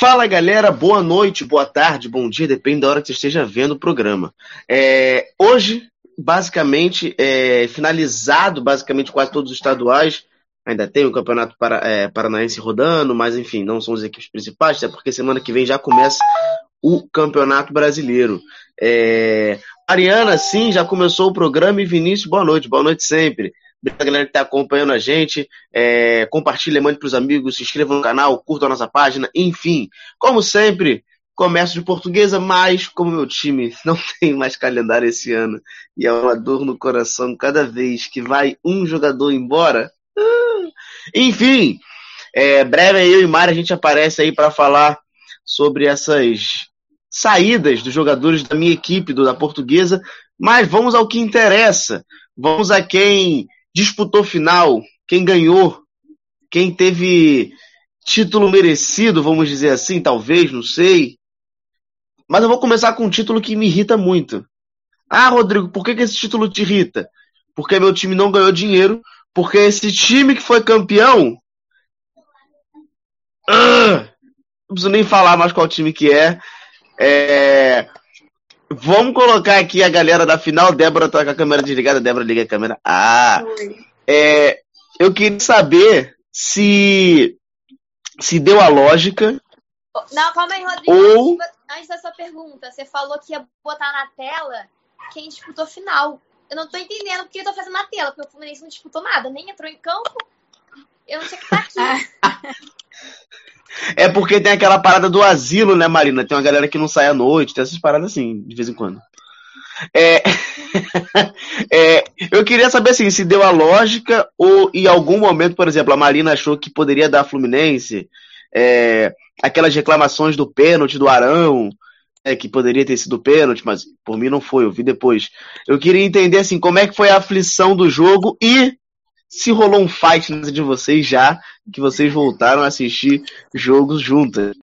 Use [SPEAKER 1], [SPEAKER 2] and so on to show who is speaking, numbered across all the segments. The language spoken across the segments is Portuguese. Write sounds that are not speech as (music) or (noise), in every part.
[SPEAKER 1] Fala galera, boa noite, boa tarde, bom dia, depende da hora que você esteja vendo o programa. É, hoje, basicamente, é, finalizado basicamente quase todos os estaduais, ainda tem o Campeonato para, é, Paranaense rodando, mas enfim, não são as equipes principais, até porque semana que vem já começa o Campeonato Brasileiro. É... Sim, já começou o programa e Vinícius, boa noite, boa noite sempre. Obrigado, galera, que está acompanhando a gente. É... Compartilhe, mande para os amigos, se inscreva no canal, curta a nossa página, enfim. Como sempre, começo de portuguesa, mas como meu time (laughs) não tem mais calendário esse ano e é uma dor no coração cada vez que vai um jogador embora. Ah, enfim, é, breve eu e Mari a gente aparece aí para falar sobre essas saídas dos jogadores da minha equipe, do, da portuguesa, mas vamos ao que interessa. Vamos a quem disputou final, quem ganhou, quem teve título merecido, vamos dizer assim, talvez, não sei. Mas eu vou começar com um título que me irrita muito. Ah, Rodrigo, por que, que esse título te irrita? Porque meu time não ganhou dinheiro, porque esse time que foi campeão. Uh, não preciso nem falar mais qual time que é. é. Vamos colocar aqui a galera da final. Débora tá com a câmera desligada. Débora liga a câmera. Ah! É, eu queria saber se se deu a lógica.
[SPEAKER 2] Não, calma aí, Rodrigo.
[SPEAKER 1] Ou...
[SPEAKER 2] Antes da sua pergunta, você falou que ia botar na tela quem disputou final. Eu não tô entendendo porque eu tô fazendo na tela, porque o Fluminense não disputou nada, nem entrou em campo. Eu não que estar aqui. (laughs)
[SPEAKER 1] É porque tem aquela parada do asilo, né, Marina? Tem uma galera que não sai à noite, tem essas paradas assim, de vez em quando. É... (laughs) é... eu queria saber assim, se deu a lógica ou em algum momento, por exemplo, a Marina achou que poderia dar Fluminense, é... aquelas reclamações do pênalti do Arão, é, que poderia ter sido pênalti, mas por mim não foi, eu vi depois. Eu queria entender assim, como é que foi a aflição do jogo e se rolou um fight de vocês já, que vocês voltaram a assistir jogos juntas.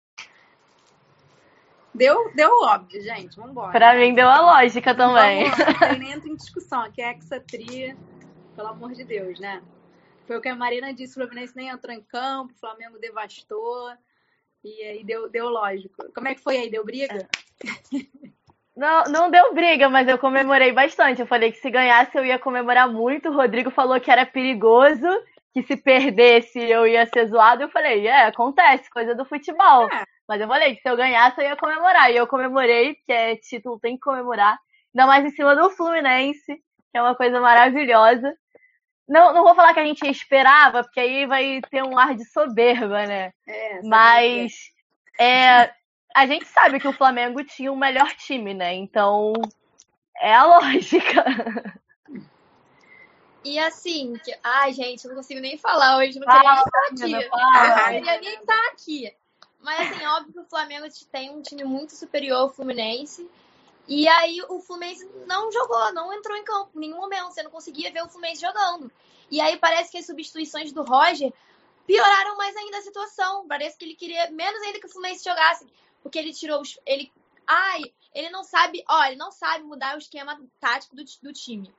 [SPEAKER 3] Deu, deu óbvio, gente. Vambora.
[SPEAKER 4] Pra mim deu a lógica também. (laughs)
[SPEAKER 3] Não nem entra em discussão. Aqui é Hexatria, pelo amor de Deus, né? Foi o que a Marina disse, o Fluminense nem entrou em campo, o Flamengo devastou. E aí deu, deu lógico. Como é que foi aí? Deu briga? (laughs)
[SPEAKER 4] Não, não deu briga, mas eu comemorei bastante. Eu falei que se ganhasse eu ia comemorar muito. O Rodrigo falou que era perigoso, que se perdesse eu ia ser zoado. Eu falei, é, acontece, coisa do futebol. É. Mas eu falei que se eu ganhasse eu ia comemorar. E eu comemorei, porque é título, tem que comemorar. Ainda mais em cima do Fluminense, que é uma coisa maravilhosa. Não, não vou falar que a gente esperava, porque aí vai ter um ar de soberba, né?
[SPEAKER 3] É,
[SPEAKER 4] Mas é, a gente sabe que o Flamengo tinha o melhor time, né? Então é a (laughs) lógica.
[SPEAKER 2] E assim, que... ai, gente, eu não consigo nem falar hoje, não queria nem estar aqui. Não queria nem estar aqui. Mas assim, óbvio que o Flamengo tem um time muito superior ao Fluminense. E aí o Fluminense não jogou, não entrou em campo em nenhum momento. Você não conseguia ver o Fluminense jogando. E aí parece que as substituições do Roger pioraram mais ainda a situação. Parece que ele queria menos ainda que o Fluminense jogasse porque ele tirou os. Ele, ai, ele não sabe. Ó, ele não sabe mudar o esquema tático do, do time.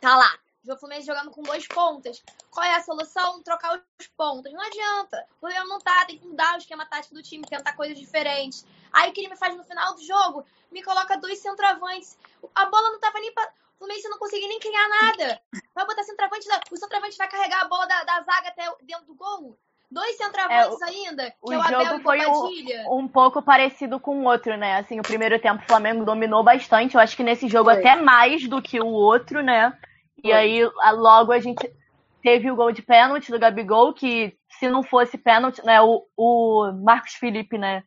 [SPEAKER 2] Tá lá. O Fluminense jogando com dois pontas. Qual é a solução? Trocar os pontas. Não adianta. O problema não tá. Tem que mudar o esquema tático do time, tentar coisas diferentes. Aí o que ele me faz no final do jogo? Me coloca dois centroavantes. A bola não tava nem pra. O Fluminense não conseguia nem criar nada. Vai botar centroavante. O centroavante vai carregar a bola da, da zaga até dentro do gol? Dois centroavantes é, ainda, que
[SPEAKER 4] o
[SPEAKER 2] é o
[SPEAKER 4] jogo
[SPEAKER 2] Abel
[SPEAKER 4] foi um, um, pouco parecido com o outro, né? Assim, o primeiro tempo o Flamengo dominou bastante. Eu acho que nesse jogo foi. até mais do que o outro, né? Foi. E aí logo a gente teve o gol de pênalti do Gabigol, que se não fosse pênalti, né? O, o Marcos Felipe, né?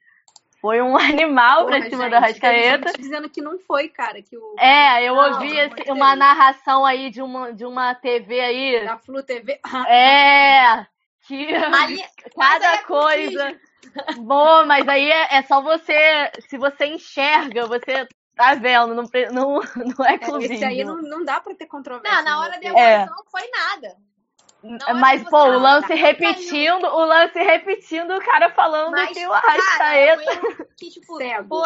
[SPEAKER 4] foi um (laughs) animal Porra, pra cima gente, da Rascaeta.
[SPEAKER 3] Gente dizendo que não foi, cara. Que o...
[SPEAKER 4] É, eu não, ouvi uma narração aí de uma, de uma TV aí.
[SPEAKER 3] Da Flu TV.
[SPEAKER 4] é, (laughs) que Ali, (laughs) cada coisa. (laughs) Bom, mas aí é, é, só você. Se você enxerga, você tá vendo, não, não, (laughs) não é clubismo.
[SPEAKER 3] Esse aí não, não dá pra ter controvérsia.
[SPEAKER 2] Não, na hora da evolução não foi nada.
[SPEAKER 4] Não Mas, pô, o lance repetindo, o lance repetindo, o cara falando Mas, que o Arrascaeta.
[SPEAKER 2] Que, tipo, pô,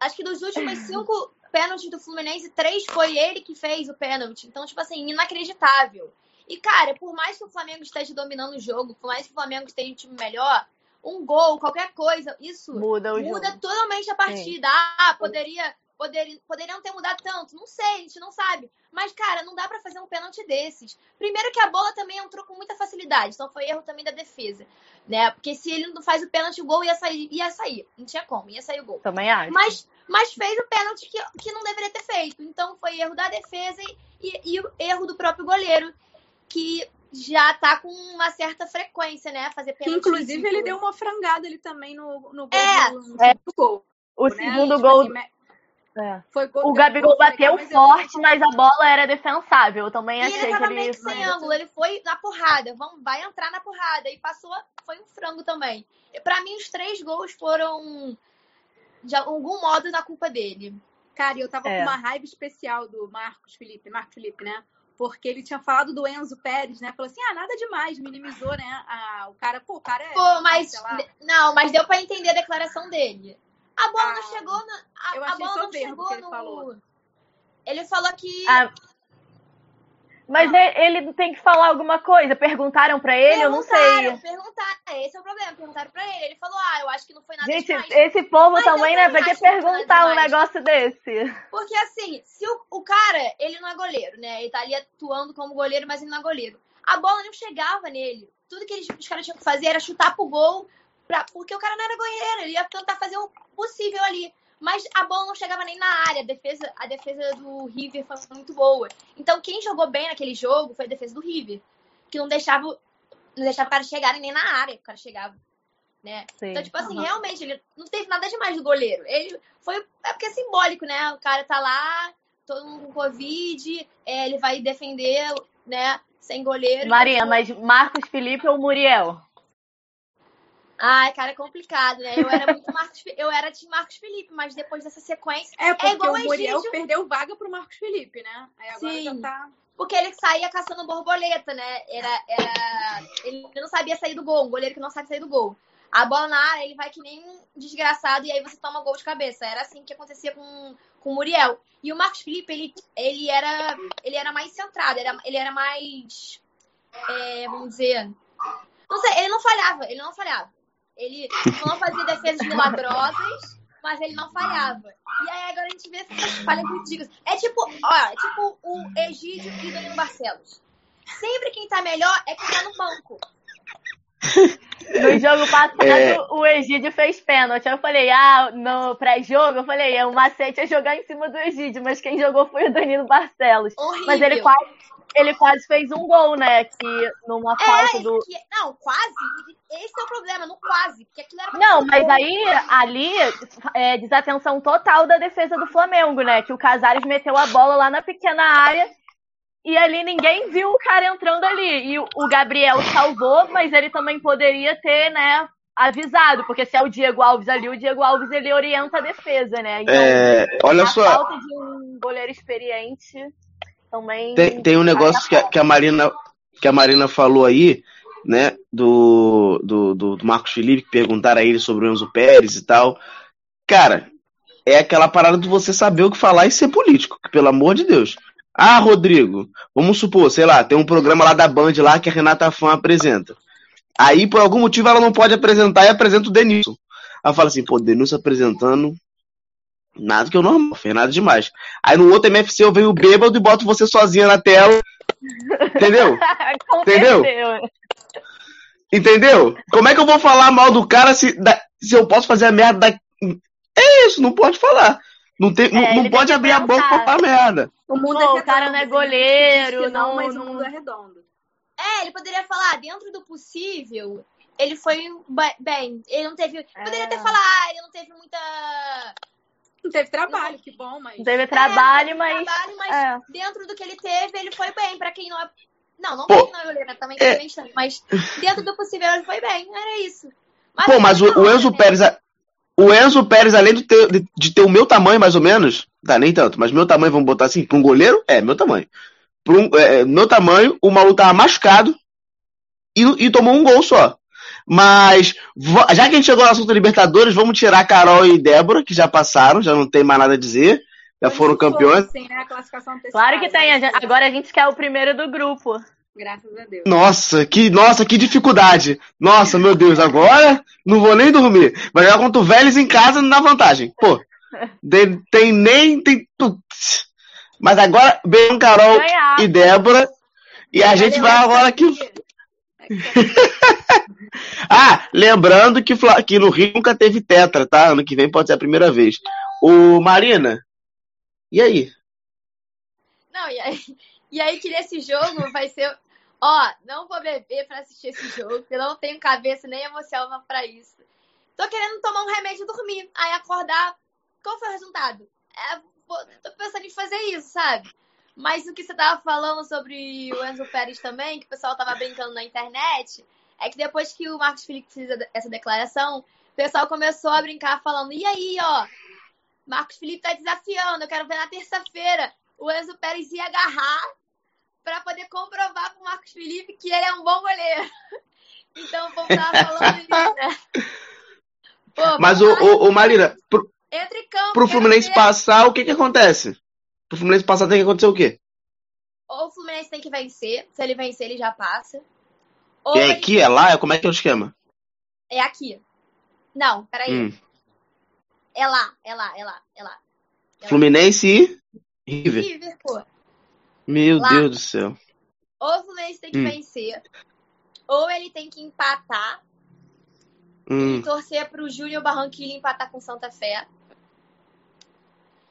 [SPEAKER 2] acho que dos últimos cinco pênaltis do Fluminense, três foi ele que fez o pênalti. Então, tipo assim, inacreditável. E, cara, por mais que o Flamengo esteja dominando o jogo, por mais que o Flamengo esteja um time melhor, um gol, qualquer coisa, isso
[SPEAKER 4] muda,
[SPEAKER 2] muda
[SPEAKER 4] jogo.
[SPEAKER 2] totalmente a partida. Sim. Ah, poderia Poder, poderiam ter mudado tanto? Não sei, a gente não sabe. Mas, cara, não dá para fazer um pênalti desses. Primeiro que a bola também entrou com muita facilidade, então foi erro também da defesa. Né? Porque se ele não faz o pênalti, o gol ia sair. Ia sair. Não tinha como, ia sair o gol.
[SPEAKER 4] Também acho.
[SPEAKER 2] Mas, mas fez o pênalti que, que não deveria ter feito. Então foi erro da defesa e, e, e erro do próprio goleiro, que já tá com uma certa frequência, né? Fazer pênalti.
[SPEAKER 3] Que, inclusive, ele deu uma frangada ali também no, no gol.
[SPEAKER 4] É, no, é. gol. O né? segundo tipo gol. Assim, é. o Gabigol bateu legal, forte, mas, mas a bola era defensável. Eu também achei
[SPEAKER 2] ele
[SPEAKER 4] que ele.
[SPEAKER 2] Meio sem ângulo, ele foi na porrada. Vamos, vai entrar na porrada. E passou, foi um frango também. Para mim, os três gols foram de algum modo na culpa dele.
[SPEAKER 3] Cara, eu tava é. com uma raiva especial do Marcos Felipe, Marcos Felipe, né? Porque ele tinha falado do Enzo Pérez, né? Falou assim: ah, nada demais, minimizou, né? Ah, o cara, pô, o cara é.
[SPEAKER 2] Pô, mas. Não, mas deu para entender a declaração dele. A bola ah, não chegou na. A,
[SPEAKER 3] eu
[SPEAKER 2] achei a
[SPEAKER 3] bola não chegou ele no. Falou.
[SPEAKER 2] Ele falou que. Ah,
[SPEAKER 4] mas ah. ele tem que falar alguma coisa. Perguntaram para ele, eu não sei.
[SPEAKER 2] Perguntaram, esse é o problema. Perguntaram para ele. Ele falou, ah, eu acho que não foi nada
[SPEAKER 4] Gente,
[SPEAKER 2] demais.
[SPEAKER 4] esse povo Mas também, né? Pra que perguntar um negócio desse?
[SPEAKER 2] Porque assim, se o, o cara, ele não é goleiro, né? Ele tá ali atuando como goleiro, mas ele não é goleiro. A bola não chegava nele. Tudo que eles, os caras tinham que fazer era chutar pro gol Pra, porque o cara não era goleiro, ele ia tentar fazer o possível ali. Mas a bola não chegava nem na área. A defesa, a defesa do River foi muito boa. Então, quem jogou bem naquele jogo foi a defesa do River. Que não deixava, não deixava o cara chegarem nem na área. O cara chegava. Né? Então, tipo assim, uhum. realmente, ele não teve nada demais do goleiro. Ele foi. É porque é simbólico, né? O cara tá lá, todo mundo com Covid, é, ele vai defender, né? Sem goleiro.
[SPEAKER 4] Maria, então, mas Marcos Felipe ou Muriel?
[SPEAKER 2] Ai, cara, é complicado, né? Eu era muito Marcos, eu era de Marcos Felipe, mas depois dessa sequência.
[SPEAKER 3] É, porque é igual o Muriel perdeu vaga pro Marcos Felipe, né? Aí agora Sim. já tá.
[SPEAKER 2] Porque ele saía caçando borboleta, né? Era, era... Ele não sabia sair do gol, um goleiro que não sabe sair do gol. A bola na área, ele vai que nem um desgraçado e aí você toma gol de cabeça. Era assim que acontecia com, com o Muriel. E o Marcos Felipe, ele, ele, era, ele era mais centrado, era, ele era mais. É, vamos dizer. Não sei, ele não falhava, ele não falhava. Ele não fazia defesas milagrosas, mas ele não falhava. E aí agora a gente vê essas falhas ridículas. É tipo, ó, é tipo o Egídio e o Danilo Barcelos. Sempre quem tá melhor é quem tá no banco.
[SPEAKER 4] No jogo passado, é... o Egídio fez pênalti. Eu falei, ah, no pré-jogo, eu falei, é, o macete é jogar em cima do Egídio, mas quem jogou foi o Danilo Barcelos.
[SPEAKER 2] Horrível.
[SPEAKER 4] Mas ele quase, ele quase fez um gol, né? Que numa é, falta do.
[SPEAKER 2] Que, não, quase. Esse é o problema, no quase. Porque aquilo era
[SPEAKER 4] não, mas gol. aí, ali, é desatenção total da defesa do Flamengo, né? Que o Casares meteu a bola lá na pequena área e ali ninguém viu o cara entrando ali. E o Gabriel salvou, mas ele também poderia ter, né? Avisado, porque se é o Diego Alves ali, o Diego Alves ele orienta a defesa, né?
[SPEAKER 1] Então, é, olha
[SPEAKER 4] a
[SPEAKER 1] só.
[SPEAKER 4] falta de um goleiro experiente também.
[SPEAKER 1] Tem, tem um negócio que a, que a, Marina que a Marina falou aí, né? Do, do, do, Marcos Felipe, que perguntaram a ele sobre o Enzo Pérez e tal. Cara, é aquela parada de você saber o que falar e ser político, que, pelo amor de Deus. Ah, Rodrigo, vamos supor, sei lá, tem um programa lá da Band lá que a Renata Fã apresenta. Aí, por algum motivo, ela não pode apresentar e apresenta o Denilson. Ela fala assim, pô, Denilson apresentando Nada que eu normal, fez nada demais. Aí no outro MFC eu venho bêbado e boto você sozinha na tela. Entendeu? (laughs) Entendeu? Entendeu? Como é que eu vou falar mal do cara se, da, se eu posso fazer a merda da... É isso, não pode falar. Não, tem, é, não, não pode abrir a boca pra falar merda.
[SPEAKER 4] O mundo Pô, é o cara não é goleiro,
[SPEAKER 3] não, mas o mundo é redondo.
[SPEAKER 2] É, ele poderia falar, dentro do possível, ele foi bem. Ele não teve. É. Poderia até falar, ah, ele não teve muita.
[SPEAKER 3] Não teve trabalho, não, que bom, mas.
[SPEAKER 4] Não teve trabalho, é, não teve
[SPEAKER 2] mas. Trabalho, mas é. dentro do que ele teve, ele foi bem. Pra quem não é. Não, não Pô, não é goleiro, também é... é estranho, mas dentro do possível ele foi bem. Era isso.
[SPEAKER 1] Mas Pô, mas o, o Enzo né? Pérez. O Enzo Pérez, além de ter, de, de ter o meu tamanho, mais ou menos, tá, nem tanto, mas meu tamanho, vamos botar assim, para um goleiro, é, meu tamanho. Para um, é, meu tamanho, o maluco tava machucado e, e tomou um gol só. Mas, já que a gente chegou no assunto Libertadores, vamos tirar Carol e Débora, que já passaram, já não tem mais nada a dizer. Já foram campeões.
[SPEAKER 3] Sim, né? A
[SPEAKER 4] claro que tem. Agora a gente quer o primeiro do grupo.
[SPEAKER 3] Graças a Deus.
[SPEAKER 1] Nossa, que, nossa, que dificuldade. Nossa, meu Deus, agora não vou nem dormir. Vai jogar contra o Vélez em casa não dá vantagem. Pô, tem, tem nem. Tem, mas agora, bem Carol Ganhar. e Débora. E a gente vai agora aqui. (laughs) ah, lembrando que, que no Rio nunca teve tetra, tá? Ano que vem pode ser a primeira vez. O Marina, e aí?
[SPEAKER 2] Não, e aí, (laughs) e aí que nesse jogo vai ser. Ó, não vou beber pra assistir esse jogo, porque eu não tenho cabeça nem emoção pra isso. Tô querendo tomar um remédio e dormir. Aí acordar. Qual foi o resultado? É, tô pensando em fazer isso, sabe? Mas o que você tava falando sobre o Enzo Pérez também, que o pessoal tava brincando na internet, é que depois que o Marcos Felipe fez essa declaração, o pessoal começou a brincar falando, e aí, ó, Marcos Felipe tá desafiando, eu quero ver na terça-feira o Enzo Pérez ir agarrar para poder comprovar pro Marcos Felipe que ele é um bom goleiro. (laughs) Então, vamos estar falando isso, né?
[SPEAKER 1] Pô, Mas, o, o, o Marina, pro, pro Fluminense ver... passar, o que que acontece? Pro Fluminense passar tem que acontecer o quê?
[SPEAKER 2] Ou o Fluminense tem que vencer, se ele vencer, ele já passa.
[SPEAKER 1] Ou é aqui, é lá? Como é que é o esquema?
[SPEAKER 2] É aqui. Não, peraí. Hum. É lá, é lá, é lá, é lá.
[SPEAKER 1] É Fluminense
[SPEAKER 2] e River. River, pô.
[SPEAKER 1] Meu lá. Deus do céu.
[SPEAKER 2] Ou o Fluminense tem que hum. vencer, ou ele tem que empatar
[SPEAKER 1] hum.
[SPEAKER 2] e torcer pro Júnior Barranquilla empatar com Santa Fé.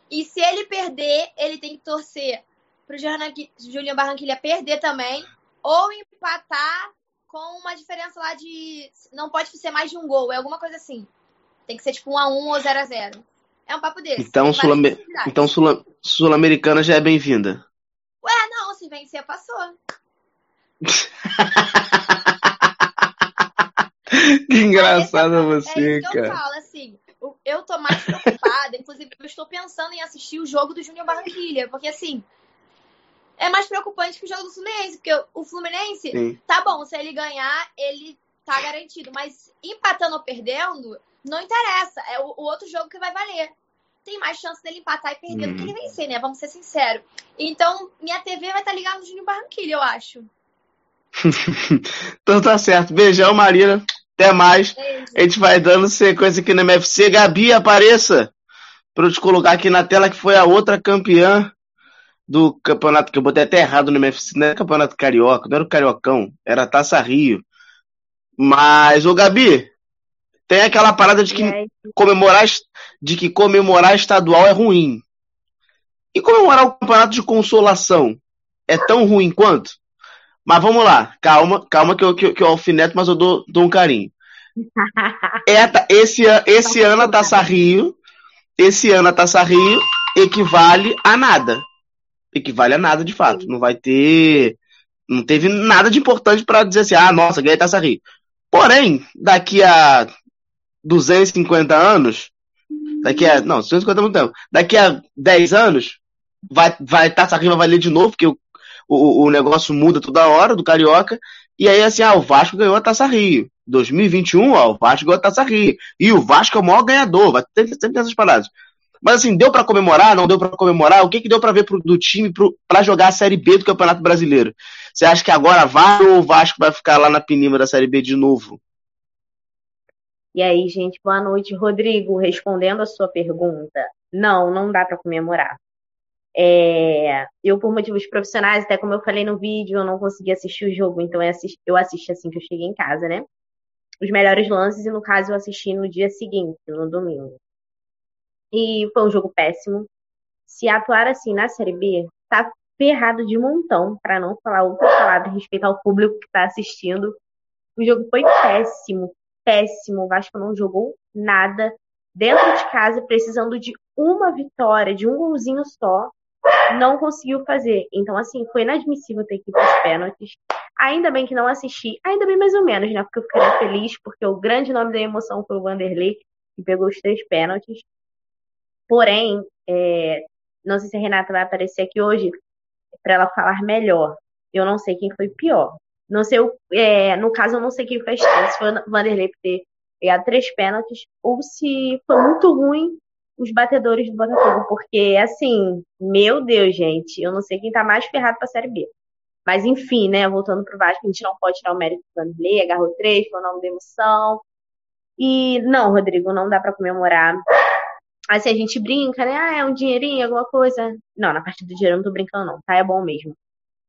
[SPEAKER 2] E se ele perder, ele tem que torcer pro Júnior Barranquilla perder também, ou empatar com uma diferença lá de. Não pode ser mais de um gol, é alguma coisa assim. Tem que ser tipo 1 a 1 ou 0 a 0 É um papo desse.
[SPEAKER 1] Então, Sul então Sul-Americana já é bem-vinda.
[SPEAKER 2] Ué, não, se vencer, passou. (laughs)
[SPEAKER 1] que engraçada você,
[SPEAKER 2] é isso
[SPEAKER 1] cara.
[SPEAKER 2] eu falo, assim, eu tô mais preocupada, (laughs) inclusive eu estou pensando em assistir o jogo do Júnior Barranquilha, porque assim, é mais preocupante que o jogo do Fluminense, porque o Fluminense, Sim. tá bom, se ele ganhar, ele tá garantido, mas empatando ou perdendo, não interessa, é o, o outro jogo que vai valer. Tem mais chance dele empatar e perder do que ele uhum. vencer, né? Vamos ser sinceros. Então, minha TV vai estar tá ligada no Júnior Barranquilha, eu acho. (laughs)
[SPEAKER 1] então tá certo. Beijão, Marina. Até mais. Beijo. A gente vai dando sequência aqui no MFC. Gabi, apareça para eu te colocar aqui na tela que foi a outra campeã do campeonato, que eu botei até errado no MFC, não era campeonato carioca, não era o Cariocão, era Taça Rio. Mas, ô Gabi, tem aquela parada de que comemorar, de que comemorar estadual é ruim. E comemorar o campeonato de consolação é tão ruim quanto? Mas vamos lá, calma, calma que eu, que, que eu alfineto, mas eu dou, dou um carinho. (laughs) É, esse, esse ano a Taça Rio, esse ano a Taça Rio equivale a nada. Equivale a nada de fato. Não vai ter. Não teve nada de importante para dizer assim, ah, nossa, ganhei Taça Rio. Porém, daqui a 250 anos, daqui a. Não, 250 é muito tempo. Daqui a 10 anos, vai, vai, Taça Rio vai ler de novo, porque o, o, o negócio muda toda hora do Carioca. E aí, assim, ah, o Vasco ganhou a Taça Rio. 2021, ó, o Vasco ganhou a Taça Rio. E o Vasco é o maior ganhador. Vai ter sempre essas paradas. Mas assim, deu para comemorar? Não deu para comemorar? O que, que deu para ver pro, do time para jogar a Série B do Campeonato Brasileiro? Você acha que agora vai ou o Vasco vai ficar lá na penima da Série B de novo?
[SPEAKER 4] E aí, gente, boa noite. Rodrigo, respondendo a sua pergunta, não, não dá para comemorar. É, eu, por motivos profissionais, até como eu falei no vídeo, eu não consegui assistir o jogo, então eu assisti, eu assisti assim que eu cheguei em casa, né? Os melhores lances, e no caso eu assisti no dia seguinte, no domingo. E foi um jogo péssimo. Se atuar assim na Série B, tá ferrado de montão, para não falar outra palavra respeito ao público que tá assistindo
[SPEAKER 5] O jogo foi péssimo, péssimo. O Vasco não jogou nada dentro de casa, precisando de uma vitória, de um golzinho só, não conseguiu fazer. Então, assim, foi inadmissível ter que ir para os pênaltis. Ainda bem que não assisti, ainda bem mais ou menos, né? Porque eu ficaria feliz, porque o grande nome da emoção foi o Vanderlei, que pegou os três pênaltis. Porém, é, não sei se a Renata vai aparecer aqui hoje para ela falar melhor. Eu não sei quem foi pior. Não sei, é, no caso, eu não sei quem fez se foi o Vanderlei por ter pegado três pênaltis, ou se foi muito ruim os batedores do Botafogo, porque, assim, meu Deus, gente, eu não sei quem tá mais ferrado pra Série B. Mas, enfim, né, voltando pro Vasco, a gente não pode tirar o mérito do Vanderlei, agarrou três, foi o nome da emoção. E, não, Rodrigo, não dá para comemorar. Assim, a gente brinca, né, ah, é um dinheirinho, alguma coisa. Não, na parte do dinheiro eu não tô brincando, não, tá? É bom mesmo.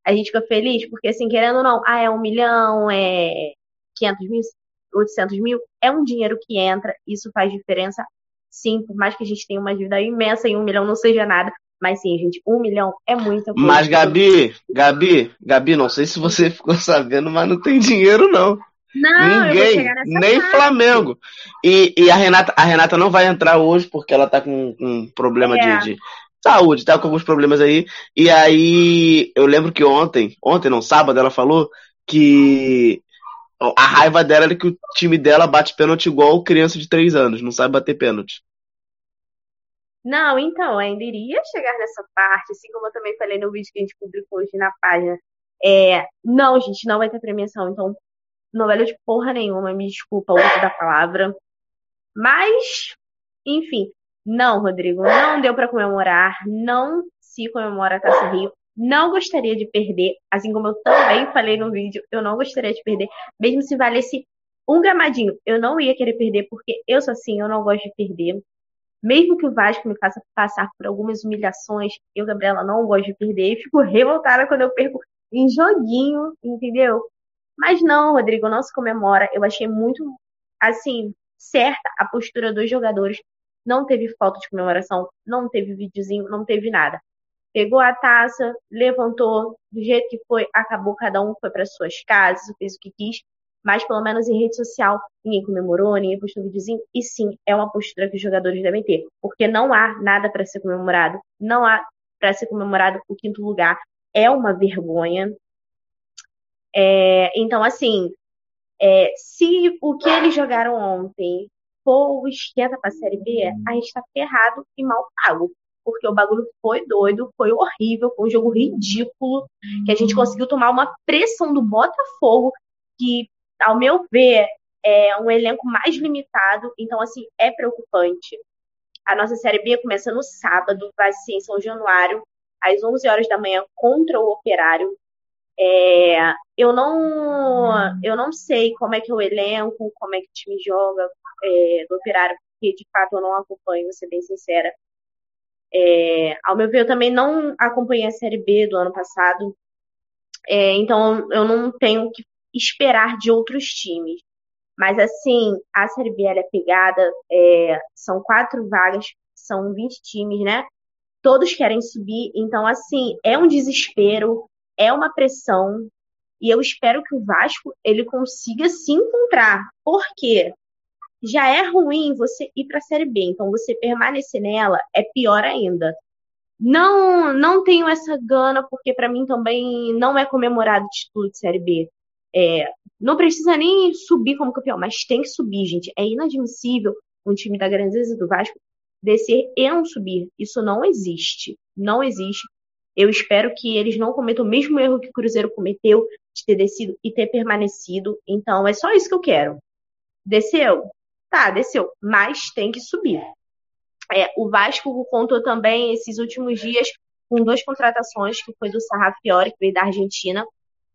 [SPEAKER 5] A gente fica feliz porque, assim, querendo ou não, ah, é um milhão, é 500 mil, 800 mil, é um dinheiro que entra, isso faz diferença Sim, por mais que a gente tenha uma dívida imensa e um milhão não seja nada. Mas sim, gente, um milhão é muita coisa.
[SPEAKER 1] Mas, Gabi, Gabi, Gabi, não sei se você (laughs) ficou sabendo, mas não tem dinheiro, não.
[SPEAKER 5] Não,
[SPEAKER 1] Ninguém, nem parte. Flamengo. E, e, a, Renata, a Renata não vai entrar hoje porque ela tá com um problema é. de, de, saúde, tá com alguns problemas aí. E aí, eu lembro que ontem, ontem não, sábado, ela falou que a raiva dela era que o time dela bate pênalti igual criança de 3 anos, não sabe bater pênalti.
[SPEAKER 5] Não, então, ainda iria chegar nessa parte, assim como eu também falei no vídeo que a gente publicou hoje na página. É, não, gente, não vai ter premiação, então não valeu de porra nenhuma, me desculpa o uso da palavra. Mas, enfim, não, Rodrigo, não deu para comemorar, não se comemora a Taça Rio. Não gostaria de perder, assim como eu também falei no vídeo, eu não gostaria de perder, mesmo se valesse um gramadinho. Eu não ia querer perder, porque eu sou assim, eu não gosto de perder. Mesmo que o Vasco me faça passar por algumas humilhações, eu, Gabriela, não gosto de perder e fico (laughs) revoltada quando eu perco em joguinho, entendeu? Mas não, Rodrigo, não se comemora. Eu achei muito, assim, certa a postura dos jogadores. Não teve falta de comemoração, não teve videozinho, não teve nada pegou a taça, levantou do jeito que foi, acabou, cada um foi para suas casas, fez o que quis, mas pelo menos em rede social ninguém comemorou, ninguém postou videozinho, e sim, é uma postura que os jogadores devem ter, porque não há nada para ser comemorado, não há para ser comemorado o quinto lugar, é uma vergonha. É, então, assim, é, se o que eles jogaram ontem for o esquenta para a Série B, a gente está ferrado e mal pago porque o bagulho foi doido, foi horrível, foi um jogo ridículo, que a gente conseguiu tomar uma pressão do Botafogo, que, ao meu ver, é um elenco mais limitado, então, assim, é preocupante. A nossa Série B começa no sábado, vai ser em São Januário, às 11 horas da manhã, contra o Operário. É, eu não eu não sei como é que é o elenco, como é que o time joga é, do Operário, porque de fato eu não acompanho, vou ser bem sincera. É, ao meu ver, eu também não acompanhei a Série B do ano passado, é, então eu não tenho que esperar de outros times. Mas assim, a Série B é pegada, é, são quatro vagas, são 20 times, né? Todos querem subir, então assim, é um desespero, é uma pressão, e eu espero que o Vasco ele consiga se encontrar. Por quê? Já é ruim você ir para a Série B, então você permanecer nela é pior ainda. Não, não tenho essa gana, porque para mim também não é comemorado o título de Série B. É, não precisa nem subir como campeão, mas tem que subir, gente. É inadmissível um time da grandeza do Vasco descer e não subir. Isso não existe. Não existe. Eu espero que eles não cometam o mesmo erro que o Cruzeiro cometeu de ter descido e ter permanecido. Então, é só isso que eu quero. Desceu? Tá, desceu, mas tem que subir. É, o Vasco contou também esses últimos dias com duas contratações, que foi do Sarrafiori, que veio da Argentina.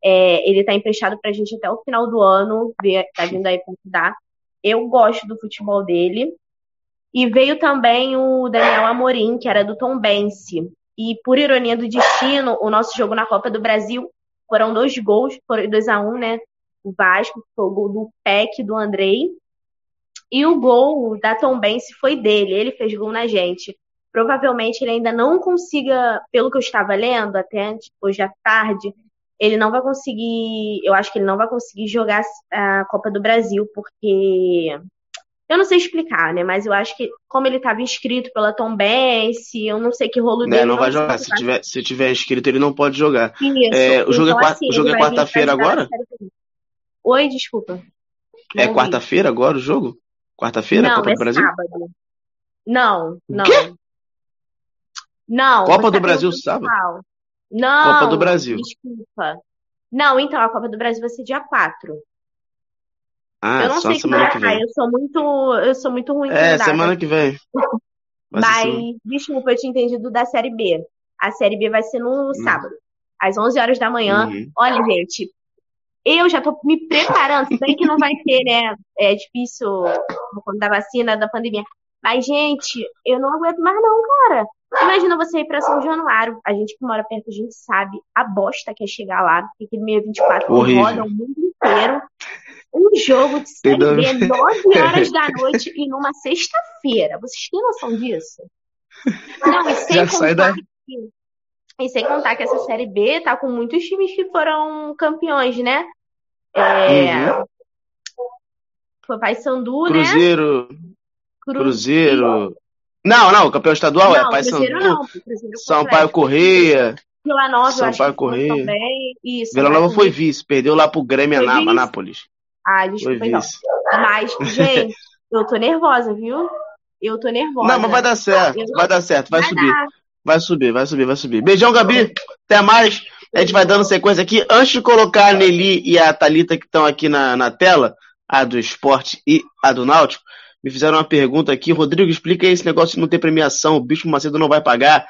[SPEAKER 5] É, ele está emprestado para a gente até o final do ano, está vindo aí para dar. Eu gosto do futebol dele. E veio também o Daniel Amorim, que era do Tom Bense. E por ironia do destino, o nosso jogo na Copa do Brasil foram dois gols, foram 2 a 1 um, né? O Vasco, foi o gol do Peck do Andrei, e o gol da Tom Bense foi dele, ele fez gol na gente. Provavelmente ele ainda não consiga, pelo que eu estava lendo, até hoje à tarde, ele não vai conseguir. Eu acho que ele não vai conseguir jogar a Copa do Brasil, porque. Eu não sei explicar, né? Mas eu acho que, como ele estava inscrito pela Tom Bense, eu não sei que rolo
[SPEAKER 1] É,
[SPEAKER 5] dele.
[SPEAKER 1] não vai jogar. Se tiver, se tiver inscrito, ele não pode jogar.
[SPEAKER 5] Isso.
[SPEAKER 1] É, o jogo é
[SPEAKER 5] Então, assim,
[SPEAKER 1] é
[SPEAKER 5] vai vir
[SPEAKER 1] quarta-feira agora?
[SPEAKER 5] Oi, desculpa.
[SPEAKER 1] É
[SPEAKER 5] Não
[SPEAKER 1] quarta-feira agora o jogo? Quarta-feira, Copa
[SPEAKER 5] é
[SPEAKER 1] do Brasil?
[SPEAKER 5] sábado. Não, não.
[SPEAKER 1] quê?
[SPEAKER 5] Não.
[SPEAKER 1] Copa do
[SPEAKER 5] tá
[SPEAKER 1] Brasil sábado?
[SPEAKER 5] Não.
[SPEAKER 1] Copa do Brasil.
[SPEAKER 5] Desculpa. Não, então, a Copa do Brasil vai ser dia 4.
[SPEAKER 1] Ah,
[SPEAKER 5] eu não
[SPEAKER 1] só
[SPEAKER 5] sei
[SPEAKER 1] semana que
[SPEAKER 5] como vai.
[SPEAKER 1] vem.
[SPEAKER 5] Eu sou muito, eu sou muito ruim
[SPEAKER 1] É, semana que vem. (laughs)
[SPEAKER 5] Mas, desculpa, eu tinha entendido da Série B. A Série B vai ser no sábado, às 11 horas da manhã.
[SPEAKER 1] Uhum.
[SPEAKER 5] Olha, gente, eu já tô me preparando. Se bem que não vai ter, né? É difícil conta da vacina, da pandemia. Mas, gente, eu não aguento mais não, cara. Imagina você ir pra São Januário. A gente que mora perto, a gente sabe a bosta que é chegar lá. Porque aquele 624
[SPEAKER 1] Horrível.
[SPEAKER 5] roda o mundo inteiro. Um jogo de Série? B, 9 (laughs) horas da noite e numa sexta-feira. Vocês têm noção disso? Não, e sem
[SPEAKER 1] Já sai
[SPEAKER 5] contar
[SPEAKER 1] daí.
[SPEAKER 5] que, e sem contar que essa Série B tá com muitos times que foram campeões, né? É,
[SPEAKER 1] Uhum.
[SPEAKER 5] Foi Paysandu, né?
[SPEAKER 1] Cruzeiro,
[SPEAKER 5] Cru-
[SPEAKER 1] Cruzeiro. Não, não, o campeão estadual é
[SPEAKER 5] Não, Cruzeiro não. Cruzeiro foi
[SPEAKER 1] Sampaio. Correia.
[SPEAKER 5] Vila Nova,
[SPEAKER 1] Sampaio
[SPEAKER 5] foi
[SPEAKER 1] Correia.
[SPEAKER 5] também. Isso.
[SPEAKER 1] Vila Nova foi vice, perdeu lá pro Grêmio
[SPEAKER 5] Foi?
[SPEAKER 1] Anápolis.
[SPEAKER 5] Ah,
[SPEAKER 1] Foi
[SPEAKER 5] desculpa então.
[SPEAKER 1] vice.
[SPEAKER 5] Mas, (laughs) gente, eu tô nervosa, viu? Eu tô nervosa.
[SPEAKER 1] Não, mas vai dar certo,
[SPEAKER 5] Eu-
[SPEAKER 1] vai dar certo, vai,
[SPEAKER 5] Vai
[SPEAKER 1] subir.
[SPEAKER 5] dar.
[SPEAKER 1] Vai subir, vai subir, vai subir. Beijão, Gabi. Até mais. A gente vai dando sequência aqui. Antes de colocar a Nelly e a Thalita que estão aqui na, na tela, a do esporte e a do Náutico, me fizeram uma pergunta aqui. Rodrigo, explica esse negócio de não ter premiação. O Bicho Macedo não vai pagar.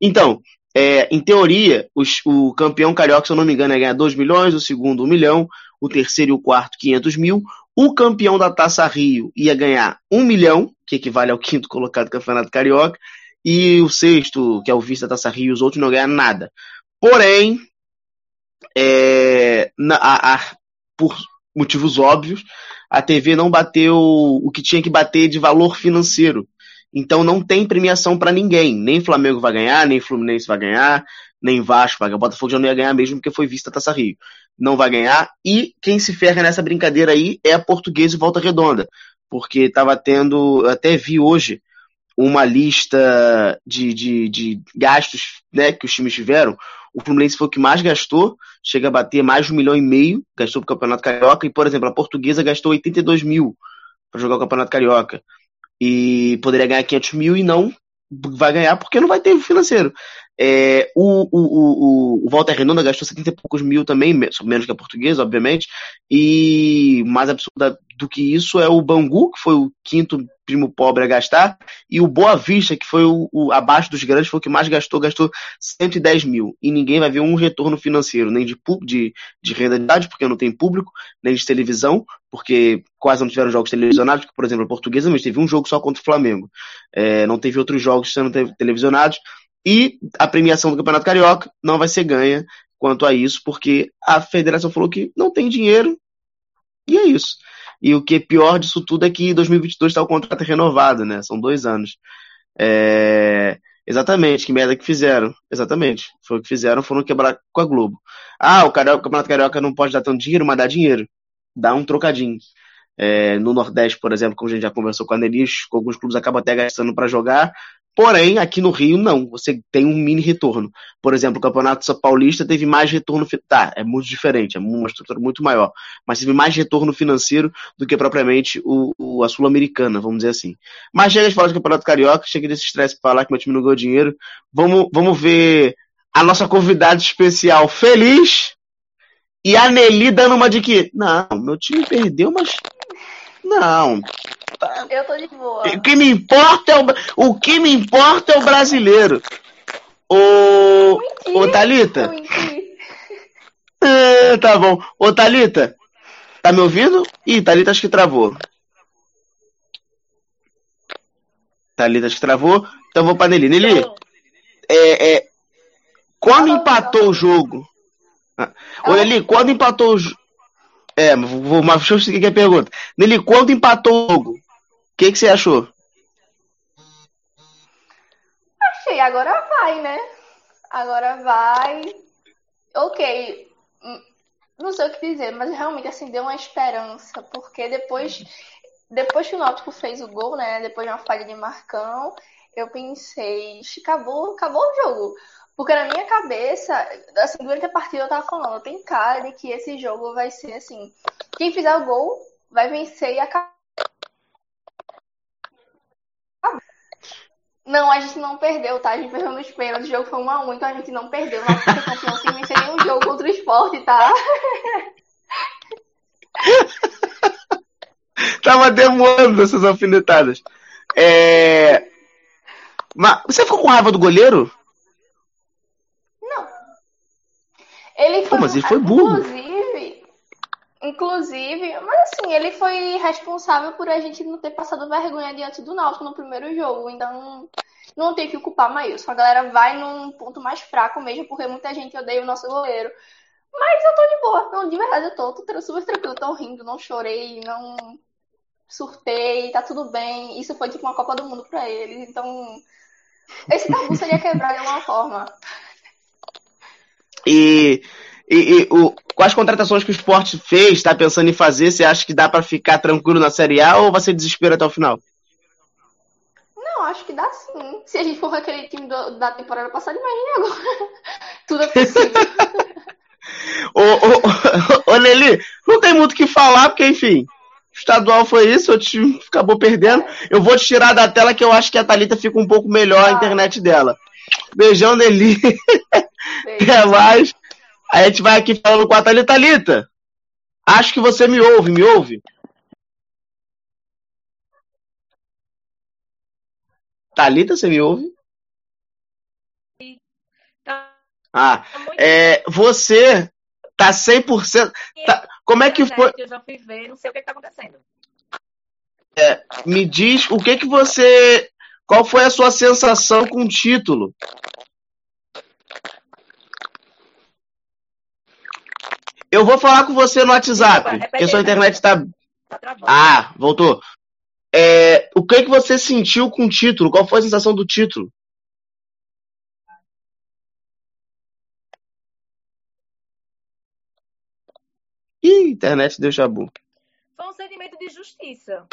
[SPEAKER 1] Então, é, em teoria, os- o campeão carioca, se eu não me engano, é ganhar 2 milhões, o segundo 1 milhão, o terceiro e o quarto 500 mil. O campeão da Taça Rio ia ganhar 1 milhão, que equivale ao quinto colocado do Campeonato Carioca, e o sexto, que é o vice da Taça Rio, os outros não ganham nada. Porém, é, na- a- a- por motivos óbvios, a TV não bateu o que tinha que bater de valor financeiro. Então não tem premiação para ninguém. Nem Flamengo vai ganhar, nem Fluminense vai ganhar, nem Vasco vai ganhar. Botafogo já não ia ganhar mesmo porque foi vista Taça Rio. Não vai ganhar. E quem se ferra nessa brincadeira aí é a Portuguesa e Volta Redonda. Porque estava tendo, eu até vi hoje, uma lista de, de, de gastos né, que os times tiveram. O Fluminense foi o que mais gastou, chega a bater mais de um milhão e meio, gastou para o Campeonato Carioca. E, por exemplo, a Portuguesa gastou 82 mil para jogar o Campeonato Carioca. E poderia ganhar 500 mil e não vai ganhar porque não vai ter financeiro. É, o, o, o, o Walter Redonda gastou 70 e poucos mil também, menos que a portuguesa, obviamente. E mais absurda do que isso é o Bangu, que foi o quinto primo pobre a gastar, e o Boa Vista, que foi o, o abaixo dos grandes, foi o que mais gastou, gastou 110 mil. E ninguém vai ver um retorno financeiro, nem de, de, de renda de idade, porque não tem público, nem de televisão, porque quase não tiveram jogos televisionados, por exemplo, a portuguesa mas teve um jogo só contra o Flamengo. É, não teve outros jogos sendo televisionados. E a premiação do Campeonato Carioca não vai ser ganha quanto a isso, porque a federação falou que não tem dinheiro, e é isso. E o que é pior disso tudo é que em 2022 está o contrato renovado, né? São dois anos. É... Exatamente, que merda que fizeram. Exatamente. Foi o que fizeram, foram quebrar com a Globo. Ah, o, Carioca, o Campeonato Carioca não pode dar tanto dinheiro, mas dá dinheiro. Dá um trocadinho. É, no Nordeste, por exemplo, como a gente já conversou com a Nelis, alguns clubes acabam até gastando para jogar. Porém, aqui no Rio, não. Você tem um mini retorno. Por exemplo, o Campeonato São Paulista teve mais retorno. Tá, é muito diferente, é uma estrutura muito maior. Mas teve mais retorno financeiro do que propriamente o, o a Sul-Americana, vamos dizer assim. Mas chega de falar do Campeonato Carioca, chega desse estresse para falar que meu time não ganhou dinheiro. Vamos, vamos ver a nossa convidada especial feliz e a Nelly dando uma de que. Não, meu time perdeu, mas. Não,
[SPEAKER 2] eu tô de boa.
[SPEAKER 1] o que me importa é o, o que me importa é o brasileiro. Ô, ô Thalita. É, tá bom. Ô Thalita, tá me ouvindo? Ih, Thalita acho que travou. Thalita acho que travou. Então vou pra Nelly. Nelly, é, é, quando empatou o jogo. Ô Nelly, quando empatou o jogo. É, vou, mas deixa eu seguir aqui a pergunta. Nelly, quando empatou o jogo, que, que você achou?
[SPEAKER 2] Achei, agora vai, né? Agora vai. Ok.
[SPEAKER 6] não sei o que dizer, mas realmente assim deu uma esperança, porque depois depois que o Náutico fez o gol, né, depois de uma falha de Marcão, eu pensei, acabou, acabou o jogo. Porque na minha cabeça, assim, durante a partida eu tava falando, tem cara de que esse jogo vai ser assim, quem fizer o gol vai vencer e acabar. Não, a gente não perdeu, tá? A gente perdeu nos pênaltis, o jogo foi 1 a 1 então a gente não perdeu. Não foi campeão sem vencer nenhum jogo contra o esporte, tá? (laughs)
[SPEAKER 1] Tava demorando essas alfinetadas. É... Mas você ficou com raiva do goleiro?
[SPEAKER 6] Não. Ele foi,
[SPEAKER 1] Pô, mas ele foi burro.
[SPEAKER 6] Inclusive, inclusive, mas assim, ele foi responsável por a gente não ter passado vergonha diante do Náutico no primeiro jogo. Então, não tem que culpar Maílson. A galera vai num ponto mais fraco mesmo, porque muita gente odeia o nosso goleiro. Mas eu tô de boa. Não, de verdade, eu tô, tô super tranquilo, tô rindo, não chorei, não surtei, tá tudo bem. Isso foi tipo uma Copa do Mundo pra eles. Então, esse tabu seria quebrado de alguma forma.
[SPEAKER 1] E, e, e o, quais contratações que o esporte fez, tá pensando em fazer? Você acha que dá para ficar tranquilo na Série A ou vai ser desespero até o final?
[SPEAKER 6] Não, acho que dá sim. Se a gente for aquele time do, da temporada passada, imagine agora. (laughs) Tudo é possível. (laughs)
[SPEAKER 1] ô, ô, ô, Nelly, não tem muito o que falar, porque, enfim, estadual foi isso, o time acabou perdendo. Eu vou te tirar da tela que eu acho que a Thalita fica um pouco melhor a internet dela. Beijão, Nelly. (laughs) Até mais. A gente vai aqui falando com a Thalita. Thalita, acho que você me ouve, me ouve? Thalita, você me ouve? Ah, é, você tá 100%. Tá, como é que foi?
[SPEAKER 7] Eu já fui ver, não sei o que, que tá acontecendo.
[SPEAKER 1] É, me diz o que que você. Qual foi a sua sensação com o título? Eu vou falar com você no WhatsApp, porque sua internet está. Ah, voltou. É, o que que você sentiu com o título? Qual foi a sensação do título? Ih, internet deu chabu.
[SPEAKER 7] Foi um sentimento de justiça.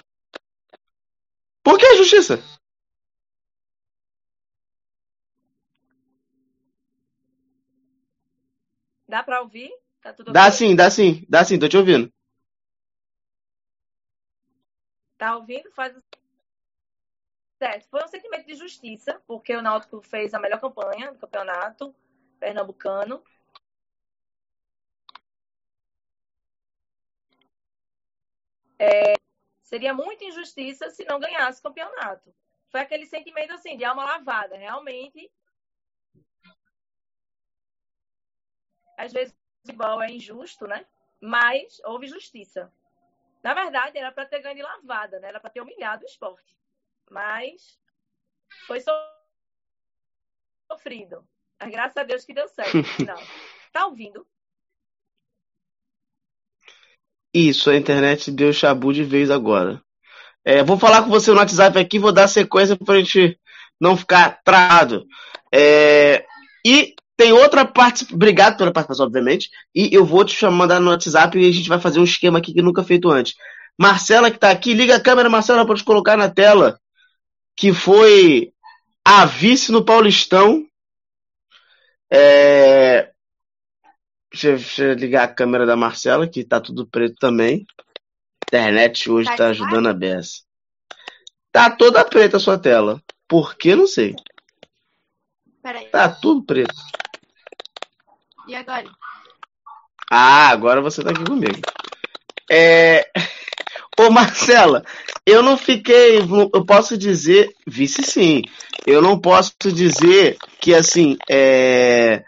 [SPEAKER 1] Por que justiça?
[SPEAKER 7] Dá pra ouvir? Tá tudo
[SPEAKER 1] Dá
[SPEAKER 7] ok?
[SPEAKER 1] sim, dá sim, dá sim, tô te ouvindo.
[SPEAKER 7] Tá ouvindo? Faz certo. Foi um sentimento de justiça, porque o Náutico fez a melhor campanha do campeonato pernambucano. É, seria muita injustiça se não ganhasse o campeonato. Foi aquele sentimento assim, de alma lavada, realmente. Às vezes futebol é injusto, né? Mas houve justiça. Na verdade, era para ter ganho de lavada, né? Era para ter humilhado o esporte. Mas foi sofrido. Mas graças a Deus que deu certo no final. (laughs) Tá ouvindo?
[SPEAKER 1] Isso, a internet deu chabu de vez agora. É, vou falar com você no WhatsApp aqui, vou dar sequência pra gente não ficar travado. É, e tem outra parte. Obrigado pela participação, obviamente. E eu vou te mandar no WhatsApp e a gente vai fazer um esquema aqui que nunca feito antes. Marcela, que tá aqui, liga a câmera, Marcela, pra te colocar na tela. Que foi a vice no Paulistão. É, Deixa, eu- deixa eu ligar a câmera da Marcela, que tá tudo preto também. Internet hoje
[SPEAKER 8] Tá
[SPEAKER 1] tá ajudando a beça. Tá toda preta a sua tela. Por que? Não sei.
[SPEAKER 9] Peraí.
[SPEAKER 1] Tá tudo preto.
[SPEAKER 9] E agora?
[SPEAKER 1] Ah, agora você tá aqui comigo. É... (laughs) Ô Marcela, eu não fiquei. Eu posso dizer. Vice sim. Eu não posso dizer que assim. É...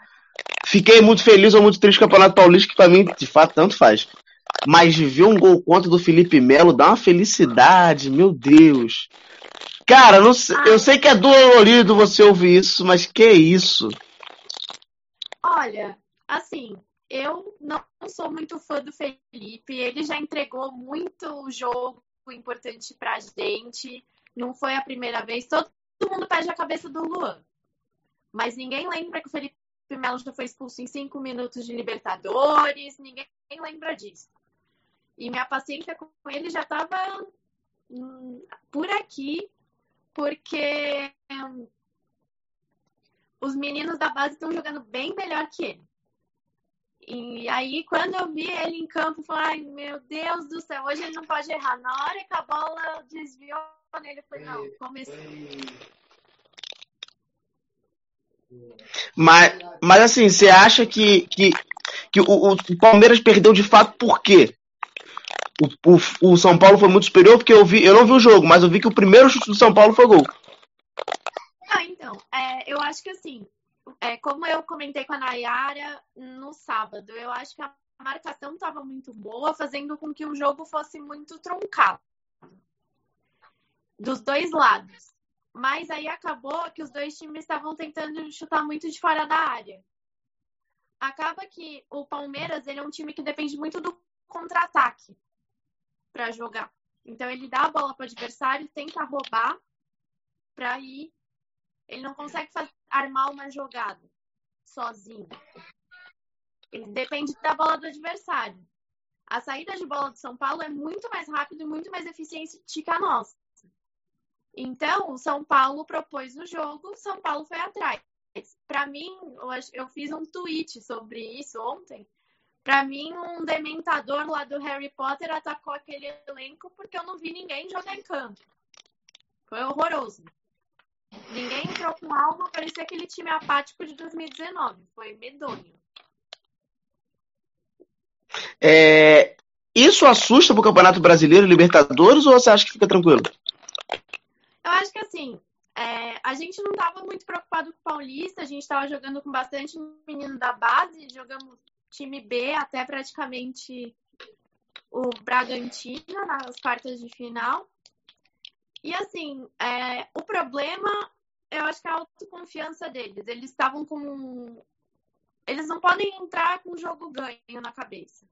[SPEAKER 1] Fiquei muito feliz ou muito triste com o Campeonato Paulista, que pra mim, de fato, tanto faz. Mas ver um gol contra do Felipe Melo dá uma felicidade, meu Deus. Cara, não eu sei que é dolorido você ouvir isso, mas que isso?
[SPEAKER 9] Olha, assim, eu não sou muito fã do Felipe. Ele já entregou muito jogo importante pra gente. Não foi a primeira vez. Todo mundo pede a cabeça do Luan. Mas ninguém lembra que o Felipe Melo já foi expulso em cinco minutos de Libertadores, ninguém lembra disso. E minha paciência com ele já estava hum, por aqui, porque hum, os meninos da base estão jogando bem melhor que ele. E aí, quando eu vi ele em campo, eu falei, ai, meu Deus do céu, hoje ele não pode errar. Na hora que a bola desviou nele, eu falei, não, comecei.
[SPEAKER 1] Mas, mas assim, você acha que, que, que o, o Palmeiras perdeu de fato por quê? O, o, o, São Paulo foi muito superior porque eu vi, eu não vi o jogo, mas eu vi que o primeiro chute do São Paulo foi gol.
[SPEAKER 9] Ah, então, é, eu acho que assim, é, como eu comentei com a Nayara no sábado, eu acho que a marcação estava muito boa, fazendo com que o jogo fosse muito truncado dos dois lados. Mas aí acabou que os dois times estavam tentando chutar muito de fora da área. Acaba que o Palmeiras ele é um time que depende muito do contra-ataque para jogar. Então ele dá a bola para o adversário, tenta roubar para ir. Ele não consegue fazer, armar uma jogada sozinho. Ele depende da bola do adversário. A saída de bola do São Paulo é muito mais rápida e muito mais eficiente que a nossa. Então, o São Paulo propôs o jogo, São Paulo foi atrás. Para mim, eu fiz um tweet sobre isso ontem. Para mim, um dementador lá do Harry Potter atacou aquele elenco porque eu não vi ninguém jogar em campo. Foi horroroso. Ninguém entrou com algo, parecia aquele time apático de 2019. Foi medonho.
[SPEAKER 1] É, isso assusta pro Campeonato Brasileiro e Libertadores ou você acha que fica tranquilo?
[SPEAKER 9] Eu acho que assim, é, a gente não estava muito preocupado com o Paulista, a gente estava jogando com bastante menino da base, jogamos time B até praticamente o Bragantino nas quartas de final. E assim, é, o problema, eu acho que é a autoconfiança deles. Eles estavam com. Eles não podem entrar com o jogo ganho na cabeça.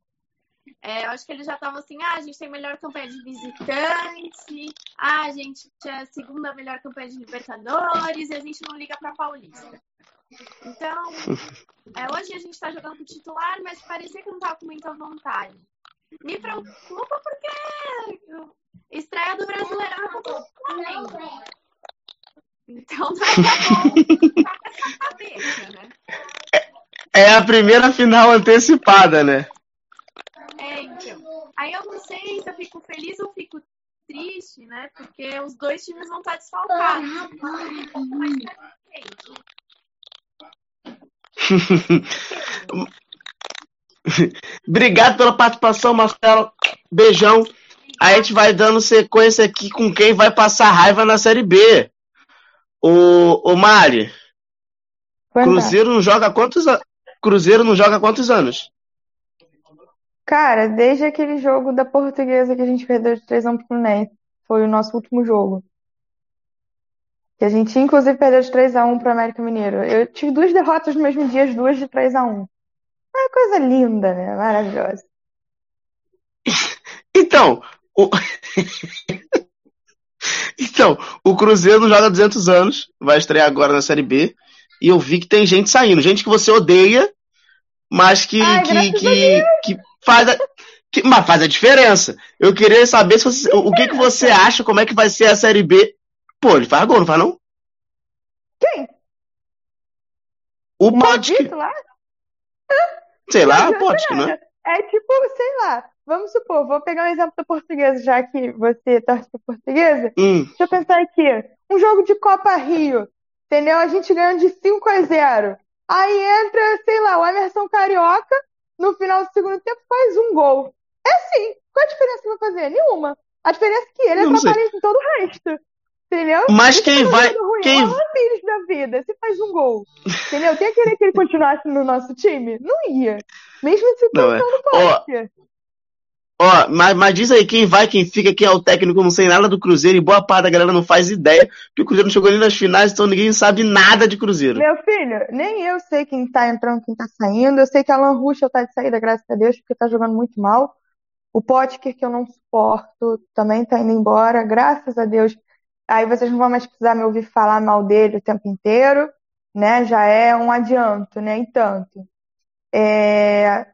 [SPEAKER 9] É, eu acho que eles já estavam assim, ah, a gente tem melhor campanha de visitante, ah, a gente é a segunda melhor campanha de Libertadores e a gente não liga para Paulista. Então, é, hoje a gente está jogando com titular, mas parecia que não estava com muita vontade. Me preocupa porque estreia do Brasileirão contra o Flamengo. Então, não (laughs) é essa cabeça, né?
[SPEAKER 1] É a primeira final antecipada, né?
[SPEAKER 9] É, então. Aí eu não sei se eu fico feliz ou fico triste, né? Porque os dois times vão estar desfalcados. (laughs)
[SPEAKER 1] Obrigado pela participação, Marcelo. Beijão. A gente vai dando sequência aqui com quem vai passar raiva na Série B. O, o Mari. Cruzeiro não joga quantos Cruzeiro não joga quantos anos?
[SPEAKER 10] Cara, desde aquele jogo da Portuguesa que a gente perdeu de 3x1 pro Fluminense. Foi o nosso último jogo. Que a gente, inclusive, perdeu de 3x1 pro América Mineiro. Eu tive duas derrotas no mesmo dia, as duas de 3x1. É uma coisa linda, né? Maravilhosa. (laughs)
[SPEAKER 1] Então, o... (laughs) então, o Cruzeiro não joga há 200 anos, vai estrear agora na Série B, e eu vi que tem gente saindo, gente que você odeia, mas que, Ai, que, que, que, faz a, que, mas faz a diferença. Eu queria saber se você, o que, que você (laughs) acha, como é que vai ser a Série B. Pô, ele faz gol, não faz não?
[SPEAKER 10] Quem?
[SPEAKER 1] O
[SPEAKER 10] lá?
[SPEAKER 1] Sei lá, o Potker, né?
[SPEAKER 10] É tipo, sei lá, vamos supor, vou pegar um exemplo da portuguesa, já que você torce pra portuguesa.
[SPEAKER 1] Hum.
[SPEAKER 10] Deixa eu pensar aqui. Um jogo de Copa Rio, entendeu? A gente ganhando de 5 a 0. Aí entra, sei lá, o Emerson Carioca, no final do segundo tempo faz um gol. É sim. Qual a diferença que vai fazer? Nenhuma. A diferença é que ele é atrapalha em todo o resto. Entendeu?
[SPEAKER 1] Mas quem tá vai.
[SPEAKER 10] Ruim.
[SPEAKER 1] Quem...
[SPEAKER 10] O Pires da vida, se faz um gol. Entendeu? Quem querer que ele continuasse no nosso time? Não ia. Mesmo se não é. parque.
[SPEAKER 1] Ó, mas, mas diz aí quem vai, quem fica, quem é o técnico, não sei nada do Cruzeiro, e boa parte da galera não faz ideia, porque o Cruzeiro não chegou nem nas finais, então ninguém sabe nada de Cruzeiro.
[SPEAKER 10] Meu filho, nem eu sei quem tá entrando, quem tá saindo. Eu sei que Alan Ruschel tá de saída, graças a Deus, porque tá jogando muito mal. O Potker, que eu não suporto, também tá indo embora, graças a Deus. Aí vocês não vão mais precisar me ouvir falar mal dele o tempo inteiro, né? Já é um adianto, né? E tanto. É...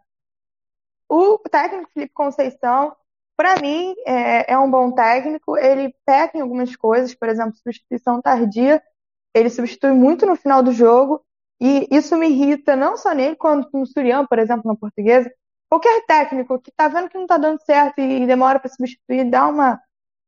[SPEAKER 10] O técnico Felipe Conceição, para mim, é, é, um bom técnico. Ele peca em algumas coisas, por exemplo, substituição tardia. Ele substitui muito no final do jogo. E isso me irrita não só nele, quanto no Surian, por exemplo, na portuguesa. Qualquer técnico que tá vendo que não tá dando certo e demora para substituir, dá uma,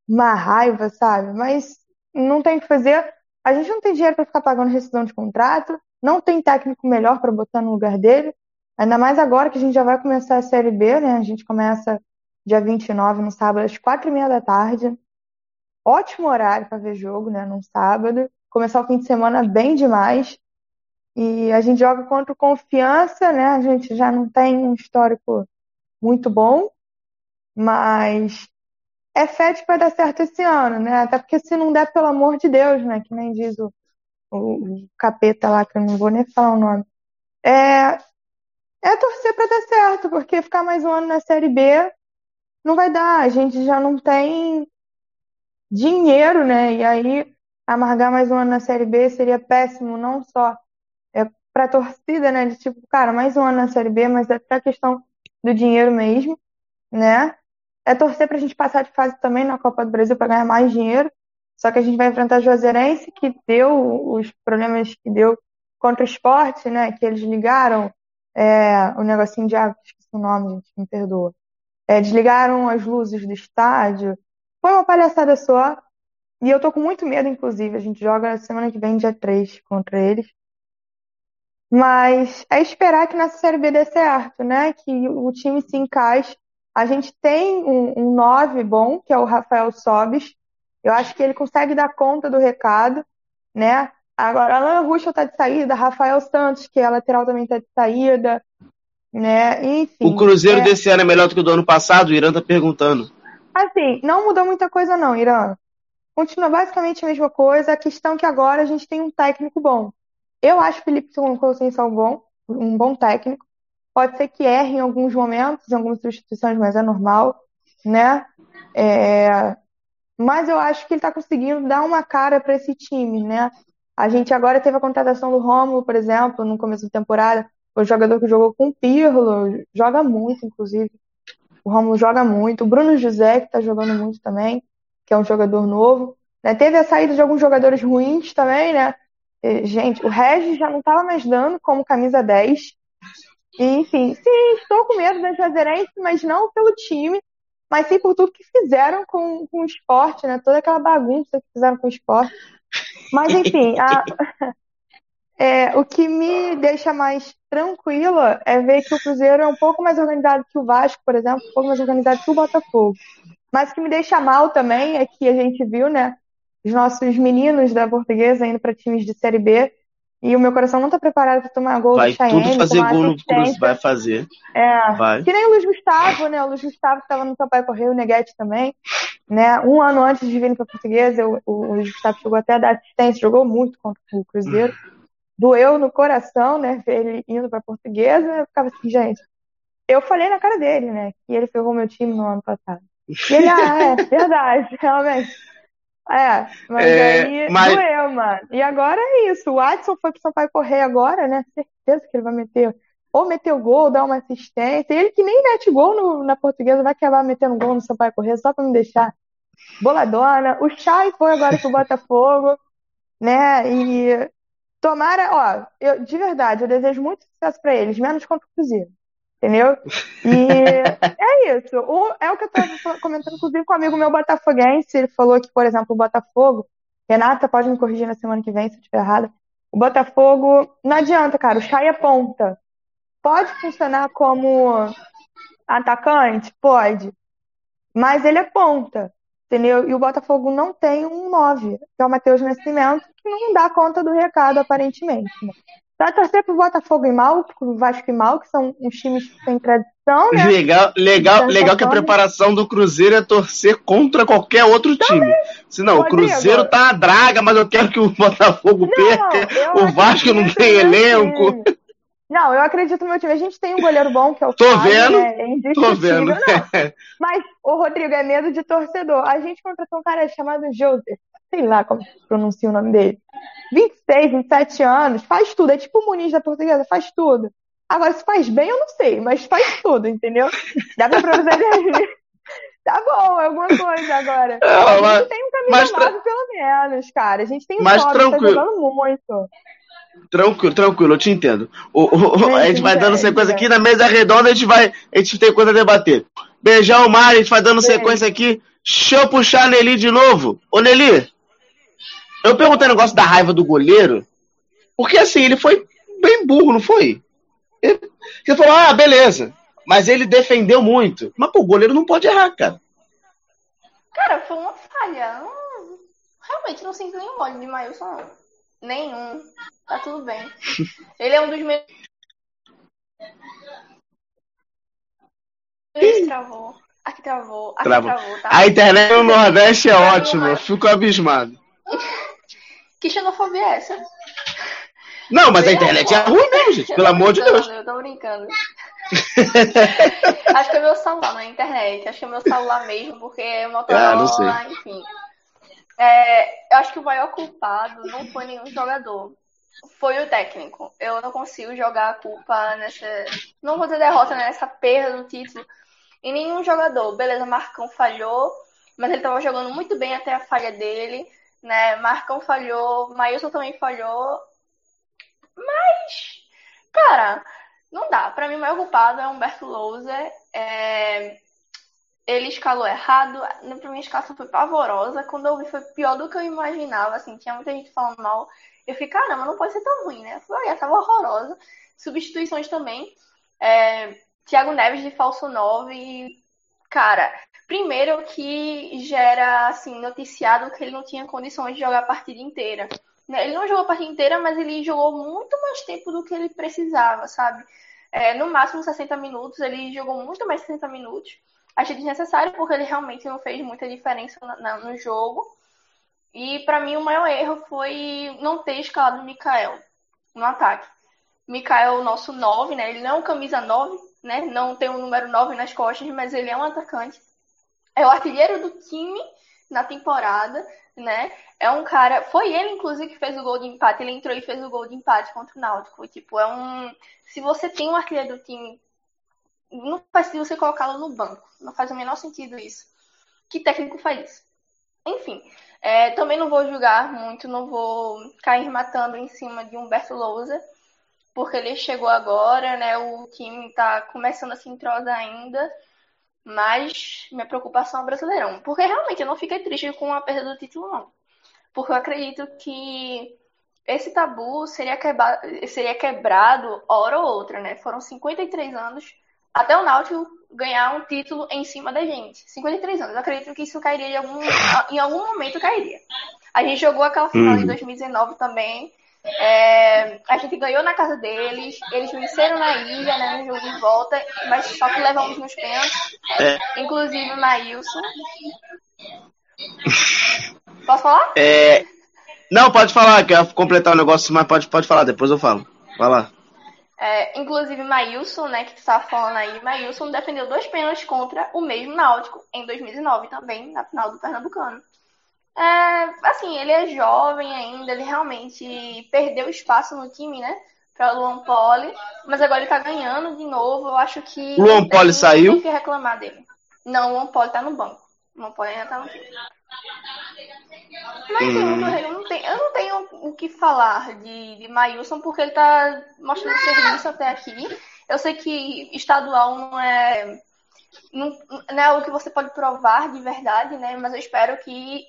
[SPEAKER 10] uma raiva, sabe? Mas não tem o que fazer. A gente não tem dinheiro para ficar pagando rescisão de contrato, não tem técnico melhor para botar no lugar dele. Ainda mais agora que a gente já vai começar a Série B, né? A gente começa dia 29, no sábado, às quatro e meia da tarde. Ótimo horário para ver jogo, né? Num sábado. Começar o fim de semana bem demais. E a gente joga contra o Confiança, né? A gente já não tem um histórico muito bom, mas é fé de vai dar certo esse ano, né? Até porque se não der, pelo amor de Deus, né? Que nem diz o, o, o capeta lá, que eu não vou nem falar o nome. É, é torcer para dar certo, porque ficar mais um ano na Série B não vai dar. A gente já não tem dinheiro, né? E aí amargar mais um ano na Série B seria péssimo, não só é, para torcida, né? De tipo, cara, mais um ano na Série B, mas até questão do dinheiro mesmo, né? É torcer para a gente passar de fase também na Copa do Brasil para ganhar mais dinheiro. Só que a gente vai enfrentar a Juazeirense, que deu os problemas que deu contra o esporte, né? Que eles ligaram é, o negocinho de água, esqueci o nome, gente, me perdoa. É, desligaram as luzes do estádio. Foi uma palhaçada só. E eu tô com muito medo, inclusive. A gente joga semana que vem, dia 3, contra eles. Mas é esperar que nessa Série B dê certo, né? Que o time se encaixe. A gente tem um, um 9 bom, que é o Rafael Sobis. Eu acho que ele consegue dar conta do recado, né? Agora, Alan Ruschel tá de saída, Rafael Santos, que é lateral, também tá de saída, né? Enfim.
[SPEAKER 1] O Cruzeiro é... desse ano é melhor do que o do ano passado? O Irã tá perguntando.
[SPEAKER 10] Assim, não mudou muita coisa não, Irã. Continua basicamente a mesma coisa, a questão é que agora a gente tem um técnico bom. Eu acho o Felipe Conceição bom, um bom técnico. Pode ser que erre em alguns momentos, em algumas substituições, mas é normal, né? É... Mas eu acho que ele está conseguindo dar uma cara para esse time, né? A gente agora teve a contratação do Romulo, por exemplo, no começo da temporada. O jogador que jogou com o Pirlo, joga muito, inclusive. O Romulo joga muito. O Bruno José, que está jogando muito também, que é um jogador novo. Né? Teve a saída de alguns jogadores ruins também, né? Gente, o Regis já não estava mais dando como camisa 10. E, enfim, sim, estou com medo da Juazeirense, mas não pelo time, mas sim por tudo que fizeram com, com o esporte, né? Toda aquela bagunça que fizeram com o esporte. Mas, (laughs) enfim, a, é, o que me deixa mais tranquila é ver que o Cruzeiro é um pouco mais organizado que o Vasco, por exemplo, um pouco mais organizado que o Botafogo. Mas o que me deixa mal também é que a gente viu, né, os nossos meninos da portuguesa indo para times de Série B e o meu coração não está preparado para tomar gol
[SPEAKER 1] vai
[SPEAKER 10] do Cheyenne.
[SPEAKER 1] Vai tudo fazer gol no Cruzeiro, vai fazer.
[SPEAKER 10] É,
[SPEAKER 1] vai.
[SPEAKER 10] que nem o Luiz Gustavo, né, o Luiz Gustavo que estava no Sampaio Correio, o Neguete também. Né? Um ano antes de vir para Portuguesa, eu, o, Gustavo chegou até a dar assistência, jogou muito contra o Cruzeiro. Doeu no coração, né? Ver ele indo para Portuguesa. Eu ficava assim, gente. Eu falei na cara dele, né? Que ele ferrou meu time no ano passado. E ele, ah, é, verdade, (laughs) realmente. É, mas é, aí mas... doeu, mano. E agora é isso. O Watson foi pro Sampaio correr agora, né? Certeza que ele vai meter ou meter o gol, dar uma assistência. Ele que nem mete gol no, na portuguesa vai acabar metendo gol no Sampaio Correr só para me deixar boladona. O Chay foi agora pro Botafogo, (laughs) né? E tomara, ó, eu, de verdade, eu desejo muito sucesso para eles, menos contra o Cruzeiro. Entendeu? E (laughs) é isso. O, é o que eu tô comentando, inclusive, com um amigo meu botafoguense. Ele falou que, por exemplo, o Botafogo, Renata pode me corrigir na semana que vem se eu estiver errada. O Botafogo, não adianta, cara, o Chay é ponta. Pode funcionar como atacante? Pode. Mas ele é ponta. Entendeu? E o Botafogo não tem um 9, que é o Matheus Nascimento, que não dá conta do recado, aparentemente. Né? Pra torcer pro Botafogo e Mal, pro Vasco e Mal, que são uns times que têm tradição, né?
[SPEAKER 1] Legal, legal, legal que a preparação do Cruzeiro é torcer contra qualquer outro Também. time. Se não, o Cruzeiro tá a draga, mas eu quero que o Botafogo não, perca. O Vasco não tem elenco.
[SPEAKER 10] Não, eu acredito no meu time. A gente tem um goleiro bom, que é o
[SPEAKER 1] Tô Fábio, vendo, né? é tô vendo.
[SPEAKER 10] Não. Mas o Rodrigo é medo de torcedor. A gente contratou um cara chamado Joseph. Sei lá como se pronuncia o nome dele. 26, 27 anos, faz tudo. É tipo o Muniz da portuguesa, faz tudo. Agora, se faz bem, eu não sei, mas faz tudo, entendeu? Dá pra você (laughs) Tá bom, é alguma coisa agora. É, a
[SPEAKER 1] mas,
[SPEAKER 10] gente tem um caminho tra... pelo menos, cara. A gente tem um
[SPEAKER 1] tranquilo.
[SPEAKER 10] tá jogando muito.
[SPEAKER 1] Tranquilo, tranquilo, eu te entendo. O, o, a gente vai dando sequência aqui na mesa redonda, a gente vai. A gente tem coisa a debater. Beijão, Mari, a gente vai dando sequência aqui. Deixa eu puxar a Nelly de novo. Ô, Nelly, eu perguntei o negócio da raiva do goleiro, porque assim, ele foi bem burro, não foi? Ele, você falou, ah, beleza. Mas ele defendeu muito. Mas, pô, o goleiro não pode errar, cara.
[SPEAKER 6] Cara, foi uma falha. Não, realmente não sinto nenhum ódio de Mailson, não. Nenhum. Tá tudo bem. (laughs) Ele é um dos meus. Ih. Travou. Aqui travou. Aqui travou. travou tá?
[SPEAKER 1] A internet no Nordeste é ótima. Eu fico abismado. (laughs)
[SPEAKER 6] que xenofobia é essa?
[SPEAKER 1] Não, mas a internet é ruim mesmo, gente. Pelo amor de Deus.
[SPEAKER 6] Eu tô brincando. Acho que é meu celular, na internet. Acho que é meu celular mesmo, porque é Motorola, ah, enfim. É, eu acho que o maior culpado não foi nenhum jogador. Foi o técnico. Eu não consigo jogar a culpa nessa. Não vou dizer derrota, né? Nessa perda do título. E nenhum jogador. Beleza, Marcão falhou, mas ele estava jogando muito bem até a falha dele. Né? Marcão falhou, Maílson também falhou. Mas, cara, não dá. Para mim, o maior culpado é Humberto Louser. É... Ele escalou errado. Na minha escalação foi pavorosa. Quando eu vi, foi pior do que eu imaginava. Assim, tinha muita gente falando mal. Eu fiquei, caramba, não pode ser tão ruim, né? Eu falei, olha, tava horrorosa. Substituições também. É... Neves de falso 9. Cara, primeiro que gera, assim, noticiado que ele não tinha condições de jogar a partida inteira. Né? Ele não jogou a partida inteira, mas ele jogou muito mais tempo do que ele precisava, sabe? É, no máximo 60 minutos, ele jogou muito mais de 60 minutos. Achei desnecessário porque ele realmente não fez muita diferença no jogo. E para mim o maior erro foi não ter escalado o Mikael no ataque. Mikael, nosso 9, né? Ele não é um camisa 9, né? Não tem o um número 9 nas costas, mas ele é um atacante. É o artilheiro do time na temporada, né? É um cara. Foi ele, inclusive, que fez o gol de empate. Ele entrou e fez o gol de empate contra o Náutico. Tipo, é um. Se você tem um artilheiro do time, não faz sentido você colocá-lo no banco. Não faz o menor sentido isso. Que técnico faz isso? Enfim, é, também não vou julgar muito, não vou cair matando em cima de Humberto Lousa, porque ele chegou agora, né? O time tá começando a se entrosar ainda. Mas minha preocupação é Brasileirão. Porque realmente eu não fiquei triste com a perda do título, não. Porque eu acredito que esse tabu seria, quebra... seria quebrado hora ou outra, né? Foram 53 anos até o Náutico ganhar um título em cima da gente. 53 anos. Eu acredito que isso cairia em algum, em algum momento cairia. A gente jogou aquela final uhum. 2019 também. É, a gente ganhou na casa deles, eles venceram na ilha, né, no jogo de volta, mas só que levamos nos pênaltis. É. Inclusive o Maílson. Posso falar?
[SPEAKER 1] É... Não, pode falar, quer completar o negócio, mas pode, pode falar, depois eu falo. Vai lá.
[SPEAKER 6] É, inclusive Maílson, né, que tu estava falando aí, Maílson defendeu dois pênaltis contra o mesmo Náutico em 2019 também, na final do Pernambucano. É, assim, ele é jovem ainda, ele realmente perdeu espaço no time, né? Para Luan Poli, mas agora ele tá ganhando de novo. Eu acho que.
[SPEAKER 1] Luan Poli saiu?
[SPEAKER 6] Tem que reclamar dele. Não, o Luan Poli tá no banco. O Luan Poli ainda tá no time. Mas hum. eu, não tenho, eu não tenho o que falar de, de Maílson, porque ele tá mostrando serviço até aqui. Eu sei que estadual não é. Não, não é algo que você pode provar de verdade, né? Mas eu espero que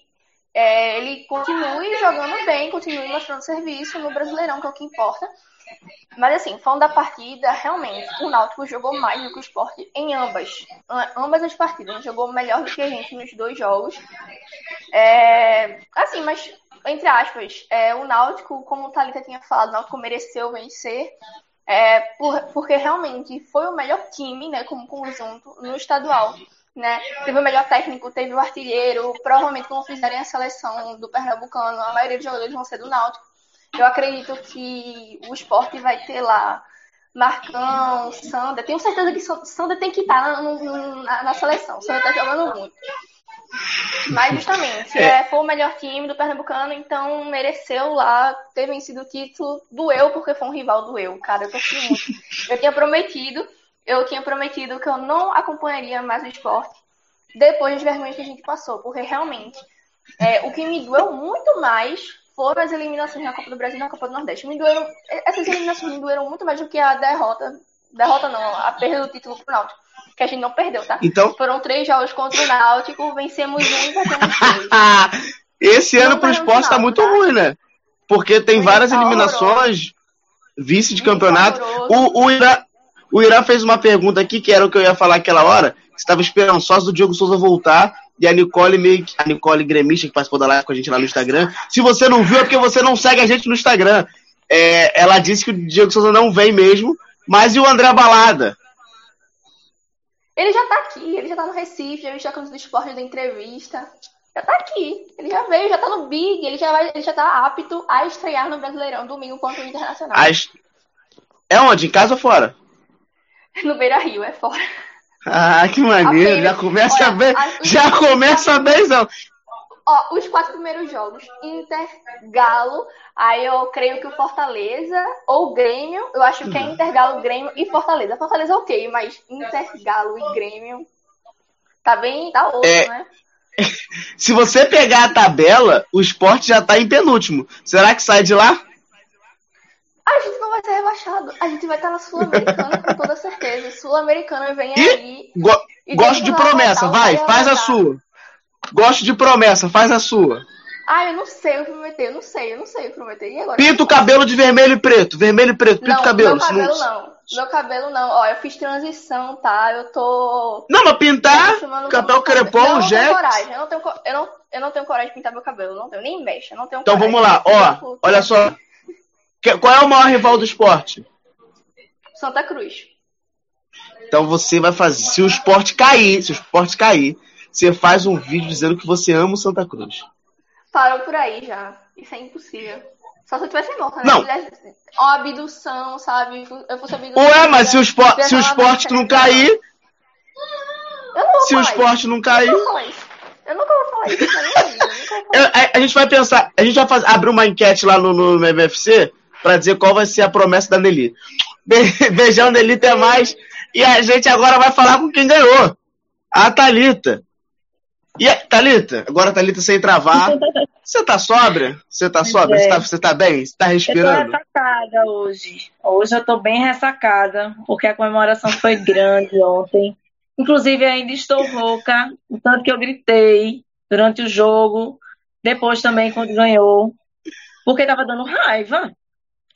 [SPEAKER 6] é, ele continue jogando bem, continue mostrando serviço no Brasileirão, que é o que importa. Mas assim, falando da partida, realmente, o Náutico jogou mais do que o Sport em ambas. Ambas as partidas. Jogou melhor do que a gente nos dois jogos. É, assim, mas, entre aspas, é, o Náutico, como o Thalita tinha falado, o Náutico mereceu vencer. É, por, porque realmente foi o melhor time, né, como conjunto, no estadual né? Teve o melhor técnico, teve o artilheiro. Provavelmente, quando fizerem a seleção do Pernambucano, a maioria dos jogadores vão ser do Náutico. Eu acredito que o esporte vai ter lá Marcão, Sander. Tenho certeza que Sander tem que estar na, na, na seleção. Sander está jogando muito. Mas justamente, é. foi o melhor time do Pernambucano, então mereceu lá ter vencido o título. Doeu, porque foi um rival doeu, cara. Eu torci muito. Eu tinha prometido, eu tinha prometido que eu não acompanharia mais o esporte depois das vergonhas que a gente passou, porque realmente é, o que me doeu muito mais foram as eliminações na Copa do Brasil e na Copa do Nordeste. Me doeram, essas eliminações me doeram muito mais do que a derrota. Derrota não, a perda do título pro Náutico. Que a gente não perdeu, tá?
[SPEAKER 1] Então...
[SPEAKER 6] Foram três jogos contra o Náutico, vencemos um e perdemos
[SPEAKER 1] três. Esse ano pro esporte tá muito tá? ruim, né? Porque tem várias eliminações, vice de campeonato. O, o, Irã, o Irã fez uma pergunta aqui, que era o que eu ia falar aquela hora. Estava esperançoso do Diogo Souza voltar e a Nicole meio a Nicole Gremista, que participou da live com a gente lá no Instagram. Se você não viu, é porque você não segue a gente no Instagram. É, ela disse que o Diego Souza não vem mesmo, mas e o André Balada?
[SPEAKER 6] Ele já tá aqui, ele já tá no Recife, já viu a camisa do esporte da entrevista. Já tá aqui, ele já veio, já tá no Big, ele já, vai, ele já tá apto a estrear no Brasileirão domingo contra o Internacional.
[SPEAKER 1] É onde? Em casa ou fora?
[SPEAKER 6] No Beira Rio, é fora.
[SPEAKER 1] Ah, que maneiro. Já começa Olha, bem. Já começa bem, não.
[SPEAKER 6] Ó, os quatro primeiros jogos. Inter, Galo. Aí eu creio que o Fortaleza ou Grêmio. Eu acho que é Inter, Galo, Grêmio e Fortaleza. Fortaleza é ok, mas Inter, Galo e Grêmio. Tá bem, tá outro, é... né? (laughs)
[SPEAKER 1] Se você pegar a tabela, o esporte já tá em penúltimo. Será que sai de lá?
[SPEAKER 6] A gente não vai ser rebaixado. A gente vai estar na Sul-Americana com toda certeza. Sul-Americana vem e aí.
[SPEAKER 1] Go gosto de promessa, vai, faz a sua. Gosto de promessa, faz a sua.
[SPEAKER 6] Ah, eu não sei eu prometer, eu não sei, eu não sei eu prometer. E agora?
[SPEAKER 1] Pinta o cabelo de vermelho e preto, vermelho e preto, pinta o cabelo.
[SPEAKER 6] Meu cabelo não... não. Meu cabelo não, ó, eu fiz transição, tá? Eu tô.
[SPEAKER 1] Não, mas pintar, cabelo crepom, jet.
[SPEAKER 6] Eu não tenho coragem, eu não tenho, eu, não, eu não tenho coragem de pintar meu cabelo, não tenho, nem mexe, eu não tenho
[SPEAKER 1] Então
[SPEAKER 6] coragem.
[SPEAKER 1] vamos lá, ó, olha só. Qual é o maior rival do esporte?
[SPEAKER 6] Santa Cruz.
[SPEAKER 1] Então você vai fazer. Se o esporte cair, se o esporte cair, você faz um vídeo dizendo que você ama o Santa Cruz.
[SPEAKER 6] Parou por aí já. Isso é impossível. Só se eu tivesse morto, né?
[SPEAKER 1] Não.
[SPEAKER 6] Uma abdução, sabe? Eu fosse abdução.
[SPEAKER 1] Ué, mas se o esporte, se o esporte não cair. se o esporte não cair.
[SPEAKER 6] Eu nunca vou falar isso na minha vida. Eu,
[SPEAKER 1] a, a, gente vai pensar, a gente vai fazer, abrir uma enquete lá no, no MFC para dizer qual vai ser a promessa da Nelly. Be (laughs) beijão, Nelly, até mais. E a gente agora vai falar com quem ganhou. A Thalita. E a, Thalita, agora Thalita sem travar. Você tá sóbria? Você tá sóbria? Você, tá, você tá bem? Você tá respirando?
[SPEAKER 7] Eu tô ressacada hoje. Hoje eu tô bem ressacada, porque a comemoração foi (laughs) grande ontem. Inclusive, ainda estou rouca, o tanto que eu gritei durante o jogo, depois também quando ganhou, porque tava dando raiva.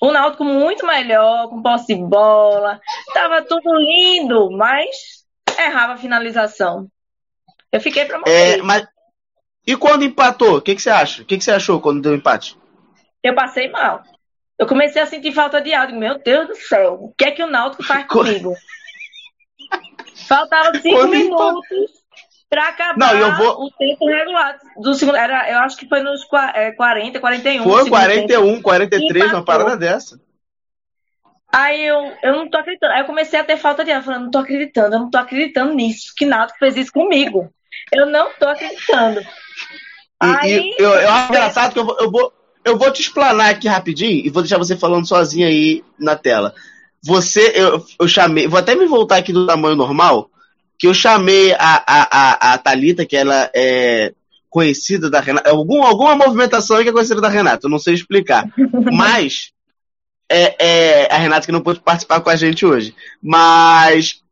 [SPEAKER 7] O Náutico muito melhor, com posse de bola. Tava tudo lindo, mas errava a finalização. Eu fiquei pra
[SPEAKER 1] morrer. É, mas... E quando empatou, o que, que você acha? O que, que você achou quando deu empate?
[SPEAKER 7] Eu passei mal. Eu comecei a sentir falta de áudio. Meu Deus do céu, o que é que o Náutico faz (laughs) comigo? Faltavam cinco quando minutos para acabar
[SPEAKER 1] não, eu vou...
[SPEAKER 7] o tempo regular do segundo. Era, eu acho que foi nos 40, 41.
[SPEAKER 1] É, foi 41, tempo. 43, uma parada dessa.
[SPEAKER 7] Aí eu, eu não tô acreditando. Aí eu comecei a ter falta de ar, falando, não tô acreditando, eu não tô acreditando nisso, que Nato fez isso comigo. Eu não tô acreditando. E,
[SPEAKER 1] Aí, e eu, eu acho engraçado que eu vou, eu, vou, eu vou te explanar aqui rapidinho e vou deixar você falando sozinha aí na tela. Você, eu, eu chamei, vou até me voltar aqui do tamanho normal, que eu chamei a, a, a, a Thalita, que ela é conhecida da Renata, algum, alguma movimentação que é conhecida da Renata, eu não sei explicar. (laughs) Mas é, é, a Renata que não pôde participar com a gente hoje. Mas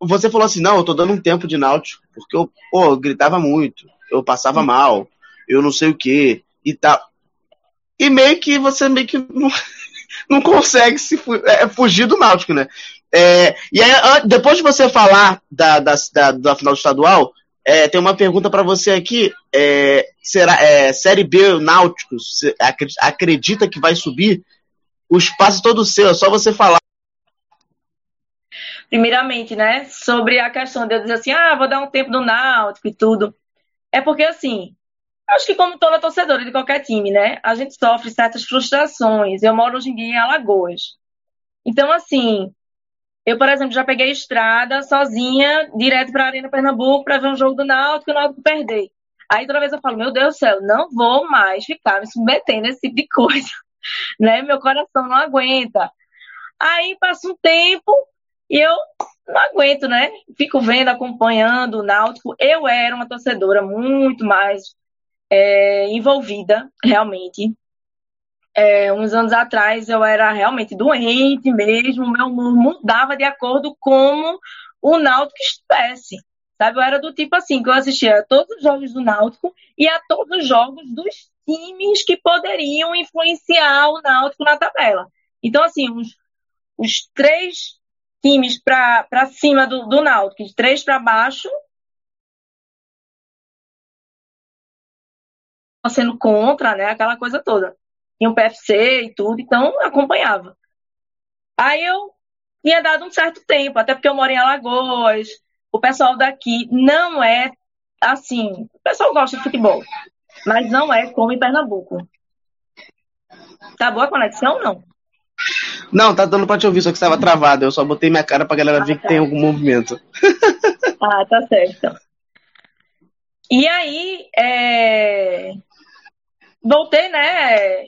[SPEAKER 1] você falou assim, não, eu tô dando um tempo de náutico, porque eu, pô, eu gritava muito, eu passava mal, eu não sei o que e tal. E meio que você meio que não, (laughs) não consegue se é, fugir do náutico, né? É, e aí, depois de você falar da, da, da, da final estadual, é, tem uma pergunta para você aqui. É, será é, Série B Náutico acredita que vai subir? O espaço é todo seu, é só você falar.
[SPEAKER 7] Primeiramente, né, sobre a questão de eu dizer assim, ah, vou dar um tempo do Náutico e tudo. É porque, assim, acho que como toda torcedora de qualquer time, né, a gente sofre certas frustrações. Eu moro hoje em dia em Alagoas. Então, assim, eu, por exemplo, já peguei estrada sozinha, direto para a Arena Pernambuco, para ver um jogo do Náutico e o Náutico perder. Aí toda vez eu falo, meu Deus do céu, não vou mais ficar me submetendo a esse tipo de coisa, (laughs) né? Meu coração não aguenta. Aí passa um tempo e eu não aguento, né? Fico vendo, acompanhando o Náutico. Eu era uma torcedora muito mais é, envolvida, realmente. É, uns anos atrás eu era realmente doente mesmo, meu humor mudava de acordo com o Náutico estivesse. Sabe, eu era do tipo assim, que eu assistia a todos os jogos do Náutico e a todos os jogos dos times que poderiam influenciar o Náutico na tabela. Então, assim, os, os três times para cima do, do Náutico, de três para baixo, sendo contra, né? Aquela coisa toda. Tinha um PFC e tudo, então acompanhava. Aí eu tinha dado um certo tempo, até porque eu moro em Alagoas. O pessoal daqui não é assim. O pessoal gosta de futebol, mas não é como em Pernambuco. Tá boa a conexão ou não?
[SPEAKER 1] Não, tá dando pra te ouvir, só que estava travado. Eu só botei minha cara pra galera ver ah, tá. que tem algum movimento. (laughs)
[SPEAKER 7] ah, tá certo. E aí, é... voltei, né,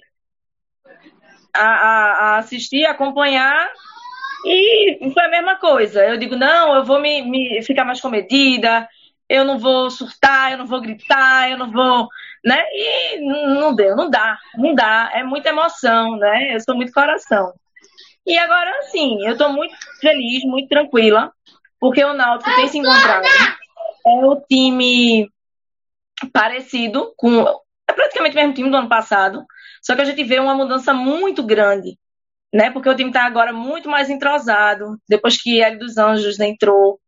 [SPEAKER 7] a, a, a assistir, acompanhar, e foi a mesma coisa. Eu digo, não, eu vou me, me ficar mais comedida, eu não vou surtar, eu não vou gritar, eu não vou, né? E não deu, não dá, não dá. É muita emoção, né? Eu sou muito coração. E agora, sim, eu estou muito feliz, muito tranquila, porque o Náutico tem se encontrado. É o time parecido com. É praticamente o mesmo time do ano passado, só que a gente vê uma mudança muito grande, né? Porque o time está agora muito mais entrosado, depois que Hélio dos Anjos entrou,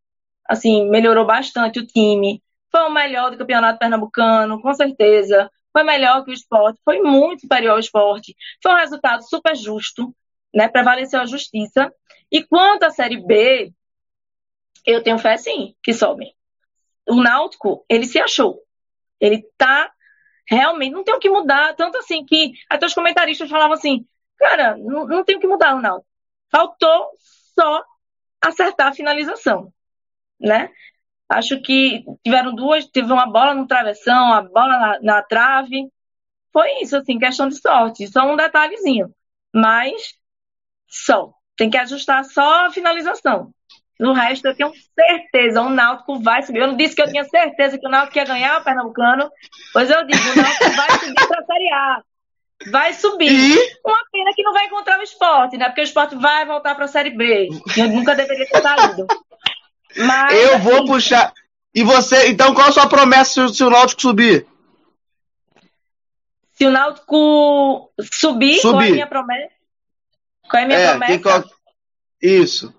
[SPEAKER 7] assim, melhorou bastante o time. Foi o melhor do campeonato pernambucano, com certeza. Foi melhor que o esporte, foi muito superior ao esporte. Foi um resultado super justo né? Prevaleceu a justiça. E quanto à Série B, eu tenho fé sim que sobe. O Náutico, ele se achou. Ele tá realmente, não tem o que mudar. Tanto assim que até os comentaristas falavam assim, cara, não, não tem o que mudar o Náutico. Faltou só acertar a finalização, né? Acho que tiveram duas, teve uma bola no travessão, a bola na, na trave. Foi isso, assim, questão de sorte. Só um detalhezinho. Mas só. Tem que ajustar só a finalização. No resto, eu tenho certeza, o Náutico vai subir. Eu não disse que eu tinha certeza que o Náutico ia ganhar o Pernambucano, pois eu digo, o Náutico vai subir para a Série A. Vai subir. E? Uma pena que não vai encontrar o esporte, né? Porque o esporte vai voltar para a Série B. Eu nunca deveria ter saído.
[SPEAKER 1] Mas, eu vou assim, puxar. E você, então, qual a sua promessa se o Náutico subir?
[SPEAKER 7] Se o Náutico subir, subir. qual é a minha promessa? Qual é a minha é, promessa?
[SPEAKER 1] Isso.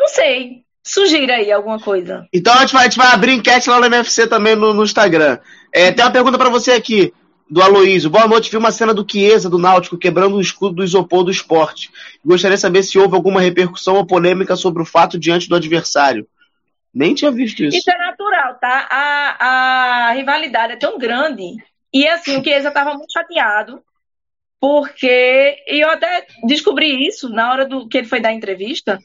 [SPEAKER 7] Não sei. Sugira aí alguma coisa.
[SPEAKER 1] Então a gente vai, a gente vai abrir enquete lá no MFC também no, no Instagram. É, tem uma pergunta para você aqui, do Aloísio. Boa noite. Vi uma cena do Chiesa, do Náutico, quebrando o escudo do isopor do esporte. Gostaria de saber se houve alguma repercussão ou polêmica sobre o fato diante do adversário. Nem tinha visto isso.
[SPEAKER 7] Isso é natural, tá? A, a rivalidade é tão grande. E assim, o Chiesa estava muito chateado porque e eu até descobri isso na hora do que ele foi dar entrevista,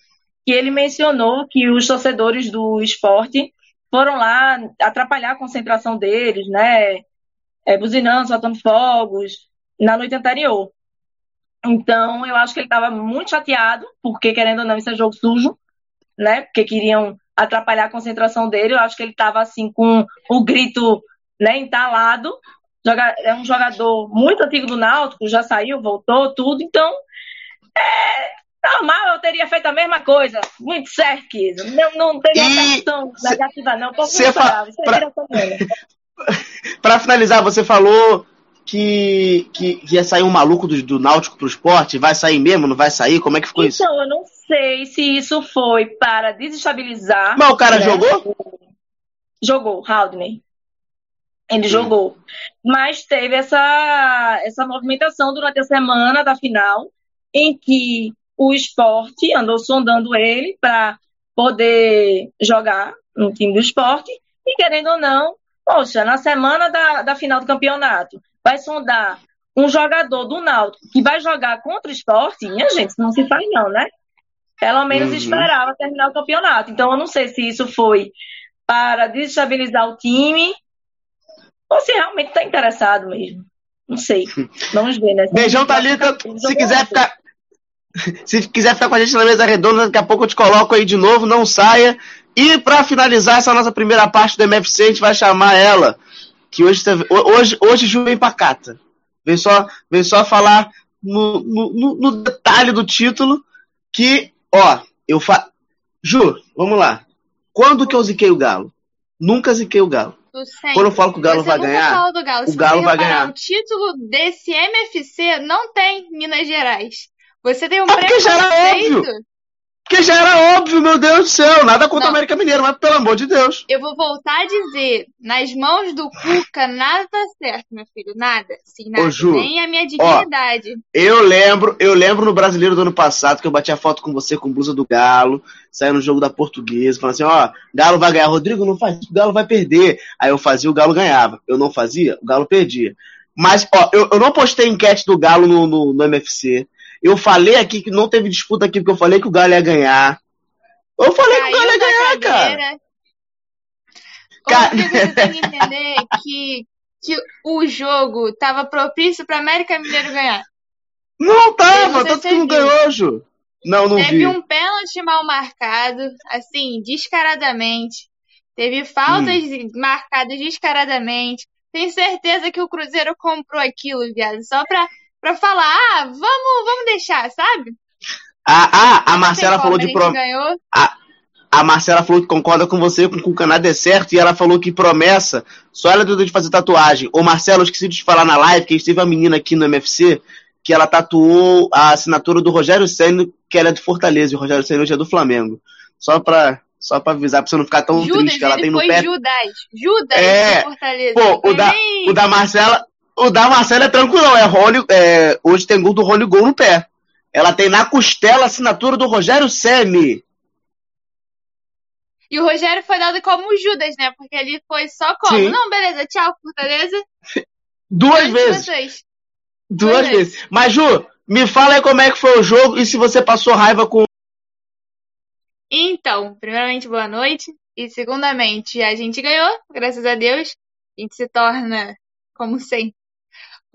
[SPEAKER 7] que ele mencionou que os torcedores do esporte foram lá atrapalhar a concentração deles, né? É, buzinando, soltando fogos na noite anterior. Então, eu acho que ele estava muito chateado, porque querendo ou não, isso é jogo sujo, né? Porque queriam atrapalhar a concentração dele. Eu acho que ele estava assim com o grito, né, entalado é um jogador muito antigo do Náutico, já saiu, voltou, tudo. Então, é normal, eu teria feito a mesma coisa. Muito certo. Não, não teria e... tão negativa, não. Você fa...
[SPEAKER 1] Para (laughs) finalizar, você falou que, que, que, ia sair um maluco do, do Náutico pro esporte. Vai sair mesmo? Não vai sair? Como é que ficou
[SPEAKER 7] então,
[SPEAKER 1] isso?
[SPEAKER 7] Então, eu não sei se isso foi para desestabilizar.
[SPEAKER 1] Mas o cara né? jogou?
[SPEAKER 7] Jogou, Haldney. Ele jogou. Mas teve essa, essa movimentação durante a semana da final, em que o esporte andou sondando ele para poder jogar no time do esporte, e querendo ou não, poxa, na semana da, da final do campeonato, vai sondar um jogador do Náutico que vai jogar contra o esporte, minha gente, não se faz não, né? Pelo menos uhum. esperava terminar o campeonato. Então eu não sei se isso foi para desestabilizar o time ou se realmente está interessado mesmo. Não sei. (laughs) Vamos ver, né?
[SPEAKER 1] Beijão, Thalita. Se quiser ficar. (laughs) Se quiser ficar com a gente na mesa redonda, daqui a pouco eu te coloco aí de novo, não saia. E para finalizar essa nossa primeira parte do MFC, a gente vai chamar ela, que hoje hoje, hoje Ju vem pacata. Vem só, vem só falar no, no, no detalhe do título que, ó, eu fa... Ju, vamos lá. Quando que eu ziquei o Galo? Nunca ziquei o Galo. Quando eu falo que o Galo
[SPEAKER 11] Você
[SPEAKER 1] vai ganhar,
[SPEAKER 11] Galo.
[SPEAKER 1] o Galo vai ganhar.
[SPEAKER 11] O título desse MFC não tem Minas Gerais. Você tem um
[SPEAKER 1] ah, porque já era óbvio. Porque já era óbvio, meu Deus do céu. Nada contra o América Mineiro, mas pelo amor de Deus.
[SPEAKER 11] Eu vou voltar a dizer: nas mãos do Cuca, nada tá certo, meu filho. Nada. Sim, nada. Ô, Ju, Nem a minha dignidade. Ó,
[SPEAKER 1] eu lembro, eu lembro no brasileiro do ano passado que eu bati a foto com você com blusa do Galo, saiu no jogo da portuguesa, falando assim: ó, Galo vai ganhar. Rodrigo, não faz isso, o Galo vai perder. Aí eu fazia, o Galo ganhava. Eu não fazia, o Galo perdia. Mas, ó, eu, eu não postei enquete do Galo no, no, no MFC. Eu falei aqui que não teve disputa aqui, porque eu falei que o Galo ia ganhar. Eu falei Caiu que o Galo ia ganhar, cara.
[SPEAKER 11] cara. você tem que entender que, que o jogo tava propício pra América Mineiro ganhar.
[SPEAKER 1] Não tava, tanto que não ganhou, Ju. Não, não
[SPEAKER 11] Teve
[SPEAKER 1] vi.
[SPEAKER 11] um pênalti mal marcado, assim, descaradamente. Teve faltas hum. marcadas descaradamente. Tenho certeza que o Cruzeiro comprou aquilo, viado, só pra pra falar, ah, vamos, vamos deixar, sabe?
[SPEAKER 1] Ah, ah a Marcela falou de promessa. A, a Marcela falou que concorda com você com, com o Canadá é certo e ela falou que promessa só ela deu de fazer tatuagem. Ô Marcelo, eu esqueci de te falar na live que a gente teve uma menina aqui no MFC que ela tatuou a assinatura do Rogério Senna, que ela é de Fortaleza, e o Rogério Senna hoje é do Flamengo. Só pra, só pra avisar, pra você não ficar tão
[SPEAKER 11] Judas,
[SPEAKER 1] triste que ela tem no
[SPEAKER 11] pé. Judas, Judas
[SPEAKER 1] é,
[SPEAKER 11] Fortaleza.
[SPEAKER 1] Pô, o da, o da Marcela, o da Marcela é tranquilão, é Rony, é, hoje tem gol do Rony Gol no pé. Ela tem na costela a assinatura do Rogério Semi.
[SPEAKER 11] E o Rogério foi dado como Judas, né? Porque ele foi só como. Sim. Não, beleza, tchau, Fortaleza. (laughs)
[SPEAKER 1] Duas vezes. Duas, Duas vezes. vezes. Mas, Ju, me fala aí como é que foi o jogo e se você passou raiva com.
[SPEAKER 11] Então, primeiramente, boa noite. E segundamente, a gente ganhou, graças a Deus. A gente se torna, como sempre,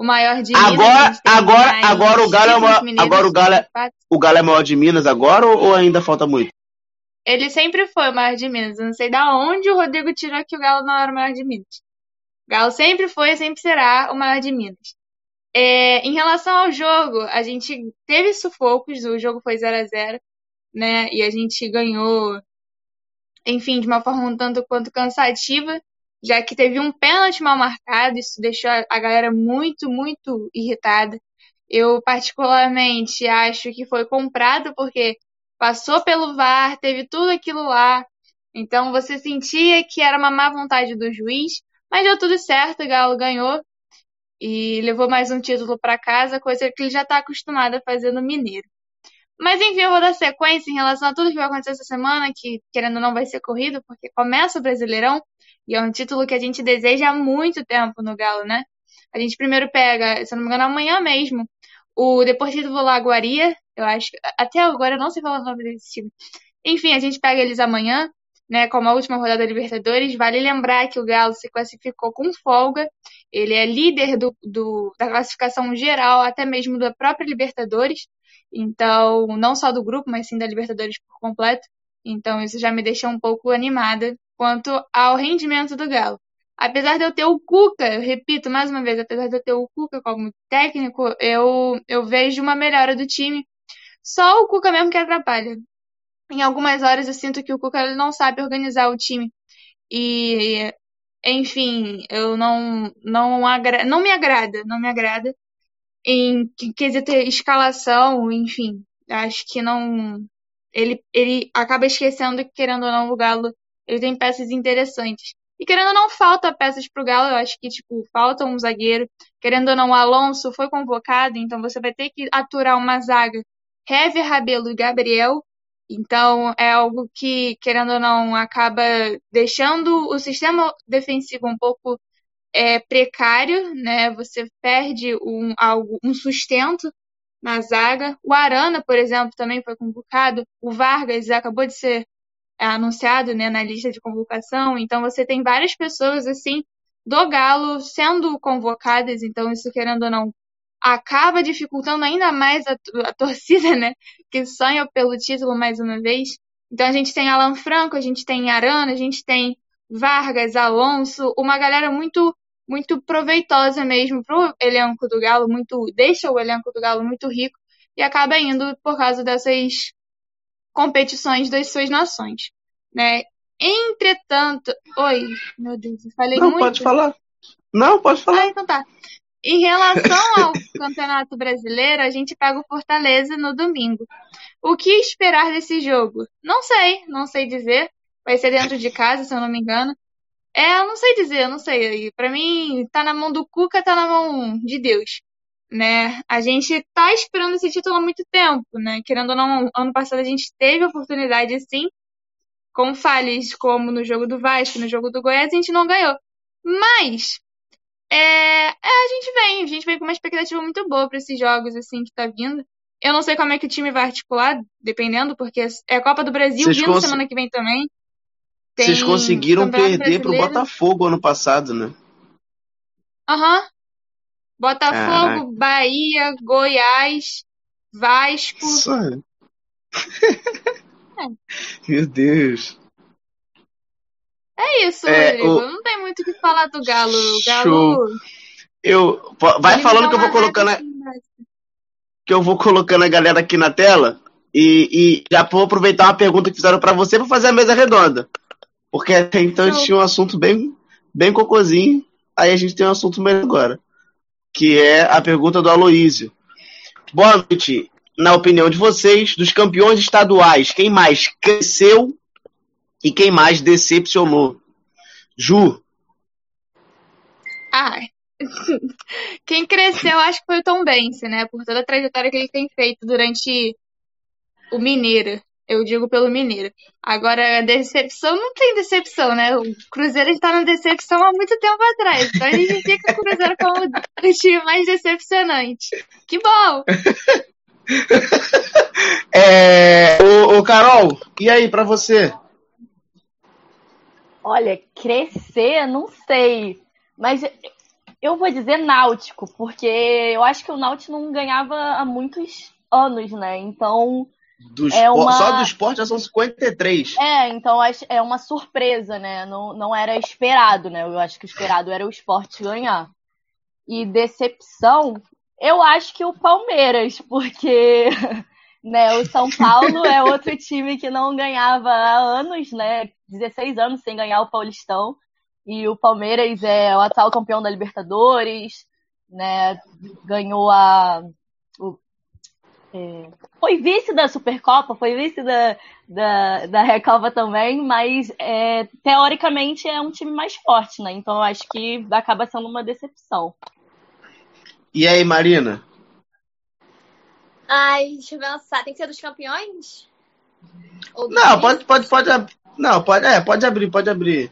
[SPEAKER 11] o maior de
[SPEAKER 1] Minas. Agora, agora, agora o Galo é maior, agora o Galo é, o Galo é maior de Minas agora ou, ou, ainda falta muito?
[SPEAKER 11] Ele sempre foi o maior de Minas. Eu não sei da onde o Rodrigo tirou que o Galo não era o maior de Minas. O Galo sempre foi e sempre será o maior de Minas. É, em relação ao jogo, a gente teve sufocos, o jogo foi 0 a 0 né? E a gente ganhou, enfim, de uma forma um tanto quanto cansativa já que teve um pênalti mal marcado, isso deixou a galera muito, muito irritada. Eu, particularmente, acho que foi comprado porque passou pelo VAR, teve tudo aquilo lá. Então você sentia que era uma má vontade do juiz, mas deu tudo certo, o Galo ganhou e levou mais um título para casa, coisa que ele já está acostumado a fazer no Mineiro. Mas enfim, eu vou dar sequência em relação a tudo que vai acontecer essa semana, que querendo ou não vai ser corrido, porque começa o Brasileirão. E é um título que a gente deseja há muito tempo no Galo, né? A gente primeiro pega, se não me engano, amanhã mesmo, o Deportivo Laguaria. Eu acho. Até agora eu não sei falar o nome desse time. Enfim, a gente pega eles amanhã, né? Como a última rodada da Libertadores. Vale lembrar que o Galo se classificou com folga. Ele é líder do, do, da classificação geral, até mesmo da própria Libertadores. Então, não só do grupo, mas sim da Libertadores por completo. Então, isso já me deixa um pouco animada quanto ao rendimento do Galo. Apesar de eu ter o Cuca, eu repito mais uma vez, apesar de eu ter o Cuca como técnico, eu, eu vejo uma melhora do time. Só o Cuca mesmo que atrapalha. Em algumas horas eu sinto que o Cuca não sabe organizar o time. E, enfim, eu não, não, agra não me agrada, não me agrada. Em quesito escalação, enfim, acho que não. Ele, ele acaba esquecendo que, querendo ou não, o Galo ele tem peças interessantes. E querendo ou não, falta peças pro Galo. Eu acho que, tipo, falta um zagueiro. Querendo ou não, o Alonso foi convocado, então você vai ter que aturar uma zaga. Hever, Rabelo e Gabriel. Então, é algo que, querendo ou não, acaba deixando o sistema defensivo um pouco é, precário, né? Você perde um, algo, um sustento na zaga. O Arana, por exemplo, também foi convocado. O Vargas acabou de ser anunciado né, na lista de convocação. Então você tem várias pessoas assim do Galo sendo convocadas, então isso, querendo ou não, acaba dificultando ainda mais a, a torcida, (laughs) né? Que sonha pelo título mais uma vez. Então a gente tem Alan Franco, a gente tem Arana, a gente tem Vargas, Alonso, uma galera muito muito proveitosa mesmo pro elenco do Galo, muito deixa o elenco do Galo muito rico e acaba indo por causa dessas competições das suas nações, né? Entretanto, oi, meu Deus, eu falei
[SPEAKER 1] Não,
[SPEAKER 11] muito.
[SPEAKER 1] pode falar. Não, pode falar.
[SPEAKER 11] Ah, então tá. Em relação ao Campeonato Brasileiro, a gente pega o Fortaleza no domingo. O que esperar desse jogo? Não sei, não sei dizer. Vai ser dentro de casa, se eu não me engano. É, eu não sei dizer, eu não sei. Pra mim, tá na mão do Cuca, tá na mão de Deus. Né? A gente tá esperando esse título há muito tempo, né? Querendo ou não, ano passado a gente teve a oportunidade sim, com falhas como no jogo do Vasco, no jogo do Goiás, a gente não ganhou. Mas é, é, a gente vem, a gente vem com uma expectativa muito boa para esses jogos assim que tá vindo. Eu não sei como é que o time vai articular, dependendo, porque é a Copa do Brasil
[SPEAKER 1] Vocês
[SPEAKER 11] vindo
[SPEAKER 1] cons-
[SPEAKER 11] semana que vem também.
[SPEAKER 1] Vocês
[SPEAKER 11] Tem
[SPEAKER 1] conseguiram
[SPEAKER 11] Campeonato
[SPEAKER 1] perder pro
[SPEAKER 11] Brasileiro.
[SPEAKER 1] Botafogo ano passado, né?
[SPEAKER 11] Aham. Botafogo. Bahia, Goiás, Vasco.
[SPEAKER 1] Isso aí. (laughs) Meu Deus.
[SPEAKER 11] É isso,
[SPEAKER 1] É,
[SPEAKER 11] Rodrigo.
[SPEAKER 1] o-
[SPEAKER 11] Não tem muito o que falar do Galo. Galo.
[SPEAKER 1] Show. Eu, vai
[SPEAKER 11] ele
[SPEAKER 1] falando que eu vou colocando, a- que eu vou colocando a galera aqui na tela e, e já vou aproveitar uma pergunta que fizeram pra você pra fazer a mesa redonda. Porque até então a gente tinha um assunto bem, bem cocôzinho, aí a gente tem um assunto melhor agora, que é a pergunta do Aloísio. Boa noite. Na opinião de vocês, dos campeões estaduais, quem mais cresceu e quem mais decepcionou? Ju,
[SPEAKER 11] Ah, (laughs) quem cresceu acho que foi o Tom Bense, né? Por toda a trajetória que ele tem feito durante o Mineiro. Eu digo pelo Mineiro. Agora, decepção não tem decepção, né? O Cruzeiro está na decepção há muito tempo atrás. Então a gente fica com o Cruzeiro como o time mais decepcionante. Que bom! (laughs)
[SPEAKER 1] é, ô, ô, Carol, e aí pra você?
[SPEAKER 4] Olha, crescer, não sei. Mas eu vou dizer náutico, porque eu acho que o náutico não ganhava há muitos anos, né? Então,
[SPEAKER 1] Do
[SPEAKER 4] É uma-
[SPEAKER 1] Só do esporte já são 53.
[SPEAKER 4] é, então é uma surpresa, né? Não, não era esperado, né? Eu acho que o esperado era o esporte ganhar. E decepção, eu acho que o Palmeiras, porque (laughs) né, o São Paulo é outro time que não ganhava há anos, né? 16 anos sem ganhar o Paulistão. E o Palmeiras é o atual campeão da Libertadores, né? Ganhou a. é, foi vice da Supercopa, foi vice da, da, da Recopa também, mas é, teoricamente é um time mais forte, né? Então eu acho que acaba sendo uma decepção.
[SPEAKER 1] E aí, Marina?
[SPEAKER 2] Ai, deixa eu pensar. Tem que ser dos campeões? Ou
[SPEAKER 1] Não, pode, pode, pode. ab- Não, pode, é, pode abrir, pode abrir.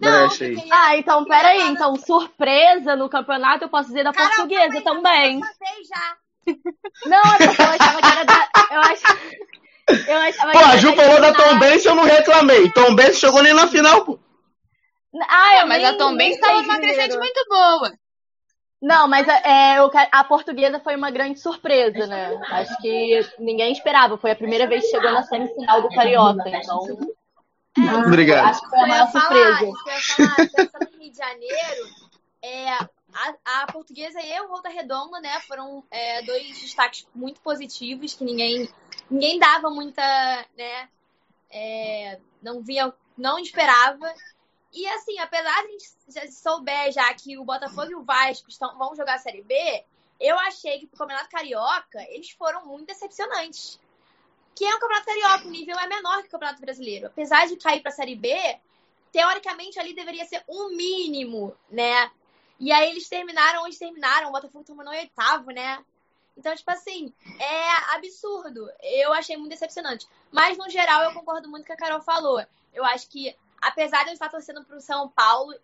[SPEAKER 2] Não, porque-
[SPEAKER 4] Ah, então peraí, então surpresa no campeonato eu posso dizer da
[SPEAKER 2] Carol,
[SPEAKER 4] portuguesa também.
[SPEAKER 2] pensei já.
[SPEAKER 4] Não, é porque eu achava que era da. Eu achava, eu achava
[SPEAKER 1] Pô,
[SPEAKER 4] que
[SPEAKER 1] a
[SPEAKER 4] era
[SPEAKER 1] Ju
[SPEAKER 4] da
[SPEAKER 1] falou da. Tom Benz e eu não reclamei. Tom Benz chegou nem na final, pô.
[SPEAKER 4] Ah,
[SPEAKER 2] mas a Tom Benz numa
[SPEAKER 4] direito.
[SPEAKER 2] crescente muito boa.
[SPEAKER 4] Não, mas é, a portuguesa foi uma grande surpresa, né? Acho que ninguém esperava. Foi a primeira vez que chegou na semifinal do Carioca. Então,
[SPEAKER 1] Obrigado.
[SPEAKER 4] acho que foi a
[SPEAKER 2] Eu ia
[SPEAKER 4] maior
[SPEAKER 2] falar,
[SPEAKER 4] surpresa.
[SPEAKER 2] que eu ia falar, Rio de Janeiro, é, a, a portuguesa e o Volta Redonda, né, foram é, dois destaques muito positivos que ninguém, ninguém dava muita, né, é, não via, não esperava. E assim, apesar de a gente já souber já que o Botafogo e o Vasco estão, vão jogar a Série B, eu achei que pro Campeonato Carioca eles foram muito decepcionantes. Que é um Campeonato Carioca, o nível é menor que o Campeonato Brasileiro. Apesar de cair pra Série B, teoricamente ali deveria ser um mínimo, né? E aí eles terminaram onde terminaram, o Botafogo terminou em oitavo, né? Então, tipo assim, é absurdo. Eu achei muito decepcionante. Mas, no geral, eu concordo muito com o que a Carol falou. Eu acho que, apesar de eu estar torcendo pro São Paulo,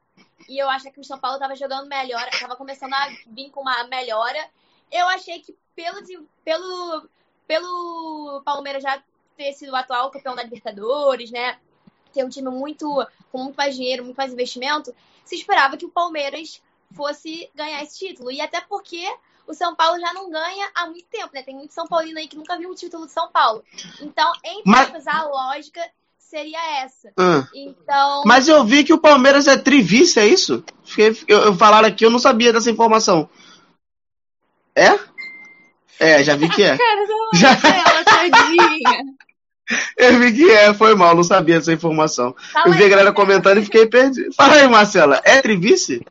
[SPEAKER 2] e eu achar que o São Paulo tava jogando melhor, tava começando a vir com uma melhora, eu achei que pelo, pelo, pelo Palmeiras já ter sido o atual campeão da Libertadores, né? ter um time muito com muito mais dinheiro, muito mais investimento, se esperava que o Palmeiras fosse ganhar esse título. E até porque o São Paulo já não ganha há muito tempo, né? Tem muito São Paulino aí que nunca viu o título de São Paulo. Então, entre
[SPEAKER 1] Mas-
[SPEAKER 2] aspas, a lógica seria essa.
[SPEAKER 1] Ah.
[SPEAKER 2] Então,
[SPEAKER 1] Mas eu vi que o Palmeiras é trivice, é isso? Fiquei, eu, eu falaram aqui, eu não sabia dessa informação. É? É, já vi que é. (laughs)
[SPEAKER 9] Cara, não
[SPEAKER 1] Já-
[SPEAKER 9] ela, tadinha. (laughs)
[SPEAKER 1] Eu vi que é, foi mal, não sabia dessa informação.
[SPEAKER 2] fala
[SPEAKER 1] Eu vi a
[SPEAKER 2] aí,
[SPEAKER 1] galera
[SPEAKER 2] Marcela.
[SPEAKER 1] comentando e fiquei perdido. Fala aí, Marcela, é trivice?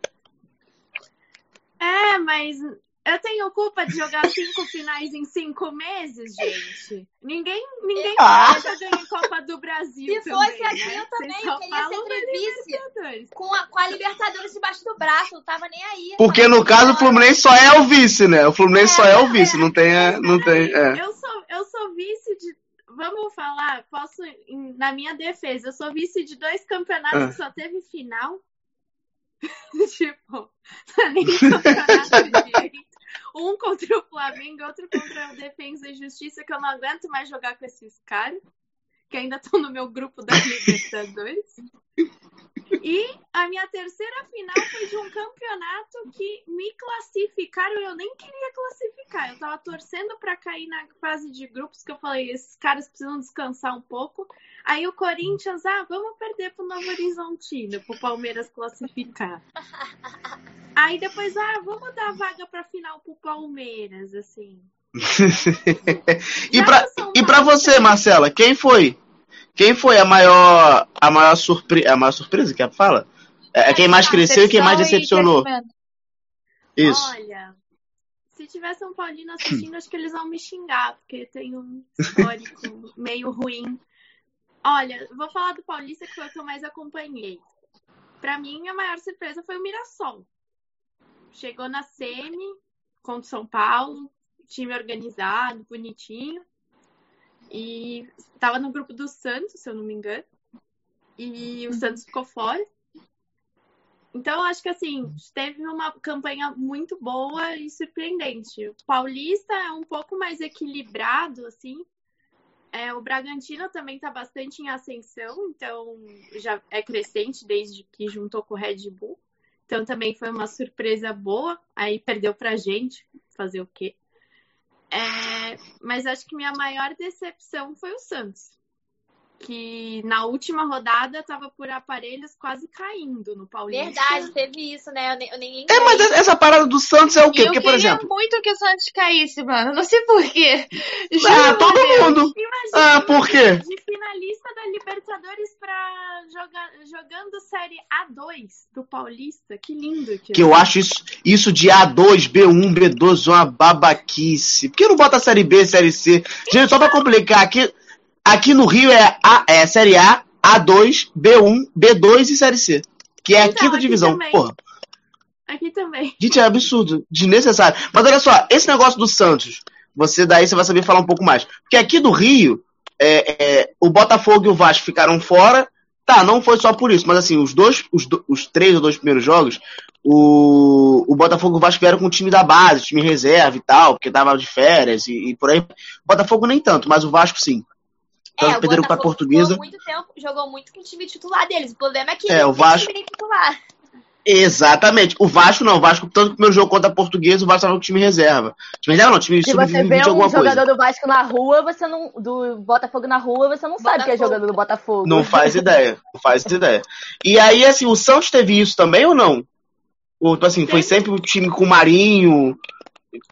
[SPEAKER 9] É, mas eu tenho culpa de jogar cinco finais em cinco meses, gente. Ninguém, ninguém
[SPEAKER 1] Ah.
[SPEAKER 9] já Copa do Brasil.
[SPEAKER 2] Se
[SPEAKER 9] também,
[SPEAKER 2] fosse assim,
[SPEAKER 9] né?
[SPEAKER 2] eu também
[SPEAKER 9] Vocês
[SPEAKER 2] queria ser.
[SPEAKER 9] Libertadores.
[SPEAKER 2] com a, com a Libertadores debaixo do braço, não tava nem aí.
[SPEAKER 1] Porque no caso o Fluminense só é o vice, né? O Fluminense só é o vice, não tem. Não tem é.
[SPEAKER 9] Eu sou, eu sou vice de. Vamos falar, posso, na minha defesa, eu sou vice de dois campeonatos
[SPEAKER 1] Ah.
[SPEAKER 9] que só teve final. (laughs) tipo, é nem direito. Um contra o Flamengo, outro contra o Defensa e Justiça, que eu não aguento mais jogar com esses caras, que ainda estão no meu grupo da Libertadores. E a minha terceira final foi de um campeonato que me classificaram. Eu nem queria classificar. Eu tava torcendo pra cair na fase de grupos, que eu falei, esses caras precisam descansar um pouco. Aí o Corinthians, ah, vamos perder pro Novo Horizontino, pro Palmeiras classificar. Aí depois, ah, vamos dar vaga pra final pro Palmeiras, assim. (laughs)
[SPEAKER 1] E
[SPEAKER 9] São
[SPEAKER 1] e pra
[SPEAKER 9] Paulo
[SPEAKER 1] você, Marcela, quem foi? Quem foi a maior a maior surpresa, a maior surpresa que a fala? É é quem mais cresceu e quem mais decepcionou. Isso.
[SPEAKER 9] Olha, se tiver São Paulino assistindo, acho que eles vão me xingar, porque tem um histórico (laughs) meio ruim. Olha, vou falar do Paulista, que foi o que eu mais acompanhei. Pra mim, a maior surpresa foi o Mirassol. Chegou na semi contra o São Paulo, time organizado, bonitinho. E tava no grupo do Santos, se eu não me engano. E o Santos ficou fora. Então, eu acho que assim, teve uma campanha muito boa e surpreendente. O Paulista é um pouco mais equilibrado, assim. É, o Bragantino também está bastante em ascensão, então já é crescente desde que juntou com o Red Bull. Então também foi uma surpresa boa. Aí perdeu pra gente, fazer o quê? É, mas acho que minha maior decepção foi o Santos. Que na última rodada estava por aparelhos quase caindo no Paulista.
[SPEAKER 2] Verdade, teve isso, né? Eu nem, eu nem
[SPEAKER 1] É, mas essa parada do Santos é o quê?
[SPEAKER 9] eu
[SPEAKER 1] Porque, por
[SPEAKER 9] queria
[SPEAKER 1] exemplo,
[SPEAKER 9] muito que o Santos caísse, mano. Não sei porquê.
[SPEAKER 1] ah, todo mundo.
[SPEAKER 9] Imagina
[SPEAKER 1] Ah, por quê?
[SPEAKER 9] de finalista da Libertadores pra jogar, jogando Série A2 do Paulista. Que lindo.
[SPEAKER 1] Que eu acho isso, isso de A2, B1, B2 uma babaquice. Por que não bota Série B, Série C? Gente, só pra complicar, aqui, aqui no Rio é, A, é Série A, A2, B1, B2 e Série C. Que é a
[SPEAKER 9] Então,
[SPEAKER 1] quinta
[SPEAKER 9] aqui
[SPEAKER 1] divisão.
[SPEAKER 9] também.
[SPEAKER 1] Porra,
[SPEAKER 9] Aqui também.
[SPEAKER 1] gente, é absurdo, desnecessário. Mas olha só, esse negócio do Santos, você daí você vai saber falar um pouco mais. Porque aqui do Rio, é, é, o Botafogo e o Vasco ficaram fora. Tá, não foi só por isso, mas assim, os dois, os, do- os três ou dois primeiros jogos, o, o Botafogo e o Vasco vieram com o time da base, time reserva e tal, porque tava de férias e, e por aí. O Botafogo nem tanto, mas o Vasco sim. Então,
[SPEAKER 2] É,
[SPEAKER 1] perderam
[SPEAKER 2] Botafogo
[SPEAKER 1] portuguesa.
[SPEAKER 2] Jogou muito tempo, jogou muito com o time titular deles. O problema é que
[SPEAKER 1] É,
[SPEAKER 2] não
[SPEAKER 1] o
[SPEAKER 2] tem
[SPEAKER 1] Vasco-
[SPEAKER 2] time titular.
[SPEAKER 1] Exatamente. O Vasco não, o Vasco, tanto que o primeiro jogo contra a portuguesa, o Vasco tava com o time reserva. Time reserva não, time
[SPEAKER 4] Se você vê
[SPEAKER 1] sub-20
[SPEAKER 4] um jogador
[SPEAKER 1] coisa.
[SPEAKER 4] do Vasco na rua, você não. Do Botafogo na rua, você não sabe que é
[SPEAKER 2] Botafogo.
[SPEAKER 4] jogador do Botafogo.
[SPEAKER 1] Não faz ideia. Não faz ideia. E aí, assim, o Santos teve isso também ou não? Ou, tipo assim, foi sempre o time com o Marinho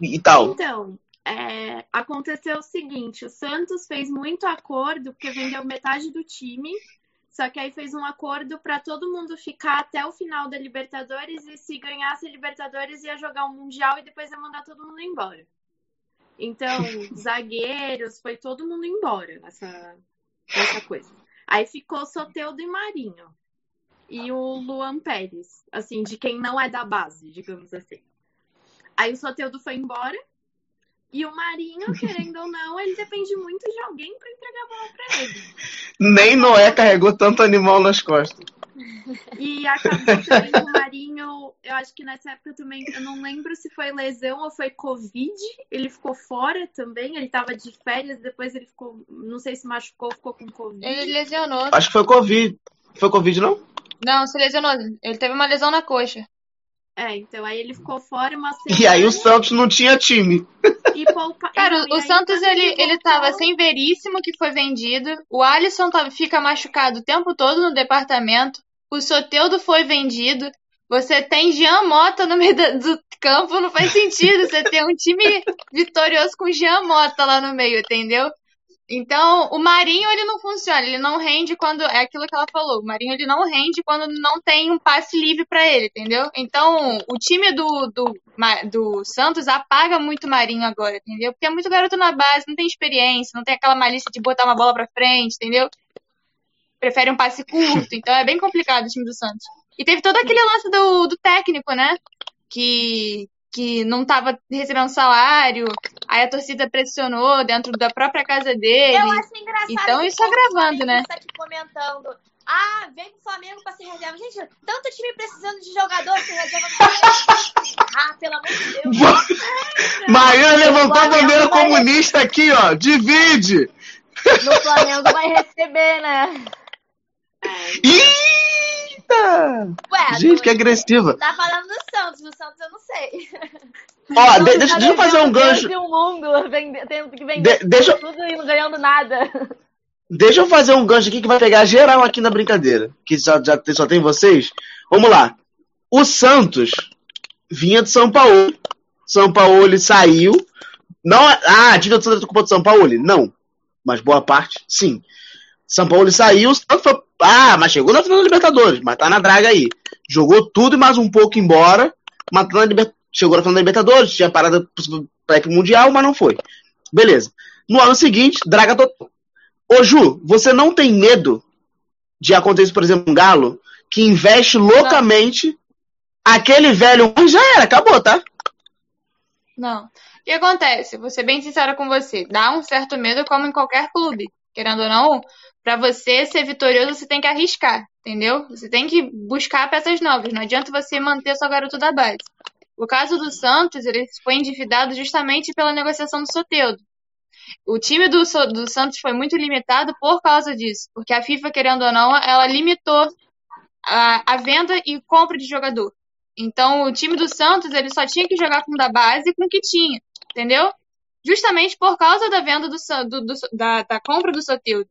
[SPEAKER 1] e, e tal.
[SPEAKER 9] Então, é, aconteceu o seguinte: o Santos fez muito acordo, porque vendeu metade do time. Só que aí fez um acordo para todo mundo ficar até o final da Libertadores e se ganhasse a Libertadores ia jogar o Mundial e depois ia mandar todo mundo embora. Então, (laughs) zagueiros, foi todo mundo embora nessa, nessa coisa. Aí ficou Soteudo e Marinho. E o Luan Pérez, assim, de quem não é da base, digamos assim. Aí o Soteudo foi embora. E o Marinho, querendo ou não, ele depende muito de alguém para entregar a bola para ele.
[SPEAKER 1] Nem Noé carregou tanto animal nas costas.
[SPEAKER 9] E acabou também com o Marinho, eu acho que nessa época também, eu não lembro se foi lesão ou foi Covid, ele ficou fora também, ele tava de férias, depois ele ficou, não sei se machucou, ficou com Covid.
[SPEAKER 11] Ele lesionou.
[SPEAKER 1] Acho que foi Covid. Foi Covid, não?
[SPEAKER 11] Não, se lesionou. Ele teve uma lesão na coxa.
[SPEAKER 3] É, então aí ele ficou fora uma
[SPEAKER 1] E aí o Santos não tinha time.
[SPEAKER 3] E poupa... (laughs)
[SPEAKER 11] Cara,
[SPEAKER 3] e
[SPEAKER 11] o
[SPEAKER 3] aí
[SPEAKER 11] Santos, ele, ele tava sem Veríssimo, que foi vendido. O Alisson tava, fica machucado o tempo todo no departamento. O Soteudo foi vendido. Você tem Jean Mota no meio do campo, não faz sentido você ter um time vitorioso com Jean Mota lá no meio, entendeu? Então, o Marinho, ele não funciona, ele não rende quando. É aquilo que ela falou. O Marinho, ele não rende quando não tem um passe livre pra ele, entendeu? Então, o time do, do, do Santos apaga muito o Marinho agora, entendeu? Porque é muito garoto na base, não tem experiência, não tem aquela malícia de botar uma bola pra frente, entendeu? Prefere um passe curto, então é bem complicado o time do Santos. E teve todo aquele lance do, do técnico, né? Que, que não tava recebendo salário, aí a torcida pressionou dentro da própria casa dele.
[SPEAKER 2] Eu acho engraçado.
[SPEAKER 11] Então
[SPEAKER 2] que
[SPEAKER 11] isso é
[SPEAKER 2] o
[SPEAKER 11] gravando, né?
[SPEAKER 2] flamenguista aqui comentando. Ah, vem pro Flamengo pra ser reserva. Gente, tanto time precisando de jogador ser reserva. Ah, pelo amor de Deus. (laughs)
[SPEAKER 1] Maíra levantou a bandeira comunista aqui, ó. Divide!
[SPEAKER 4] No Flamengo vai receber, né?
[SPEAKER 1] Eita!
[SPEAKER 2] Ué,
[SPEAKER 1] Gente, que agressiva.
[SPEAKER 2] tá falando do Santos. Do Santos eu não sei. (laughs)
[SPEAKER 1] Ó, de- deixa, deixa eu fazer um gancho.
[SPEAKER 4] o mundo, vende- tendo que vender
[SPEAKER 1] De- deixa-
[SPEAKER 4] tudo e não ganhando nada.
[SPEAKER 1] Deixa eu fazer um gancho aqui que vai pegar geral aqui na brincadeira. Que só, já tem- só tem vocês. Vamos lá. O Santos vinha de São Paulo. São Paulo ele saiu. Não, ah, a dívida do Santos é culpa do São Paulo? Não. Mas boa parte, sim. São Paulo ele saiu, o Santos foi. Ah, mas chegou na final da Libertadores, mas tá na draga aí. Jogou tudo e mais um pouco embora, mas tá na Liber- chegou na final da Libertadores, tinha parada pra ir pro Mundial, mas não foi. Beleza. No ano seguinte, draga total. Ô Ju, você não tem medo de acontecer, por exemplo, um galo que investe loucamente aquele velho. Mas já era, acabou, tá?
[SPEAKER 11] Não. O que acontece? Vou ser bem sincera com você. Dá um certo medo, como em qualquer clube. Querendo ou não, pra você ser vitorioso, você tem que arriscar, entendeu? Você tem que buscar peças novas. Não adianta você manter só garoto da base. O caso do Santos, ele foi endividado justamente pela negociação do Soteudo. O time do, do Santos foi muito limitado por causa disso. Porque a FIFA, querendo ou não, ela limitou a, a venda e compra de jogador. Então, o time do Santos, ele só tinha que jogar com da base com o que tinha, entendeu? Justamente por causa da venda do, do- do- da, da compra do Soteldo.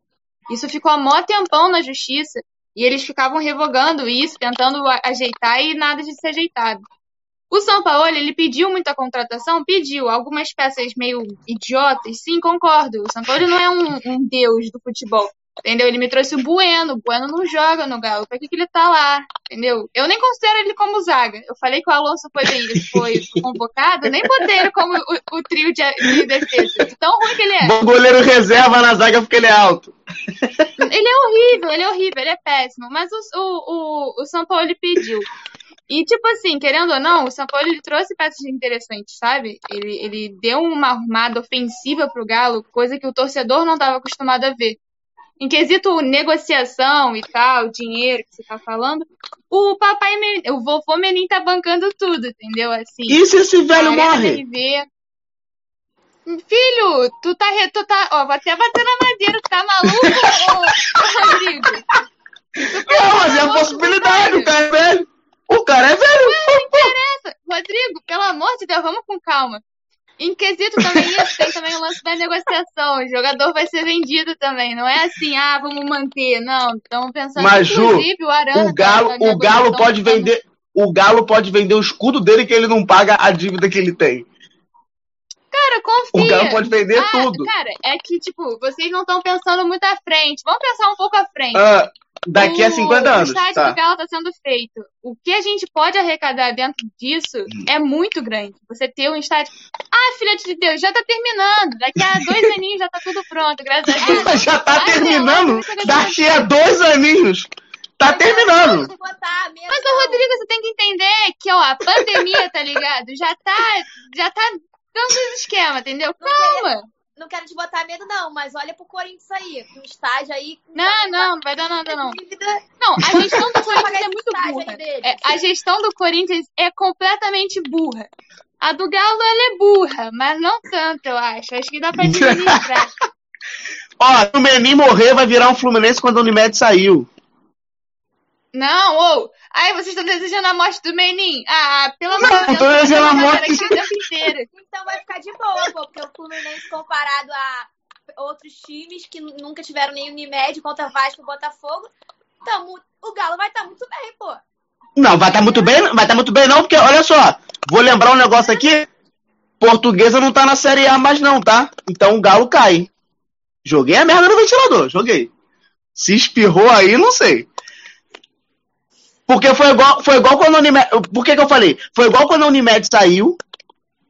[SPEAKER 11] Isso ficou mó tempão na justiça e eles ficavam revogando isso, tentando ajeitar e nada de ser ajeitado. O São Paulo, ele pediu muita contratação? Pediu. Algumas peças meio idiotas? Sim, concordo. O São Paulo não é um, um deus do futebol. Entendeu? Ele me trouxe o Bueno. O Bueno não joga no Galo. Por que, que ele tá lá? Entendeu? Eu nem considero ele como zaga. Eu falei que o Alonso foi, foi convocado, nem botei ele como o, o trio de, de defesa. De Tão ruim que ele é.
[SPEAKER 1] Bom goleiro reserva na zaga porque ele é alto.
[SPEAKER 11] Ele é horrível, ele é horrível, ele é péssimo. Mas o, o, o, o São Paulo ele pediu. E, tipo assim, querendo ou não, o São Paulo ele trouxe peças interessantes, sabe? Ele, ele deu uma armada ofensiva pro Galo, coisa que o torcedor não estava acostumado a ver. Em quesito negociação e tal, dinheiro que você tá falando, o papai, o vovô Menin tá bancando tudo, entendeu? Assim,
[SPEAKER 1] E se esse velho morre?
[SPEAKER 11] Filho, tu tá, re- tu tá, ó, vou até bater na madeira, tu tá maluco, ô, Rodrigo?
[SPEAKER 1] Não, mas é a possibilidade, o cara é velho. O cara é velho.
[SPEAKER 11] Não interessa. Rodrigo, pelo amor de Deus, vamos com calma. Em quesito também isso, (laughs) tem também o lance da negociação. O jogador vai ser vendido também. Não é assim, ah, vamos manter. Não, estamos pensando
[SPEAKER 1] Mas, Ju,
[SPEAKER 11] inclusive o Arana.
[SPEAKER 1] O Galo,
[SPEAKER 11] tá- tá
[SPEAKER 1] o Galo pode vender. O Galo pode vender o escudo dele que ele não paga a dívida que ele tem.
[SPEAKER 11] Cara, confia.
[SPEAKER 1] O Galo pode vender
[SPEAKER 11] Ah,
[SPEAKER 1] tudo.
[SPEAKER 11] Cara, é que, tipo, vocês não estão pensando muito à frente. Vamos pensar um pouco à frente.
[SPEAKER 1] Ah, daqui a
[SPEAKER 11] O-
[SPEAKER 1] 50 anos.
[SPEAKER 11] O estádio
[SPEAKER 1] Tá.
[SPEAKER 11] do Galo está sendo feito. O que a gente pode arrecadar dentro disso é muito grande. Você ter um estádio. Ah, filha de Deus, já tá terminando. Daqui a dois (laughs) aninhos já tá tudo pronto, graças a Deus. (laughs)
[SPEAKER 1] Já tá
[SPEAKER 11] Vai ver,
[SPEAKER 1] terminando. Daqui a dois aninhos. Tá terminando.
[SPEAKER 11] Mas, ô, Rodrigo, você tem que entender que, ó, a pandemia, tá ligado? Já tá, já tá dando os esquemas, entendeu? Calma.
[SPEAKER 2] Não quero te botar medo, não, mas olha pro Corinthians aí. Com estágio aí. com
[SPEAKER 11] Não, não, não vai dar nada, não. Não, a gestão do (laughs) Corinthians é muito burra. É, a gestão do Corinthians é completamente burra. A do Galo, ela é burra, mas não tanto, eu acho. Acho que dá pra (laughs) administrar.
[SPEAKER 1] Ó, se o Menin morrer, vai virar um Fluminense quando a Unimed saiu.
[SPEAKER 11] Não, ou. Ai, vocês estão desejando a morte do Menin. Ah, pelo amor
[SPEAKER 1] Não,
[SPEAKER 11] de Deus.
[SPEAKER 1] tô desejando a morte.
[SPEAKER 11] aqui o tempo inteiro.
[SPEAKER 2] Então vai ficar de boa, pô, porque o Fluminense comparado a outros times que nunca tiveram nem Unimed contra Vasco e Botafogo, tamo, o Galo vai estar muito bem, pô.
[SPEAKER 1] Não, vai estar muito bem, vai estar muito bem não, porque olha só, vou lembrar um negócio aqui. Portuguesa não tá na Série A mais não, tá? Então o Galo cai. Joguei a merda no ventilador, joguei. Se espirrou aí, não sei. Porque foi igual, foi igual quando a Unimed. Por que, que eu falei? Foi igual quando a Unimed saiu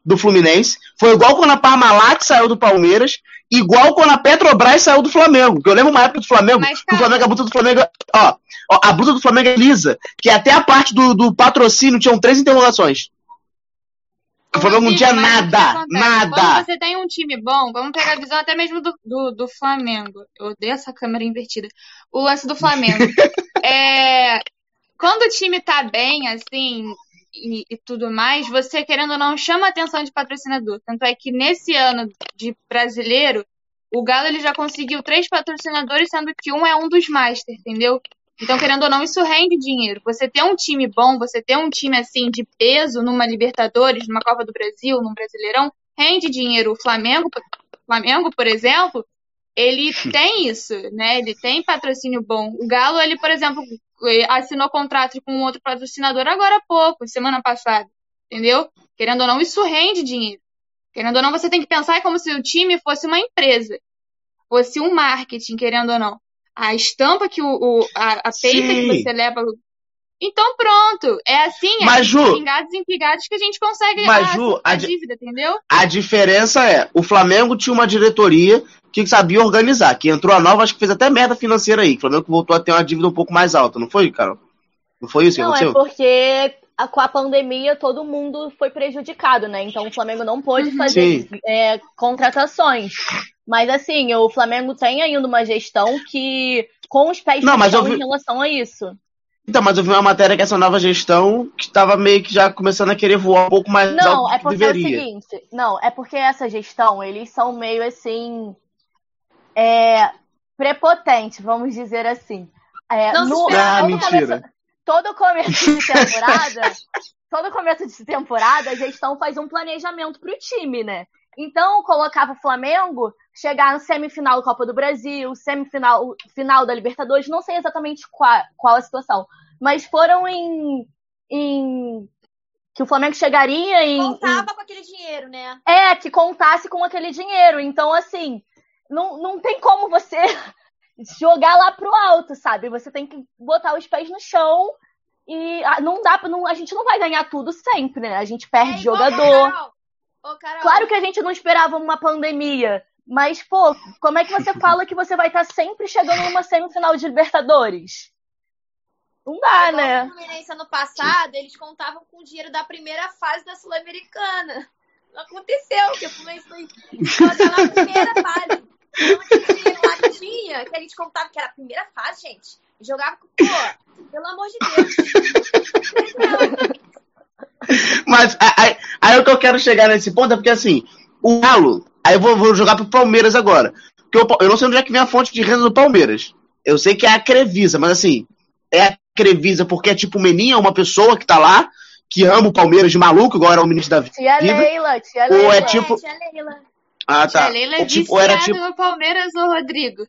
[SPEAKER 1] do Fluminense. Foi igual quando a Parmalat saiu do Palmeiras. Igual quando a Petrobras saiu do Flamengo. Porque eu lembro uma época do Flamengo.
[SPEAKER 11] Mas,
[SPEAKER 1] que Flamengo, a blusa do Flamengo. Ó, a blusa do Flamengo é lisa. Que até a parte do, do patrocínio tinham três interrogações. Que o Flamengo não tinha
[SPEAKER 11] o que
[SPEAKER 1] nada. Nada.
[SPEAKER 11] Quando você tem um time bom, vamos pegar a visão até mesmo do, do, do Flamengo. Eu odeio essa câmera invertida. O lance do Flamengo. (laughs) é, quando o time tá bem, assim, e, e tudo mais, você, querendo ou não, chama a atenção de patrocinador. Tanto é que nesse ano de brasileiro, o Galo ele já conseguiu três patrocinadores, sendo que um é um dos Master, entendeu? Então, querendo ou não, isso rende dinheiro. Você ter um time bom, você ter um time assim de peso numa Libertadores, numa Copa do Brasil, num Brasileirão, rende dinheiro. O Flamengo, Flamengo, por exemplo, ele (laughs) tem isso, né? Ele tem patrocínio bom. O Galo, ele, por exemplo, assinou contrato com um outro patrocinador agora há pouco, semana passada, entendeu? Querendo ou não, isso rende dinheiro. Querendo ou não, você tem que pensar como se o time fosse uma empresa, fosse um marketing, querendo ou não. A estampa que o, o- a, a peita que
[SPEAKER 1] Sim.
[SPEAKER 11] você leva. Então pronto, é assim, é
[SPEAKER 1] Mas, Ju-
[SPEAKER 11] pingados em pingados que a gente consegue
[SPEAKER 1] Mas,
[SPEAKER 11] a,
[SPEAKER 1] Ju,
[SPEAKER 11] a
[SPEAKER 1] a
[SPEAKER 11] dívida, entendeu?
[SPEAKER 1] A diferença é, o Flamengo tinha uma diretoria que sabia organizar, que entrou a nova, acho que fez até merda financeira aí. que O Flamengo voltou a ter uma dívida um pouco mais alta, não foi, Carol? Não foi isso que
[SPEAKER 4] Não, é
[SPEAKER 1] aconteceu?
[SPEAKER 4] porque a- com a pandemia todo mundo foi prejudicado, né? Então o Flamengo não pôde fazer
[SPEAKER 1] Sim.
[SPEAKER 4] é, contratações. Mas assim, o Flamengo tem ainda uma gestão que com os pés
[SPEAKER 1] Não,
[SPEAKER 4] no
[SPEAKER 1] mas vi-
[SPEAKER 4] em relação a isso.
[SPEAKER 1] Então, mas eu vi uma matéria que essa nova gestão que estava meio que já começando a querer voar um pouco mais
[SPEAKER 4] Não,
[SPEAKER 1] alto
[SPEAKER 4] é porque é o
[SPEAKER 1] deveria.
[SPEAKER 4] seguinte, não, é porque essa gestão, eles são meio assim, é, prepotentes, vamos dizer assim. É,
[SPEAKER 2] Não
[SPEAKER 4] no-.
[SPEAKER 1] Ah,
[SPEAKER 4] todo
[SPEAKER 1] mentira.
[SPEAKER 4] começo- todo começo de temporada, (laughs) todo começo de temporada, a gestão faz um planejamento pro time, né? Então, colocava o Flamengo chegar no semifinal da Copa do Brasil, semifinal final da Libertadores, não sei exatamente qual, qual a situação, mas foram em, em que o Flamengo chegaria em, em
[SPEAKER 2] Contava com aquele dinheiro, né?
[SPEAKER 4] é, que contasse com aquele dinheiro. Então, assim, não, não tem como você (laughs) jogar lá pro alto, sabe? Você tem que botar os pés no chão e ah, não dá pra. Não, a gente não vai ganhar tudo sempre, né? A gente perde
[SPEAKER 2] É
[SPEAKER 4] jogador.
[SPEAKER 2] Carol, ô, Carol,
[SPEAKER 4] Claro que a gente não esperava uma pandemia. Mas, pô, como é que você fala que você vai estar sempre chegando numa semifinal de Libertadores? Não dá,
[SPEAKER 2] igual
[SPEAKER 4] né?
[SPEAKER 2] O Fluminense ano passado, eles contavam com o dinheiro da primeira fase da Sul-Americana. Não aconteceu, porque o Fluminense foi na primeira fase. Lá que tinha, que a gente contava que era a primeira fase, gente. e Jogava com, pô, pelo amor de Deus.
[SPEAKER 1] Mas aí, aí o que eu quero chegar nesse ponto é porque assim, o Galo, aí eu vou, vou jogar pro Palmeiras agora. Porque eu, eu não sei onde é que vem a fonte de renda do Palmeiras. Eu sei que é a Crevisa, mas assim, é a Crevisa porque é tipo o Meninha, uma pessoa que tá lá, que ama o Palmeiras de maluco, igual era o ministro da
[SPEAKER 4] Tia
[SPEAKER 1] vida.
[SPEAKER 4] Leila, tia
[SPEAKER 1] Ou
[SPEAKER 4] Leila.
[SPEAKER 1] é tipo.
[SPEAKER 2] Tia Leila.
[SPEAKER 1] Ah, tá.
[SPEAKER 11] Leila é
[SPEAKER 1] Ou, tipo, ou era tipo.
[SPEAKER 11] no Palmeiras, ô Rodrigo.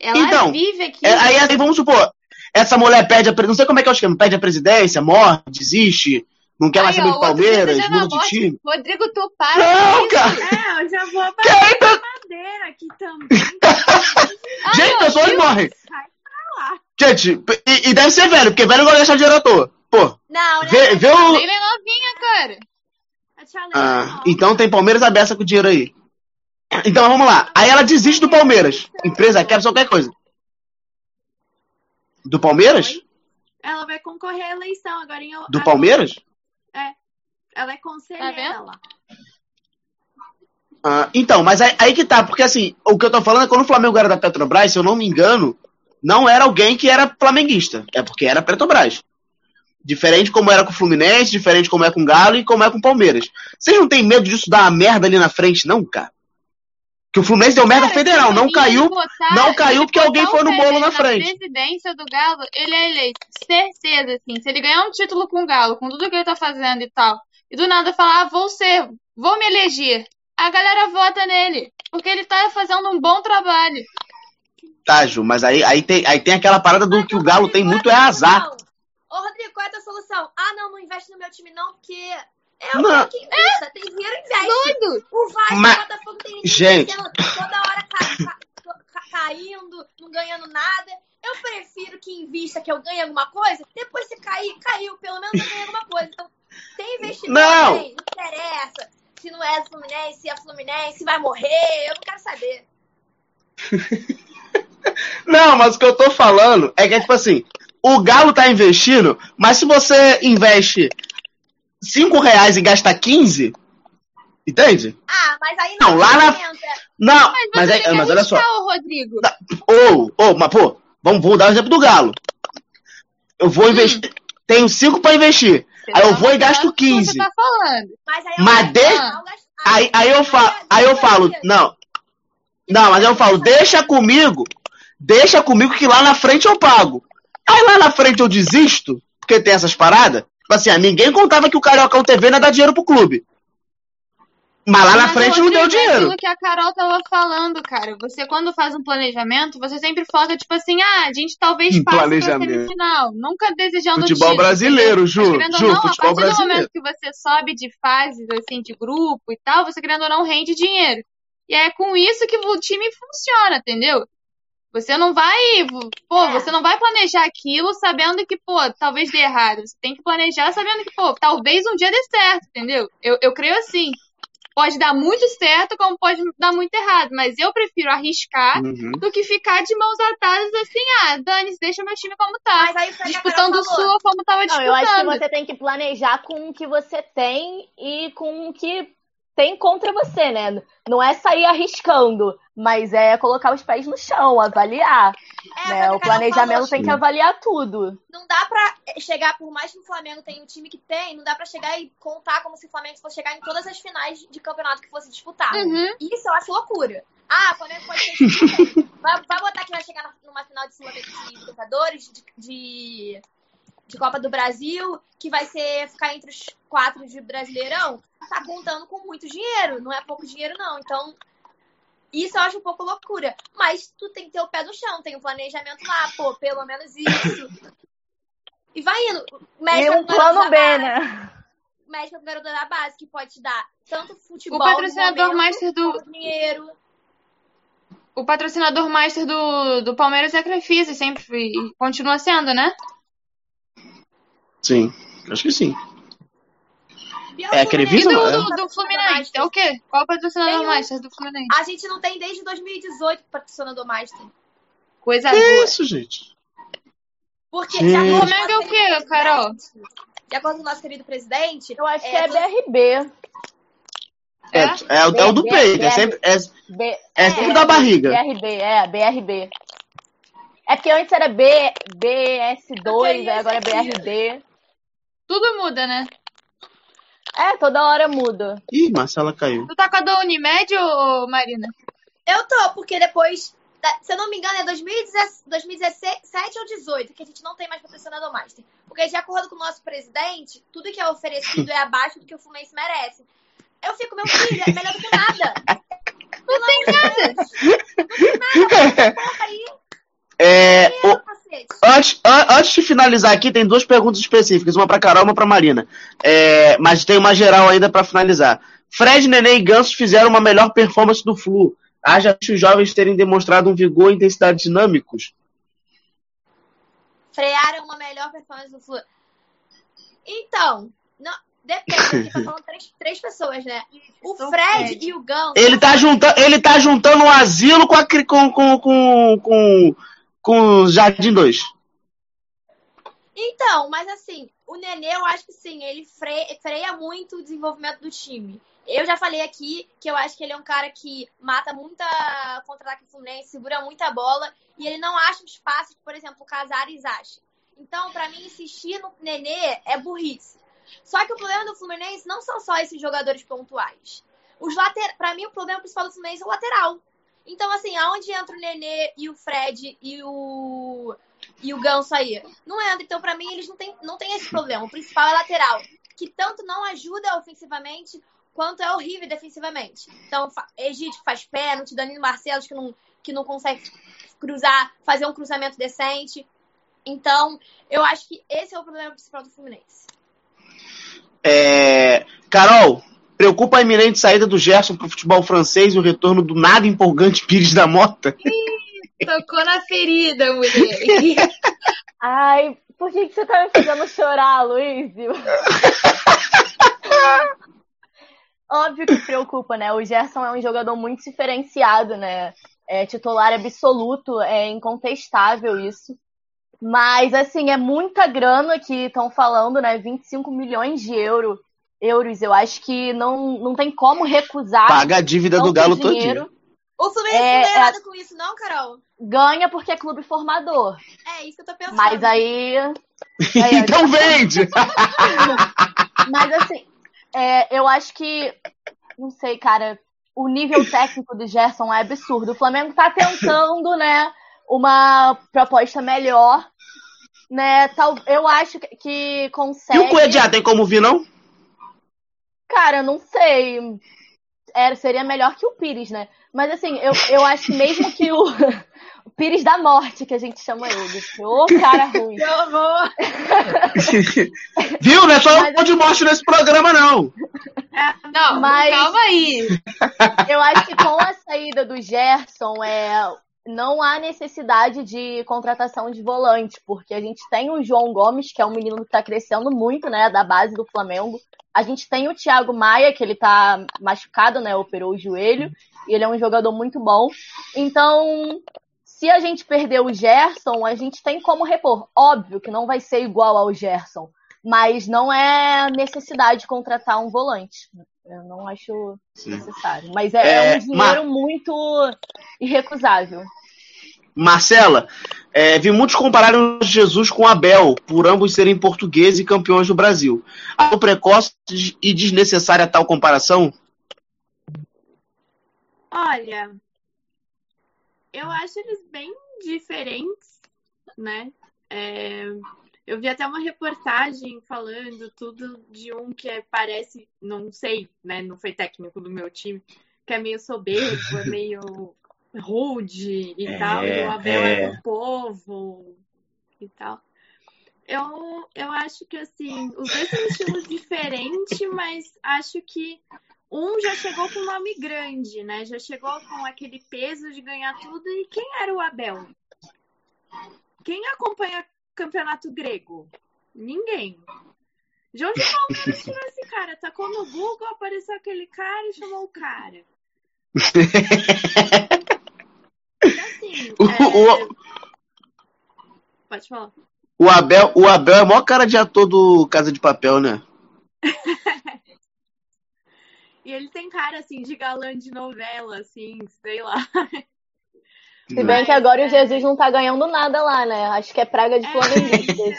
[SPEAKER 11] Ela
[SPEAKER 1] Então,
[SPEAKER 11] vive aqui.
[SPEAKER 1] É, aí, aí vamos supor, essa mulher perde a. Não sei como é que é o esquema, perde a presidência, morre, desiste, não quer mais saber do Palmeiras, muda
[SPEAKER 11] a
[SPEAKER 1] de
[SPEAKER 11] morte.
[SPEAKER 1] time.
[SPEAKER 11] Rodrigo, tu para
[SPEAKER 1] Não,
[SPEAKER 11] isso.
[SPEAKER 1] cara!
[SPEAKER 9] É, eu já vou bater
[SPEAKER 1] aí, tá-
[SPEAKER 9] madeira aqui também.
[SPEAKER 11] Ai, (laughs)
[SPEAKER 1] Gente, pessoas
[SPEAKER 11] viu?
[SPEAKER 1] morrem.
[SPEAKER 9] Sai pra lá.
[SPEAKER 1] Gente, e, e deve ser velho, porque velho não de gastar dinheiro à toa. Pô,
[SPEAKER 2] Não, né?
[SPEAKER 1] vê, vê
[SPEAKER 11] A
[SPEAKER 1] o.
[SPEAKER 11] Leila é novinha, cara.
[SPEAKER 9] A Leila
[SPEAKER 1] Ah, então tem Palmeiras aberta com dinheiro aí. Então vamos lá. Aí ela desiste do Palmeiras. Empresa quer qualquer coisa. Do Palmeiras?
[SPEAKER 9] Ela vai concorrer à eleição agora em
[SPEAKER 1] Do. Palmeiras?
[SPEAKER 9] Ela é
[SPEAKER 11] Tá
[SPEAKER 9] conselheira
[SPEAKER 11] vendo?
[SPEAKER 9] lá.
[SPEAKER 1] Ah, então, mas aí, aí que tá, porque assim, o que eu tô falando é quando o Flamengo era da Petrobras, se eu não me engano, não era alguém que era flamenguista. É porque era Petrobras. Diferente como era com o Fluminense, diferente como é com o Galo e como é com o Palmeiras. Vocês não têm medo disso dar uma merda ali na frente, não, cara? Que o Fluminense deu merda
[SPEAKER 11] Cara,
[SPEAKER 1] federal, não caiu,
[SPEAKER 11] botar-
[SPEAKER 1] não caiu porque alguém foi no bolo na frente.
[SPEAKER 11] presidência do Galo, ele é eleito. Certeza, assim. Se ele ganhar um título com o Galo, com tudo que ele tá fazendo e tal, e do nada falar, ah, vou ser, vou me eleger, a galera vota nele. Porque ele tá fazendo um bom trabalho.
[SPEAKER 1] Tá, Ju, mas aí, aí, tem, aí tem aquela parada do que o Galo tem muito é azar.
[SPEAKER 2] Ô, Rodrigo, qual é a tua solução? Ah, não, não investe no meu time, não, porque é o
[SPEAKER 1] Não.
[SPEAKER 2] que investa. Tem dinheiro, investe.
[SPEAKER 11] Doido.
[SPEAKER 2] O Vasco,
[SPEAKER 1] Mas-
[SPEAKER 2] o Botafogo tem gente toda hora ca- ca- ca- caindo, não ganhando nada. Eu prefiro que invista, que eu ganhe alguma coisa. Depois se cair, caiu. Pelo menos eu ganhei alguma coisa. Então, tem investimento,
[SPEAKER 1] Não.
[SPEAKER 2] tem, não interessa. Se não é Fluminense, se é Fluminense, se vai morrer, eu não quero saber. (laughs)
[SPEAKER 1] Não, mas o que eu tô falando é que é tipo assim, o Galo tá investindo, mas se você investe 5 reais e gasta 15, entende?
[SPEAKER 2] Ah, mas aí
[SPEAKER 1] Não, lá na-. Não,
[SPEAKER 11] Mas
[SPEAKER 1] mas,
[SPEAKER 11] você
[SPEAKER 1] aí, mas olha só.
[SPEAKER 11] ô, Rodrigo.
[SPEAKER 1] Ou, ou, mas pô, vamos, vou dar o exemplo do Galo. Eu vou investir, tenho 5 pra investir. Aí eu vou e gasto 15.
[SPEAKER 11] Você tá falando.
[SPEAKER 2] Mas aí
[SPEAKER 1] Mas
[SPEAKER 2] eu
[SPEAKER 1] de-
[SPEAKER 2] não
[SPEAKER 1] Aí, aí eu falo, aí eu falo, não. Não, mas eu falo, deixa comigo, deixa comigo que lá na frente eu pago. Aí lá na frente eu desisto, porque tem essas paradas. Tipo assim, ah, ninguém contava que o Cariocão TV não ia dar dinheiro pro clube. Mas lá na
[SPEAKER 11] Mas,
[SPEAKER 1] frente não deu
[SPEAKER 11] é
[SPEAKER 1] dinheiro.
[SPEAKER 11] aquilo que a Carol tava falando, cara. Você, quando faz um planejamento, você sempre foca, tipo assim, ah, a gente talvez passe pra semifinal. Nunca desejando
[SPEAKER 1] Futebol
[SPEAKER 11] título,
[SPEAKER 1] brasileiro? Ju, Ju,
[SPEAKER 11] não,
[SPEAKER 1] futebol
[SPEAKER 11] a partir
[SPEAKER 1] brasileiro.
[SPEAKER 11] do momento que você sobe de fases, assim, de grupo e tal, você, querendo ou não, rende dinheiro. E é com isso que o time funciona, entendeu? Você não vai, pô,
[SPEAKER 2] É.
[SPEAKER 11] você não vai planejar aquilo sabendo que, pô, talvez dê errado. Você tem que planejar sabendo que, pô, talvez um dia dê certo, entendeu? Eu, eu creio assim. Pode dar muito certo, como pode dar muito errado. Mas eu prefiro arriscar
[SPEAKER 1] Uhum.
[SPEAKER 11] do que ficar de mãos atadas assim, ah, Dani, deixa meu time como tá.
[SPEAKER 2] A
[SPEAKER 11] disputando sua como tava
[SPEAKER 4] Não,
[SPEAKER 11] disputando.
[SPEAKER 4] eu acho que você tem que planejar com o que você tem e com o que tem contra você, né? Não é sair arriscando, mas é colocar os pés no chão, avaliar.
[SPEAKER 2] É,
[SPEAKER 4] né?
[SPEAKER 2] foi o
[SPEAKER 4] planejamento
[SPEAKER 2] falou.
[SPEAKER 4] tem que avaliar tudo.
[SPEAKER 2] Não dá pra chegar, por mais que o Flamengo tenha o time que tem, não dá pra chegar e contar como se o Flamengo fosse chegar em todas as finais de campeonato que fosse disputado.
[SPEAKER 11] Uhum.
[SPEAKER 2] Isso eu acho loucura. Ah, o Flamengo pode tem. (laughs) vai, vai botar que vai chegar numa final de Sul- de Libertadores, de, de, de Copa do Brasil, que vai ser ficar entre os quatro de Brasileirão. Tá contando com muito dinheiro, não é pouco dinheiro, não. Então, isso eu acho um pouco loucura. Mas tu tem que ter o pé no chão, tem um planejamento lá, pô, pelo menos isso. E vai indo. Mexe
[SPEAKER 4] E um plano B,
[SPEAKER 2] base,
[SPEAKER 4] né?
[SPEAKER 2] Mexe com o garoto da base, que pode te dar tanto futebol.
[SPEAKER 11] O patrocinador master do-
[SPEAKER 2] dinheiro.
[SPEAKER 11] O patrocinador master do, do Palmeiras é a Crefisa, sempre e continua sendo, né?
[SPEAKER 1] Sim, acho que sim.
[SPEAKER 2] É o
[SPEAKER 1] É,
[SPEAKER 2] Fluminense,
[SPEAKER 1] Crefisa
[SPEAKER 11] E do,
[SPEAKER 1] não é.
[SPEAKER 11] do, do Fluminense? É o quê? Qual o patrocinador
[SPEAKER 2] um.
[SPEAKER 11] master do Fluminense?
[SPEAKER 2] A gente não tem desde 2018 patrocinador master.
[SPEAKER 11] Coisa
[SPEAKER 1] Que
[SPEAKER 11] boa.
[SPEAKER 1] isso, gente?
[SPEAKER 2] Porque,
[SPEAKER 1] Gente.
[SPEAKER 2] com
[SPEAKER 11] Flamengo é o quê, Carol?
[SPEAKER 2] De acordo com o nosso querido presidente,
[SPEAKER 4] Eu acho que
[SPEAKER 2] É,
[SPEAKER 4] é BRB.
[SPEAKER 1] É, é, o- é o do peito, é sempre, é,
[SPEAKER 4] B-
[SPEAKER 1] é sempre da barriga.
[SPEAKER 4] BRB, é, BRB. É porque antes era B, BS2, aí agora é BRB.
[SPEAKER 11] Tudo muda, né?
[SPEAKER 4] É, toda hora muda.
[SPEAKER 1] Ih, Marcela caiu.
[SPEAKER 11] Tu tá com a da Unimed, ô Marina?
[SPEAKER 2] eu tô, porque depois, se eu não me engano, é 2017, 2017 ou 2018 que a gente não tem mais patrocinador master. Porque, de acordo com o nosso presidente, tudo que é oferecido é abaixo do que o Fluminense merece. Eu fico, meu filho, é melhor do que nada.
[SPEAKER 11] Não tem nada. (laughs)
[SPEAKER 2] Porra aí,
[SPEAKER 1] É, o-
[SPEAKER 2] eu, cacete.
[SPEAKER 1] Antes, an- antes de finalizar aqui, tem duas perguntas específicas, uma pra Carol e uma pra Marina. É, mas tem uma geral ainda pra finalizar. Fred, Nenê e Ganso fizeram uma melhor performance do Flu. Haja os jovens terem demonstrado um vigor e intensidade dinâmicos?
[SPEAKER 2] frearam uma melhor performance do Flu. Então, não, depende, porque tá (laughs) falando três, três pessoas, né? O Fred,
[SPEAKER 11] Fred.
[SPEAKER 2] e o Ganso.
[SPEAKER 1] Ele tá juntando, ele tá juntando um asilo com, a, com, com, com, com, com Jardim 2.
[SPEAKER 2] Então, mas assim, o Nenê, eu acho que sim, ele fre- freia muito o desenvolvimento do time. Eu já falei aqui que eu acho que ele é um cara que mata muita contra-ataque Fluminense, segura muita bola e ele não acha os passes que, por exemplo, o Casares acha. Então, pra mim, insistir no Nenê é burrice. Só que o problema do Fluminense não são só esses jogadores pontuais. Os later... Pra mim, o problema principal do Fluminense é o lateral. Então, assim, aonde entra o Nenê e o Fred e o. E o Ganso aí? Não entra. Então, pra mim, eles não têm não tem esse problema. O principal é lateral. Que tanto não ajuda ofensivamente, quanto é horrível defensivamente. Então, Egídio faz pênalti, Danilo Marcelo que não, que não consegue cruzar, fazer um cruzamento decente. Então, eu acho que esse é o problema principal do Fluminense.
[SPEAKER 1] É, Carol, preocupa a iminente saída do Gerson pro futebol francês e o retorno do nada empolgante Pires da Mota?
[SPEAKER 11] Tocou na ferida, mulher. (laughs)
[SPEAKER 4] Ai, por que, que você tá me fazendo chorar, Luísio? (laughs) Óbvio que preocupa, né? O Gerson é um jogador muito diferenciado, né? É titular absoluto, é incontestável isso. Mas, assim, é muita grana que estão falando, né? 25 milhões de euro, euros. Eu acho que não, não tem como recusar.
[SPEAKER 1] Paga a dívida do Galo
[SPEAKER 4] dinheiro.
[SPEAKER 1] todinho.
[SPEAKER 2] O Fluminense
[SPEAKER 4] É,
[SPEAKER 2] não ganha
[SPEAKER 4] é-
[SPEAKER 2] nada com isso, não, Carol?
[SPEAKER 4] Ganha porque é clube formador.
[SPEAKER 2] É isso que eu tô pensando.
[SPEAKER 4] Mas aí. (laughs)
[SPEAKER 1] então vende! (laughs)
[SPEAKER 4] Mas assim, é, eu acho que. Não sei, cara. O nível (laughs) técnico do Gerson é absurdo. O Flamengo tá tentando, né? Uma proposta melhor. Né? Tal, eu acho que- que
[SPEAKER 1] E
[SPEAKER 4] consegue.
[SPEAKER 1] o Coediá tem como vir, não?
[SPEAKER 4] Cara, eu não sei. Era, seria melhor que o Pires, né? Mas assim, eu, eu acho que mesmo que o, (laughs) o Pires da morte, que a gente chama ele. Ô, cara ruim.
[SPEAKER 2] Que horror! (laughs)
[SPEAKER 1] Viu? Não é só eu de morte nesse programa, não.
[SPEAKER 11] Não,
[SPEAKER 4] Mas-
[SPEAKER 11] calma aí.
[SPEAKER 4] Eu acho que com a saída do Gerson, é, não há necessidade de contratação de volante, porque a gente tem o João Gomes, que é um menino que está crescendo muito, né, da base do Flamengo. A gente tem o Thiago Maia, que ele tá machucado, né, operou o joelho, e ele é um jogador muito bom. Então, se a gente perder o Gerson, a gente tem como repor. Óbvio que não vai ser igual ao Gerson, mas não é necessidade de contratar um volante. Eu não acho necessário. Mas é, é
[SPEAKER 1] É,
[SPEAKER 4] um dinheiro muito irrecusável.
[SPEAKER 1] Marcela, é, vi muitos compararem Jesus com Abel, por ambos serem portugueses e campeões do Brasil. Algo precoce e desnecessária tal comparação?
[SPEAKER 9] Olha, eu acho eles bem diferentes, né? É, eu vi até uma reportagem falando tudo de um que é- parece, não sei, né? Não foi técnico do meu time, que é meio soberbo, é (laughs) meio rude e
[SPEAKER 1] É,
[SPEAKER 9] tal, e o Abel é,
[SPEAKER 1] é.
[SPEAKER 9] do povo e tal. Eu, eu acho que assim, os dois são estilos diferentes, mas acho que um já chegou com um nome grande, né? Já chegou com aquele peso de ganhar tudo. E quem era o Abel? Quem acompanha campeonato grego? Ninguém. De onde o Palmeiras tirou esse cara? Tacou no Google, apareceu aquele cara e chamou o cara. (laughs) Assim, (laughs)
[SPEAKER 1] O,
[SPEAKER 9] é...
[SPEAKER 1] o-
[SPEAKER 9] Pode falar.
[SPEAKER 1] o Abel, o Abel é a maior cara de ator do Casa de Papel, né? (laughs)
[SPEAKER 9] E ele tem cara, assim, de galã de novela, assim, sei lá. (laughs)
[SPEAKER 4] Se bem que agora o Jesus não tá ganhando nada lá, né? Acho que é praga de flamenguistas.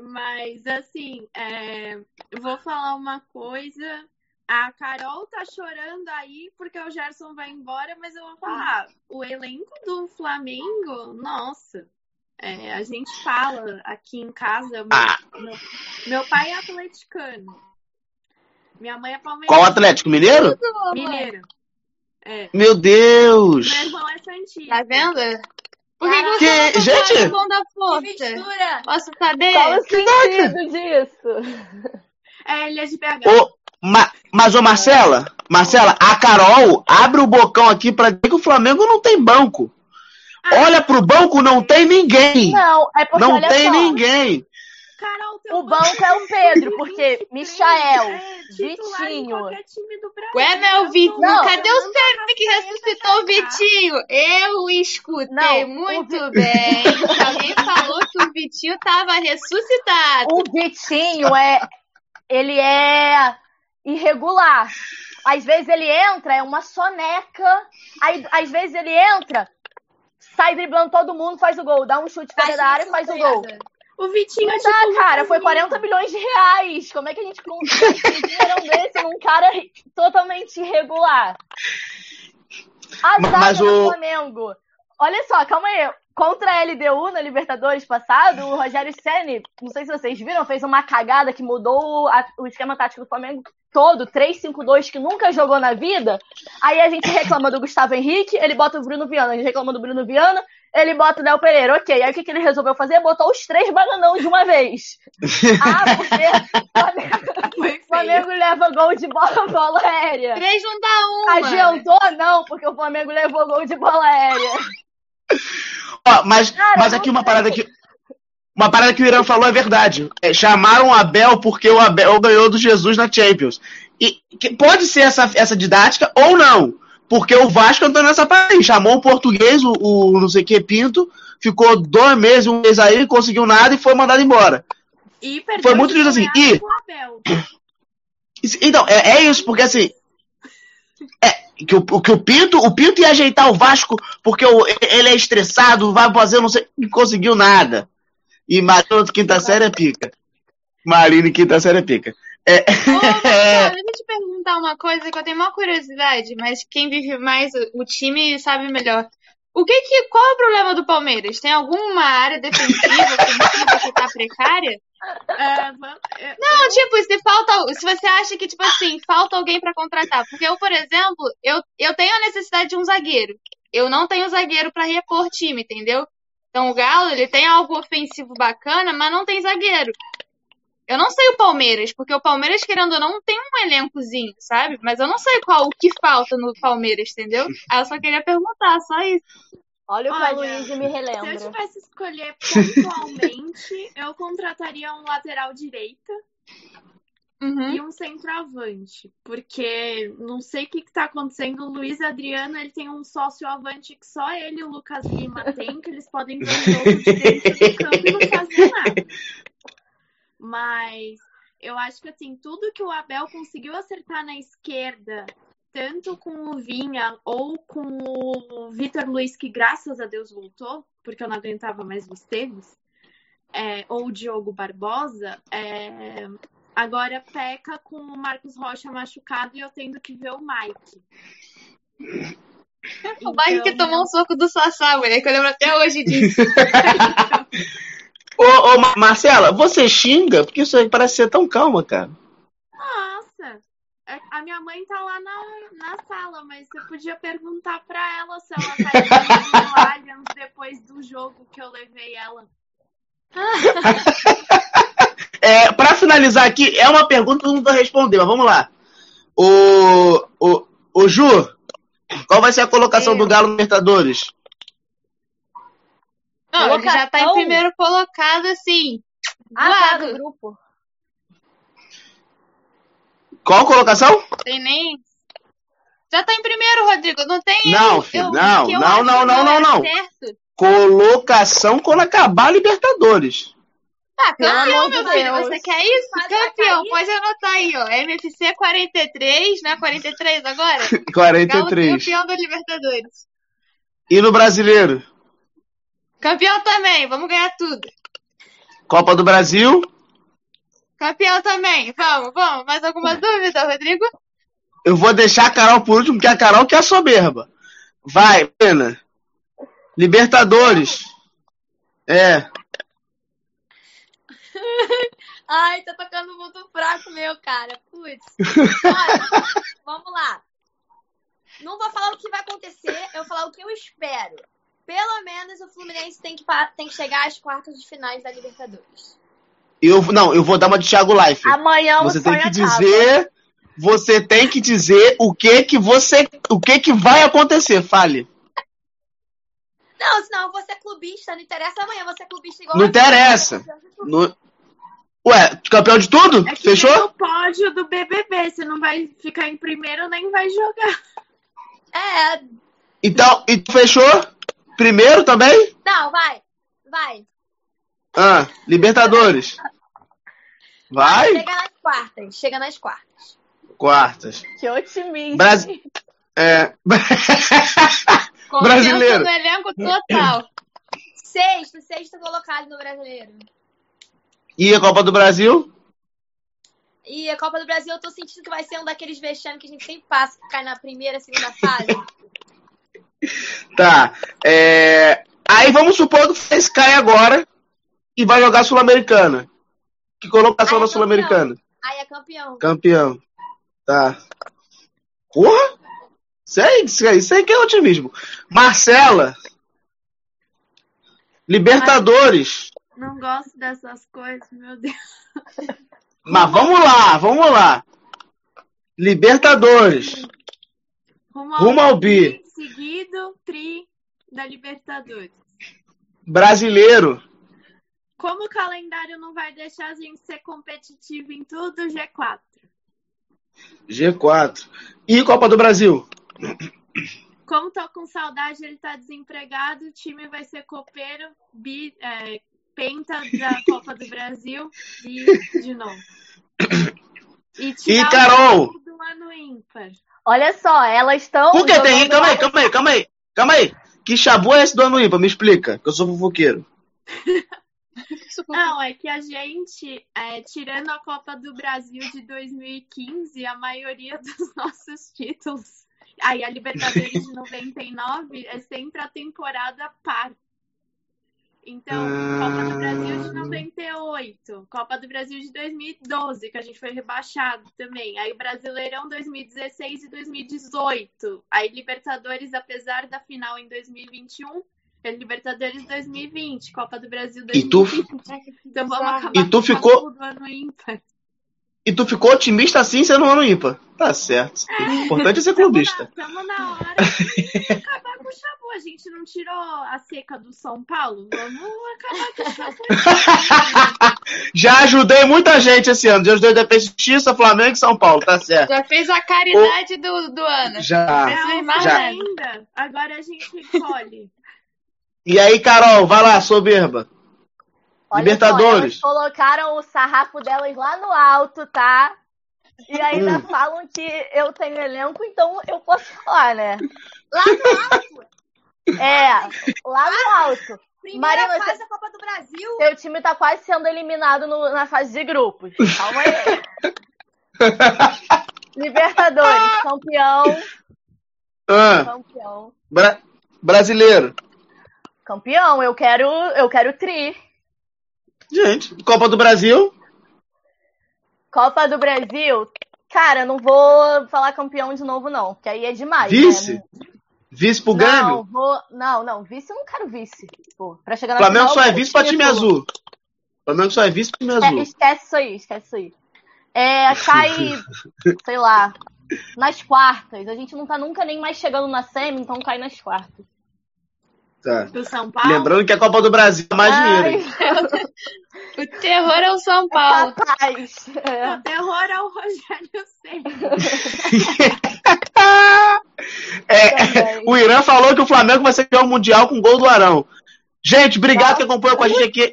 [SPEAKER 9] Mas, assim, é, eu vou falar uma coisa. A Carol tá chorando aí porque o Gerson vai embora, mas eu vou falar, o elenco do Flamengo, nossa, é, a gente fala aqui em casa, meu, meu, meu pai é atleticano, minha mãe é palmeirense.
[SPEAKER 1] Qual Atlético? Mineiro?
[SPEAKER 9] Mineiro. É.
[SPEAKER 1] Meu Deus!
[SPEAKER 9] Meu irmão é Santista.
[SPEAKER 11] Tá vendo? Por que, que você
[SPEAKER 1] Que-
[SPEAKER 11] não
[SPEAKER 1] gente!
[SPEAKER 11] da
[SPEAKER 2] Que
[SPEAKER 11] força?
[SPEAKER 2] mistura!
[SPEAKER 11] Posso saber?
[SPEAKER 4] Qual o sentido disso?
[SPEAKER 9] É, ele é de BH.
[SPEAKER 1] Ô, ma- mas, ô Marcela, Marcela, a Carol abre o bocão aqui pra dizer que o Flamengo não tem banco. Olha pro banco, não tem ninguém.
[SPEAKER 4] Não, é porque
[SPEAKER 1] Não tem
[SPEAKER 4] só,
[SPEAKER 1] ninguém.
[SPEAKER 9] Carol,
[SPEAKER 4] o banco é o Pedro, porque Michael,
[SPEAKER 9] é
[SPEAKER 4] Vitinho.
[SPEAKER 11] Ué, meu Vitinho,
[SPEAKER 4] Não.
[SPEAKER 11] cadê o Sérgio que ressuscitou o Vitinho? Eu escutei
[SPEAKER 4] Não,
[SPEAKER 11] muito
[SPEAKER 4] o
[SPEAKER 11] bem. (laughs) Alguém falou que o Vitinho tava ressuscitado.
[SPEAKER 4] o Vitinho é ele é irregular. Às vezes ele entra, é uma soneca. Aí, às vezes ele entra, sai driblando todo mundo, faz o gol, dá um chute fora da área e faz o gol.
[SPEAKER 9] O Vitinho é
[SPEAKER 4] Não
[SPEAKER 9] tipo.
[SPEAKER 4] dá,
[SPEAKER 9] o
[SPEAKER 4] cara, foi
[SPEAKER 9] Lima.
[SPEAKER 4] 40 milhões de reais. Como é que a gente consegue um dinheirão desse num cara totalmente irregular? A
[SPEAKER 1] Ma-
[SPEAKER 4] zaga
[SPEAKER 1] mas
[SPEAKER 4] do
[SPEAKER 1] o-
[SPEAKER 4] Flamengo. Olha só, calma aí. Contra a LDU na Libertadores passado, o Rogério Ceni, não sei se vocês viram, fez uma cagada que mudou a- o esquema tático do Flamengo todo, 3-5-2, que nunca jogou na vida. Aí a gente reclama do Gustavo Henrique, ele bota o Bruno Viana. A gente reclama do Bruno Viana, ele bota o Léo Pereira. Ok, aí o que, que ele resolveu fazer? Botou os três bananão de uma vez. (laughs) Ah, porque o Flamengo. Flamengo leva gol de bola, bola aérea.
[SPEAKER 11] Três não dá uma.
[SPEAKER 4] Adiantou? Não, porque o Flamengo levou gol de bola aérea. (laughs)
[SPEAKER 1] Mas,
[SPEAKER 4] Cara,
[SPEAKER 1] mas aqui uma parada que. Uma parada que o Irã falou é verdade. É, chamaram o Abel porque o Abel ganhou do Jesus na Champions. E pode ser essa, essa didática ou não. Porque o Vasco entrou nessa parada aí. Chamou o português, o, o não sei o que, Pinto, ficou dois meses, um mês aí, não conseguiu nada e foi mandado embora.
[SPEAKER 9] E
[SPEAKER 1] Foi muito disso assim. E- Então, é, é isso, porque assim. É, (laughs) que o, que o Pinto, o Pinto ia ajeitar o Vasco porque o- ele é estressado, vai fazer, não sei, não conseguiu nada. E Marino de quinta série é pica. Marino de quinta série é pica. É,
[SPEAKER 11] Ô, (laughs) Marcelo, eu te perguntar uma coisa que eu tenho uma curiosidade, mas quem vive mais o time sabe melhor. O que que, qual é o problema do Palmeiras? Tem alguma área defensiva, ofensiva que tá precária? (laughs)
[SPEAKER 9] É, é,
[SPEAKER 11] Não, tipo, se falta, se você acha que, tipo assim, falta alguém pra contratar. Porque eu, por exemplo, eu, eu tenho a necessidade de um zagueiro. Eu não tenho zagueiro pra repor time, entendeu? Então o Galo, ele tem algo ofensivo bacana, mas não tem zagueiro. Eu não sei o Palmeiras, porque o Palmeiras, querendo ou não, tem um elencozinho, sabe? Mas eu não sei qual o que falta no Palmeiras, entendeu? Aí eu só queria perguntar, só isso.
[SPEAKER 4] Olha o que a
[SPEAKER 9] Olha,
[SPEAKER 4] Luísa me
[SPEAKER 9] Se eu
[SPEAKER 4] relembra.
[SPEAKER 9] tivesse que escolher pontualmente, (laughs) eu contrataria um lateral direita
[SPEAKER 11] Uhum.
[SPEAKER 9] e um centroavante. Porque não sei o que, que tá acontecendo. O Luiz Adriano ele tem um sócio avante que só ele e o Lucas Lima tem, que eles podem ver o jogo de dentro do campo e não fazem nada. Mas eu acho que assim, tudo que o Abel conseguiu acertar na esquerda, tanto com o Vinha ou com o Vitor Luiz, que graças a Deus voltou, porque eu não aguentava mais o Esteves, é, ou o Diogo Barbosa, é, agora peca com o Marcos Rocha machucado e eu tendo que ver o Mike.
[SPEAKER 11] O Mike que
[SPEAKER 9] Então,
[SPEAKER 11] tomou um soco do Sassá, mulher, que eu lembro até hoje disso. (laughs)
[SPEAKER 1] Ô, ô, Ma- Marcela, você xinga? Porque isso aí parece ser tão calma, cara.
[SPEAKER 9] Nossa! É, A minha mãe tá lá na, na sala, mas você podia perguntar pra ela se ela tá (laughs) no Allianz depois do jogo que eu levei ela. (laughs)
[SPEAKER 1] É, pra finalizar aqui, é uma pergunta que todo mundo vai responder, mas vamos lá. O, o, o Ju, qual vai ser a colocação
[SPEAKER 4] Eu.
[SPEAKER 1] do Galo Libertadores?
[SPEAKER 11] Não, ele já tá em
[SPEAKER 4] Colocação?
[SPEAKER 11] primeiro colocado, assim.
[SPEAKER 4] Ah, tá, do grupo.
[SPEAKER 1] Qual colocação?
[SPEAKER 11] Tem nem. Já tá em primeiro, Rodrigo. Não tem.
[SPEAKER 1] Não,
[SPEAKER 11] eu-
[SPEAKER 1] filho,
[SPEAKER 11] eu-
[SPEAKER 1] não, não, não, não, não, não.
[SPEAKER 11] Certo.
[SPEAKER 1] Colocação quando acabar a Libertadores.
[SPEAKER 11] Tá,
[SPEAKER 4] Pelo
[SPEAKER 11] campeão, meu filho.
[SPEAKER 4] Deus.
[SPEAKER 11] Você quer isso?
[SPEAKER 9] Mas
[SPEAKER 11] campeão, pode anotar aí, ó. MFC 43, né? 43 agora? (laughs) Galo
[SPEAKER 1] 43.
[SPEAKER 11] campeão da Libertadores.
[SPEAKER 1] E no Brasileiro?
[SPEAKER 11] Campeão também, vamos ganhar tudo.
[SPEAKER 1] Copa do Brasil.
[SPEAKER 11] Campeão também, vamos, vamos. Mais alguma dúvida, Rodrigo?
[SPEAKER 1] Eu vou deixar a Carol por último, porque a Carol que é a soberba. Vai, pena. Libertadores. É. (laughs)
[SPEAKER 2] Ai, tá tocando muito fraco meu, cara. Putz. Olha, (laughs) vamos lá. Não vou falar o que vai acontecer, eu vou falar o que eu espero. Pelo menos o Fluminense tem que, tem que chegar às quartas de finais da Libertadores.
[SPEAKER 1] Eu, não, eu vou dar uma de Thiago Life.
[SPEAKER 4] Amanhã o
[SPEAKER 1] Você tem que dizer, você tem que dizer o que que você, o que que vai acontecer, fale.
[SPEAKER 2] Não, senão eu vou ser clubista, não interessa amanhã, eu vou ser clubista igual
[SPEAKER 1] Não interessa. No- Ué, campeão de tudo?
[SPEAKER 9] É que
[SPEAKER 1] Fechou?
[SPEAKER 9] o pódio do BBB, você não vai ficar em primeiro nem vai jogar.
[SPEAKER 2] É,
[SPEAKER 1] Então, e fechou? Primeiro também?
[SPEAKER 2] não, vai. Vai.
[SPEAKER 1] Ah, Libertadores. Vai?
[SPEAKER 2] Chega nas quartas, chega nas quartas.
[SPEAKER 1] Quartas.
[SPEAKER 4] Que otimista.
[SPEAKER 1] Brasil. É. Brasileiro.
[SPEAKER 11] no elenco total.
[SPEAKER 2] Sexto, sexto colocado no brasileiro.
[SPEAKER 1] E a Copa do Brasil?
[SPEAKER 2] E a Copa do Brasil eu tô sentindo que vai ser um daqueles vexames que a gente sempre passa, que cai na primeira, segunda fase.
[SPEAKER 1] Tá. É... Aí vamos supor que o Fluminense cai agora e vai jogar Sul-Americana. Que colocação
[SPEAKER 2] é
[SPEAKER 1] na
[SPEAKER 2] campeão.
[SPEAKER 1] Sul-Americana?
[SPEAKER 2] Aí é campeão.
[SPEAKER 1] Campeão. Tá. Porra! Isso aí, isso aí, isso aí que é otimismo. Marcela. Libertadores.
[SPEAKER 9] Não gosto dessas coisas, meu Deus.
[SPEAKER 1] Mas vamos lá, vamos lá. Libertadores.
[SPEAKER 9] Rumo
[SPEAKER 1] Rumo ao bi.
[SPEAKER 9] Seguido, tri da Libertadores.
[SPEAKER 1] Brasileiro.
[SPEAKER 9] Como o calendário não vai deixar a gente ser competitivo em tudo, G4.
[SPEAKER 1] G4. E Copa do Brasil?
[SPEAKER 9] Como tô com saudade, ele tá desempregado, o time vai ser copeiro, bi, é, penta da Copa do Brasil e de novo. (laughs) E,
[SPEAKER 1] E Carol?
[SPEAKER 9] do ano ímpar.
[SPEAKER 4] Olha só, elas estão.
[SPEAKER 1] Por que tem? Calma aí, calma aí, calma aí. Calma aí. Que chabu é esse do ano ímpar? Me explica, que eu sou fofoqueiro. (laughs)
[SPEAKER 9] Não, é que a gente, é, tirando a Copa do Brasil de 2015, a maioria dos (laughs) nossos títulos, aí a Libertadores de (laughs) 99 é sempre a temporada par. Então, Copa do Brasil de 98, Copa do Brasil de 2012, que a gente foi rebaixado também. Aí Brasileirão 2016 e 2018. Aí Libertadores, apesar da final em 2021, é Libertadores 2020, Copa do Brasil
[SPEAKER 1] E tu-
[SPEAKER 9] 2020. Então vamos acabar
[SPEAKER 1] E tu
[SPEAKER 9] com
[SPEAKER 1] ficou-
[SPEAKER 9] do ano ímpar.
[SPEAKER 1] E tu ficou otimista assim sendo um ano ímpar. Tá certo. O importante é ser clubista.
[SPEAKER 9] Estamos na hora de (laughs) acabar com o Chabu. A gente não tirou a seca do São Paulo? Vamos acabar com o Chabu. (laughs)
[SPEAKER 1] Já ajudei muita gente esse ano. Já ajudei e Justiça, Flamengo e São Paulo. Tá certo.
[SPEAKER 11] Já fez a caridade do, do ano.
[SPEAKER 1] Já.
[SPEAKER 9] Não,
[SPEAKER 11] mais
[SPEAKER 1] já.
[SPEAKER 9] ainda. Agora a gente recolhe.
[SPEAKER 1] E aí, Carol, vai lá, soberba.
[SPEAKER 4] Olha
[SPEAKER 1] Libertadores.
[SPEAKER 4] Só, elas colocaram o sarrafo delas lá no alto, tá? E ainda
[SPEAKER 1] Hum.
[SPEAKER 4] falam que eu tenho elenco, então eu posso falar, né?
[SPEAKER 2] Lá no alto,
[SPEAKER 4] É, lá no alto.
[SPEAKER 2] primeira
[SPEAKER 4] Marina,
[SPEAKER 2] fase da Copa do Brasil.
[SPEAKER 4] Seu time tá quase sendo eliminado no- na fase de grupos. Calma aí. (laughs) Libertadores, campeão.
[SPEAKER 1] Ah,
[SPEAKER 4] Campeão.
[SPEAKER 1] bra- brasileiro.
[SPEAKER 4] Campeão, eu quero, eu quero tri.
[SPEAKER 1] Gente, Copa do Brasil.
[SPEAKER 4] Copa do Brasil. Cara, não vou falar campeão de novo, não, porque aí é demais.
[SPEAKER 1] Vice.
[SPEAKER 4] Né?
[SPEAKER 1] Vice pro
[SPEAKER 4] Não,
[SPEAKER 1] Grêmio.
[SPEAKER 4] vou, não, não, vice eu não quero vice. Pô, pra chegar na
[SPEAKER 1] Flamengo
[SPEAKER 4] final,
[SPEAKER 1] só é vice pra time azul. Flamengo só é vice pra time
[SPEAKER 4] É,
[SPEAKER 1] azul.
[SPEAKER 4] esquece isso aí, esquece isso aí. É, cai, (laughs) sei lá, nas quartas. A gente não tá nunca nem mais chegando na semi, então cai nas quartas.
[SPEAKER 1] Tá.
[SPEAKER 9] Do São Paulo.
[SPEAKER 1] Lembrando que a Copa do Brasil é mais dinheiro. hein?
[SPEAKER 11] O terror é o São Paulo.
[SPEAKER 4] Capaz. É.
[SPEAKER 9] O terror é o Rogério Ceni. (laughs)
[SPEAKER 1] É,
[SPEAKER 4] Também.
[SPEAKER 1] o Irã falou que o Flamengo vai ser campeão mundial com gol do Arão. Gente, obrigado que acompanhou com a gente aqui.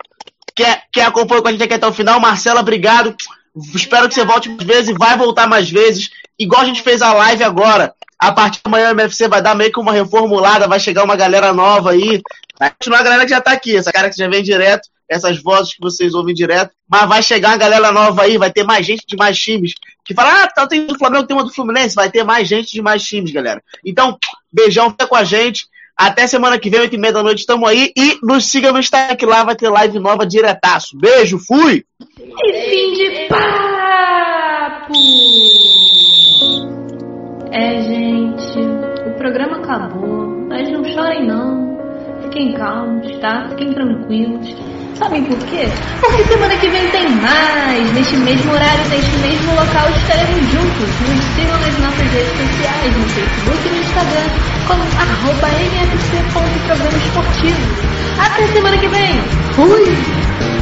[SPEAKER 1] Que, que acompanhou com a gente aqui até o final. Marcela, obrigado. Espero que você volte mais vezes e vai voltar mais vezes. Igual a gente fez a live agora. A partir de amanhã o MFC vai dar meio que uma reformulada, vai chegar uma galera nova aí. Vai continuar a galera que já tá aqui, essa cara que já vem direto, essas vozes que vocês ouvem direto. Mas vai chegar uma galera nova aí, vai ter mais gente de mais times. Que fala, ah, tá, tem do Flamengo, tem uma do Fluminense. Vai ter mais gente de mais times, galera. Então, beijão, fica com a gente. Até semana que vem, 8 e meia da noite, tamo aí. E nos siga no Instagram, que lá vai ter live nova diretaço. Beijo, fui!
[SPEAKER 12] E fim de papo! É, gente, chorem não. Fiquem calmos, tá? Fiquem tranquilos. Sabem por quê? Porque semana que vem tem mais! Neste mesmo horário, neste mesmo local, estaremos juntos. Nos sigam nas nossas redes sociais, no Facebook e no Instagram, como arroba mfc.programa esportivo. Até semana que vem! Fui!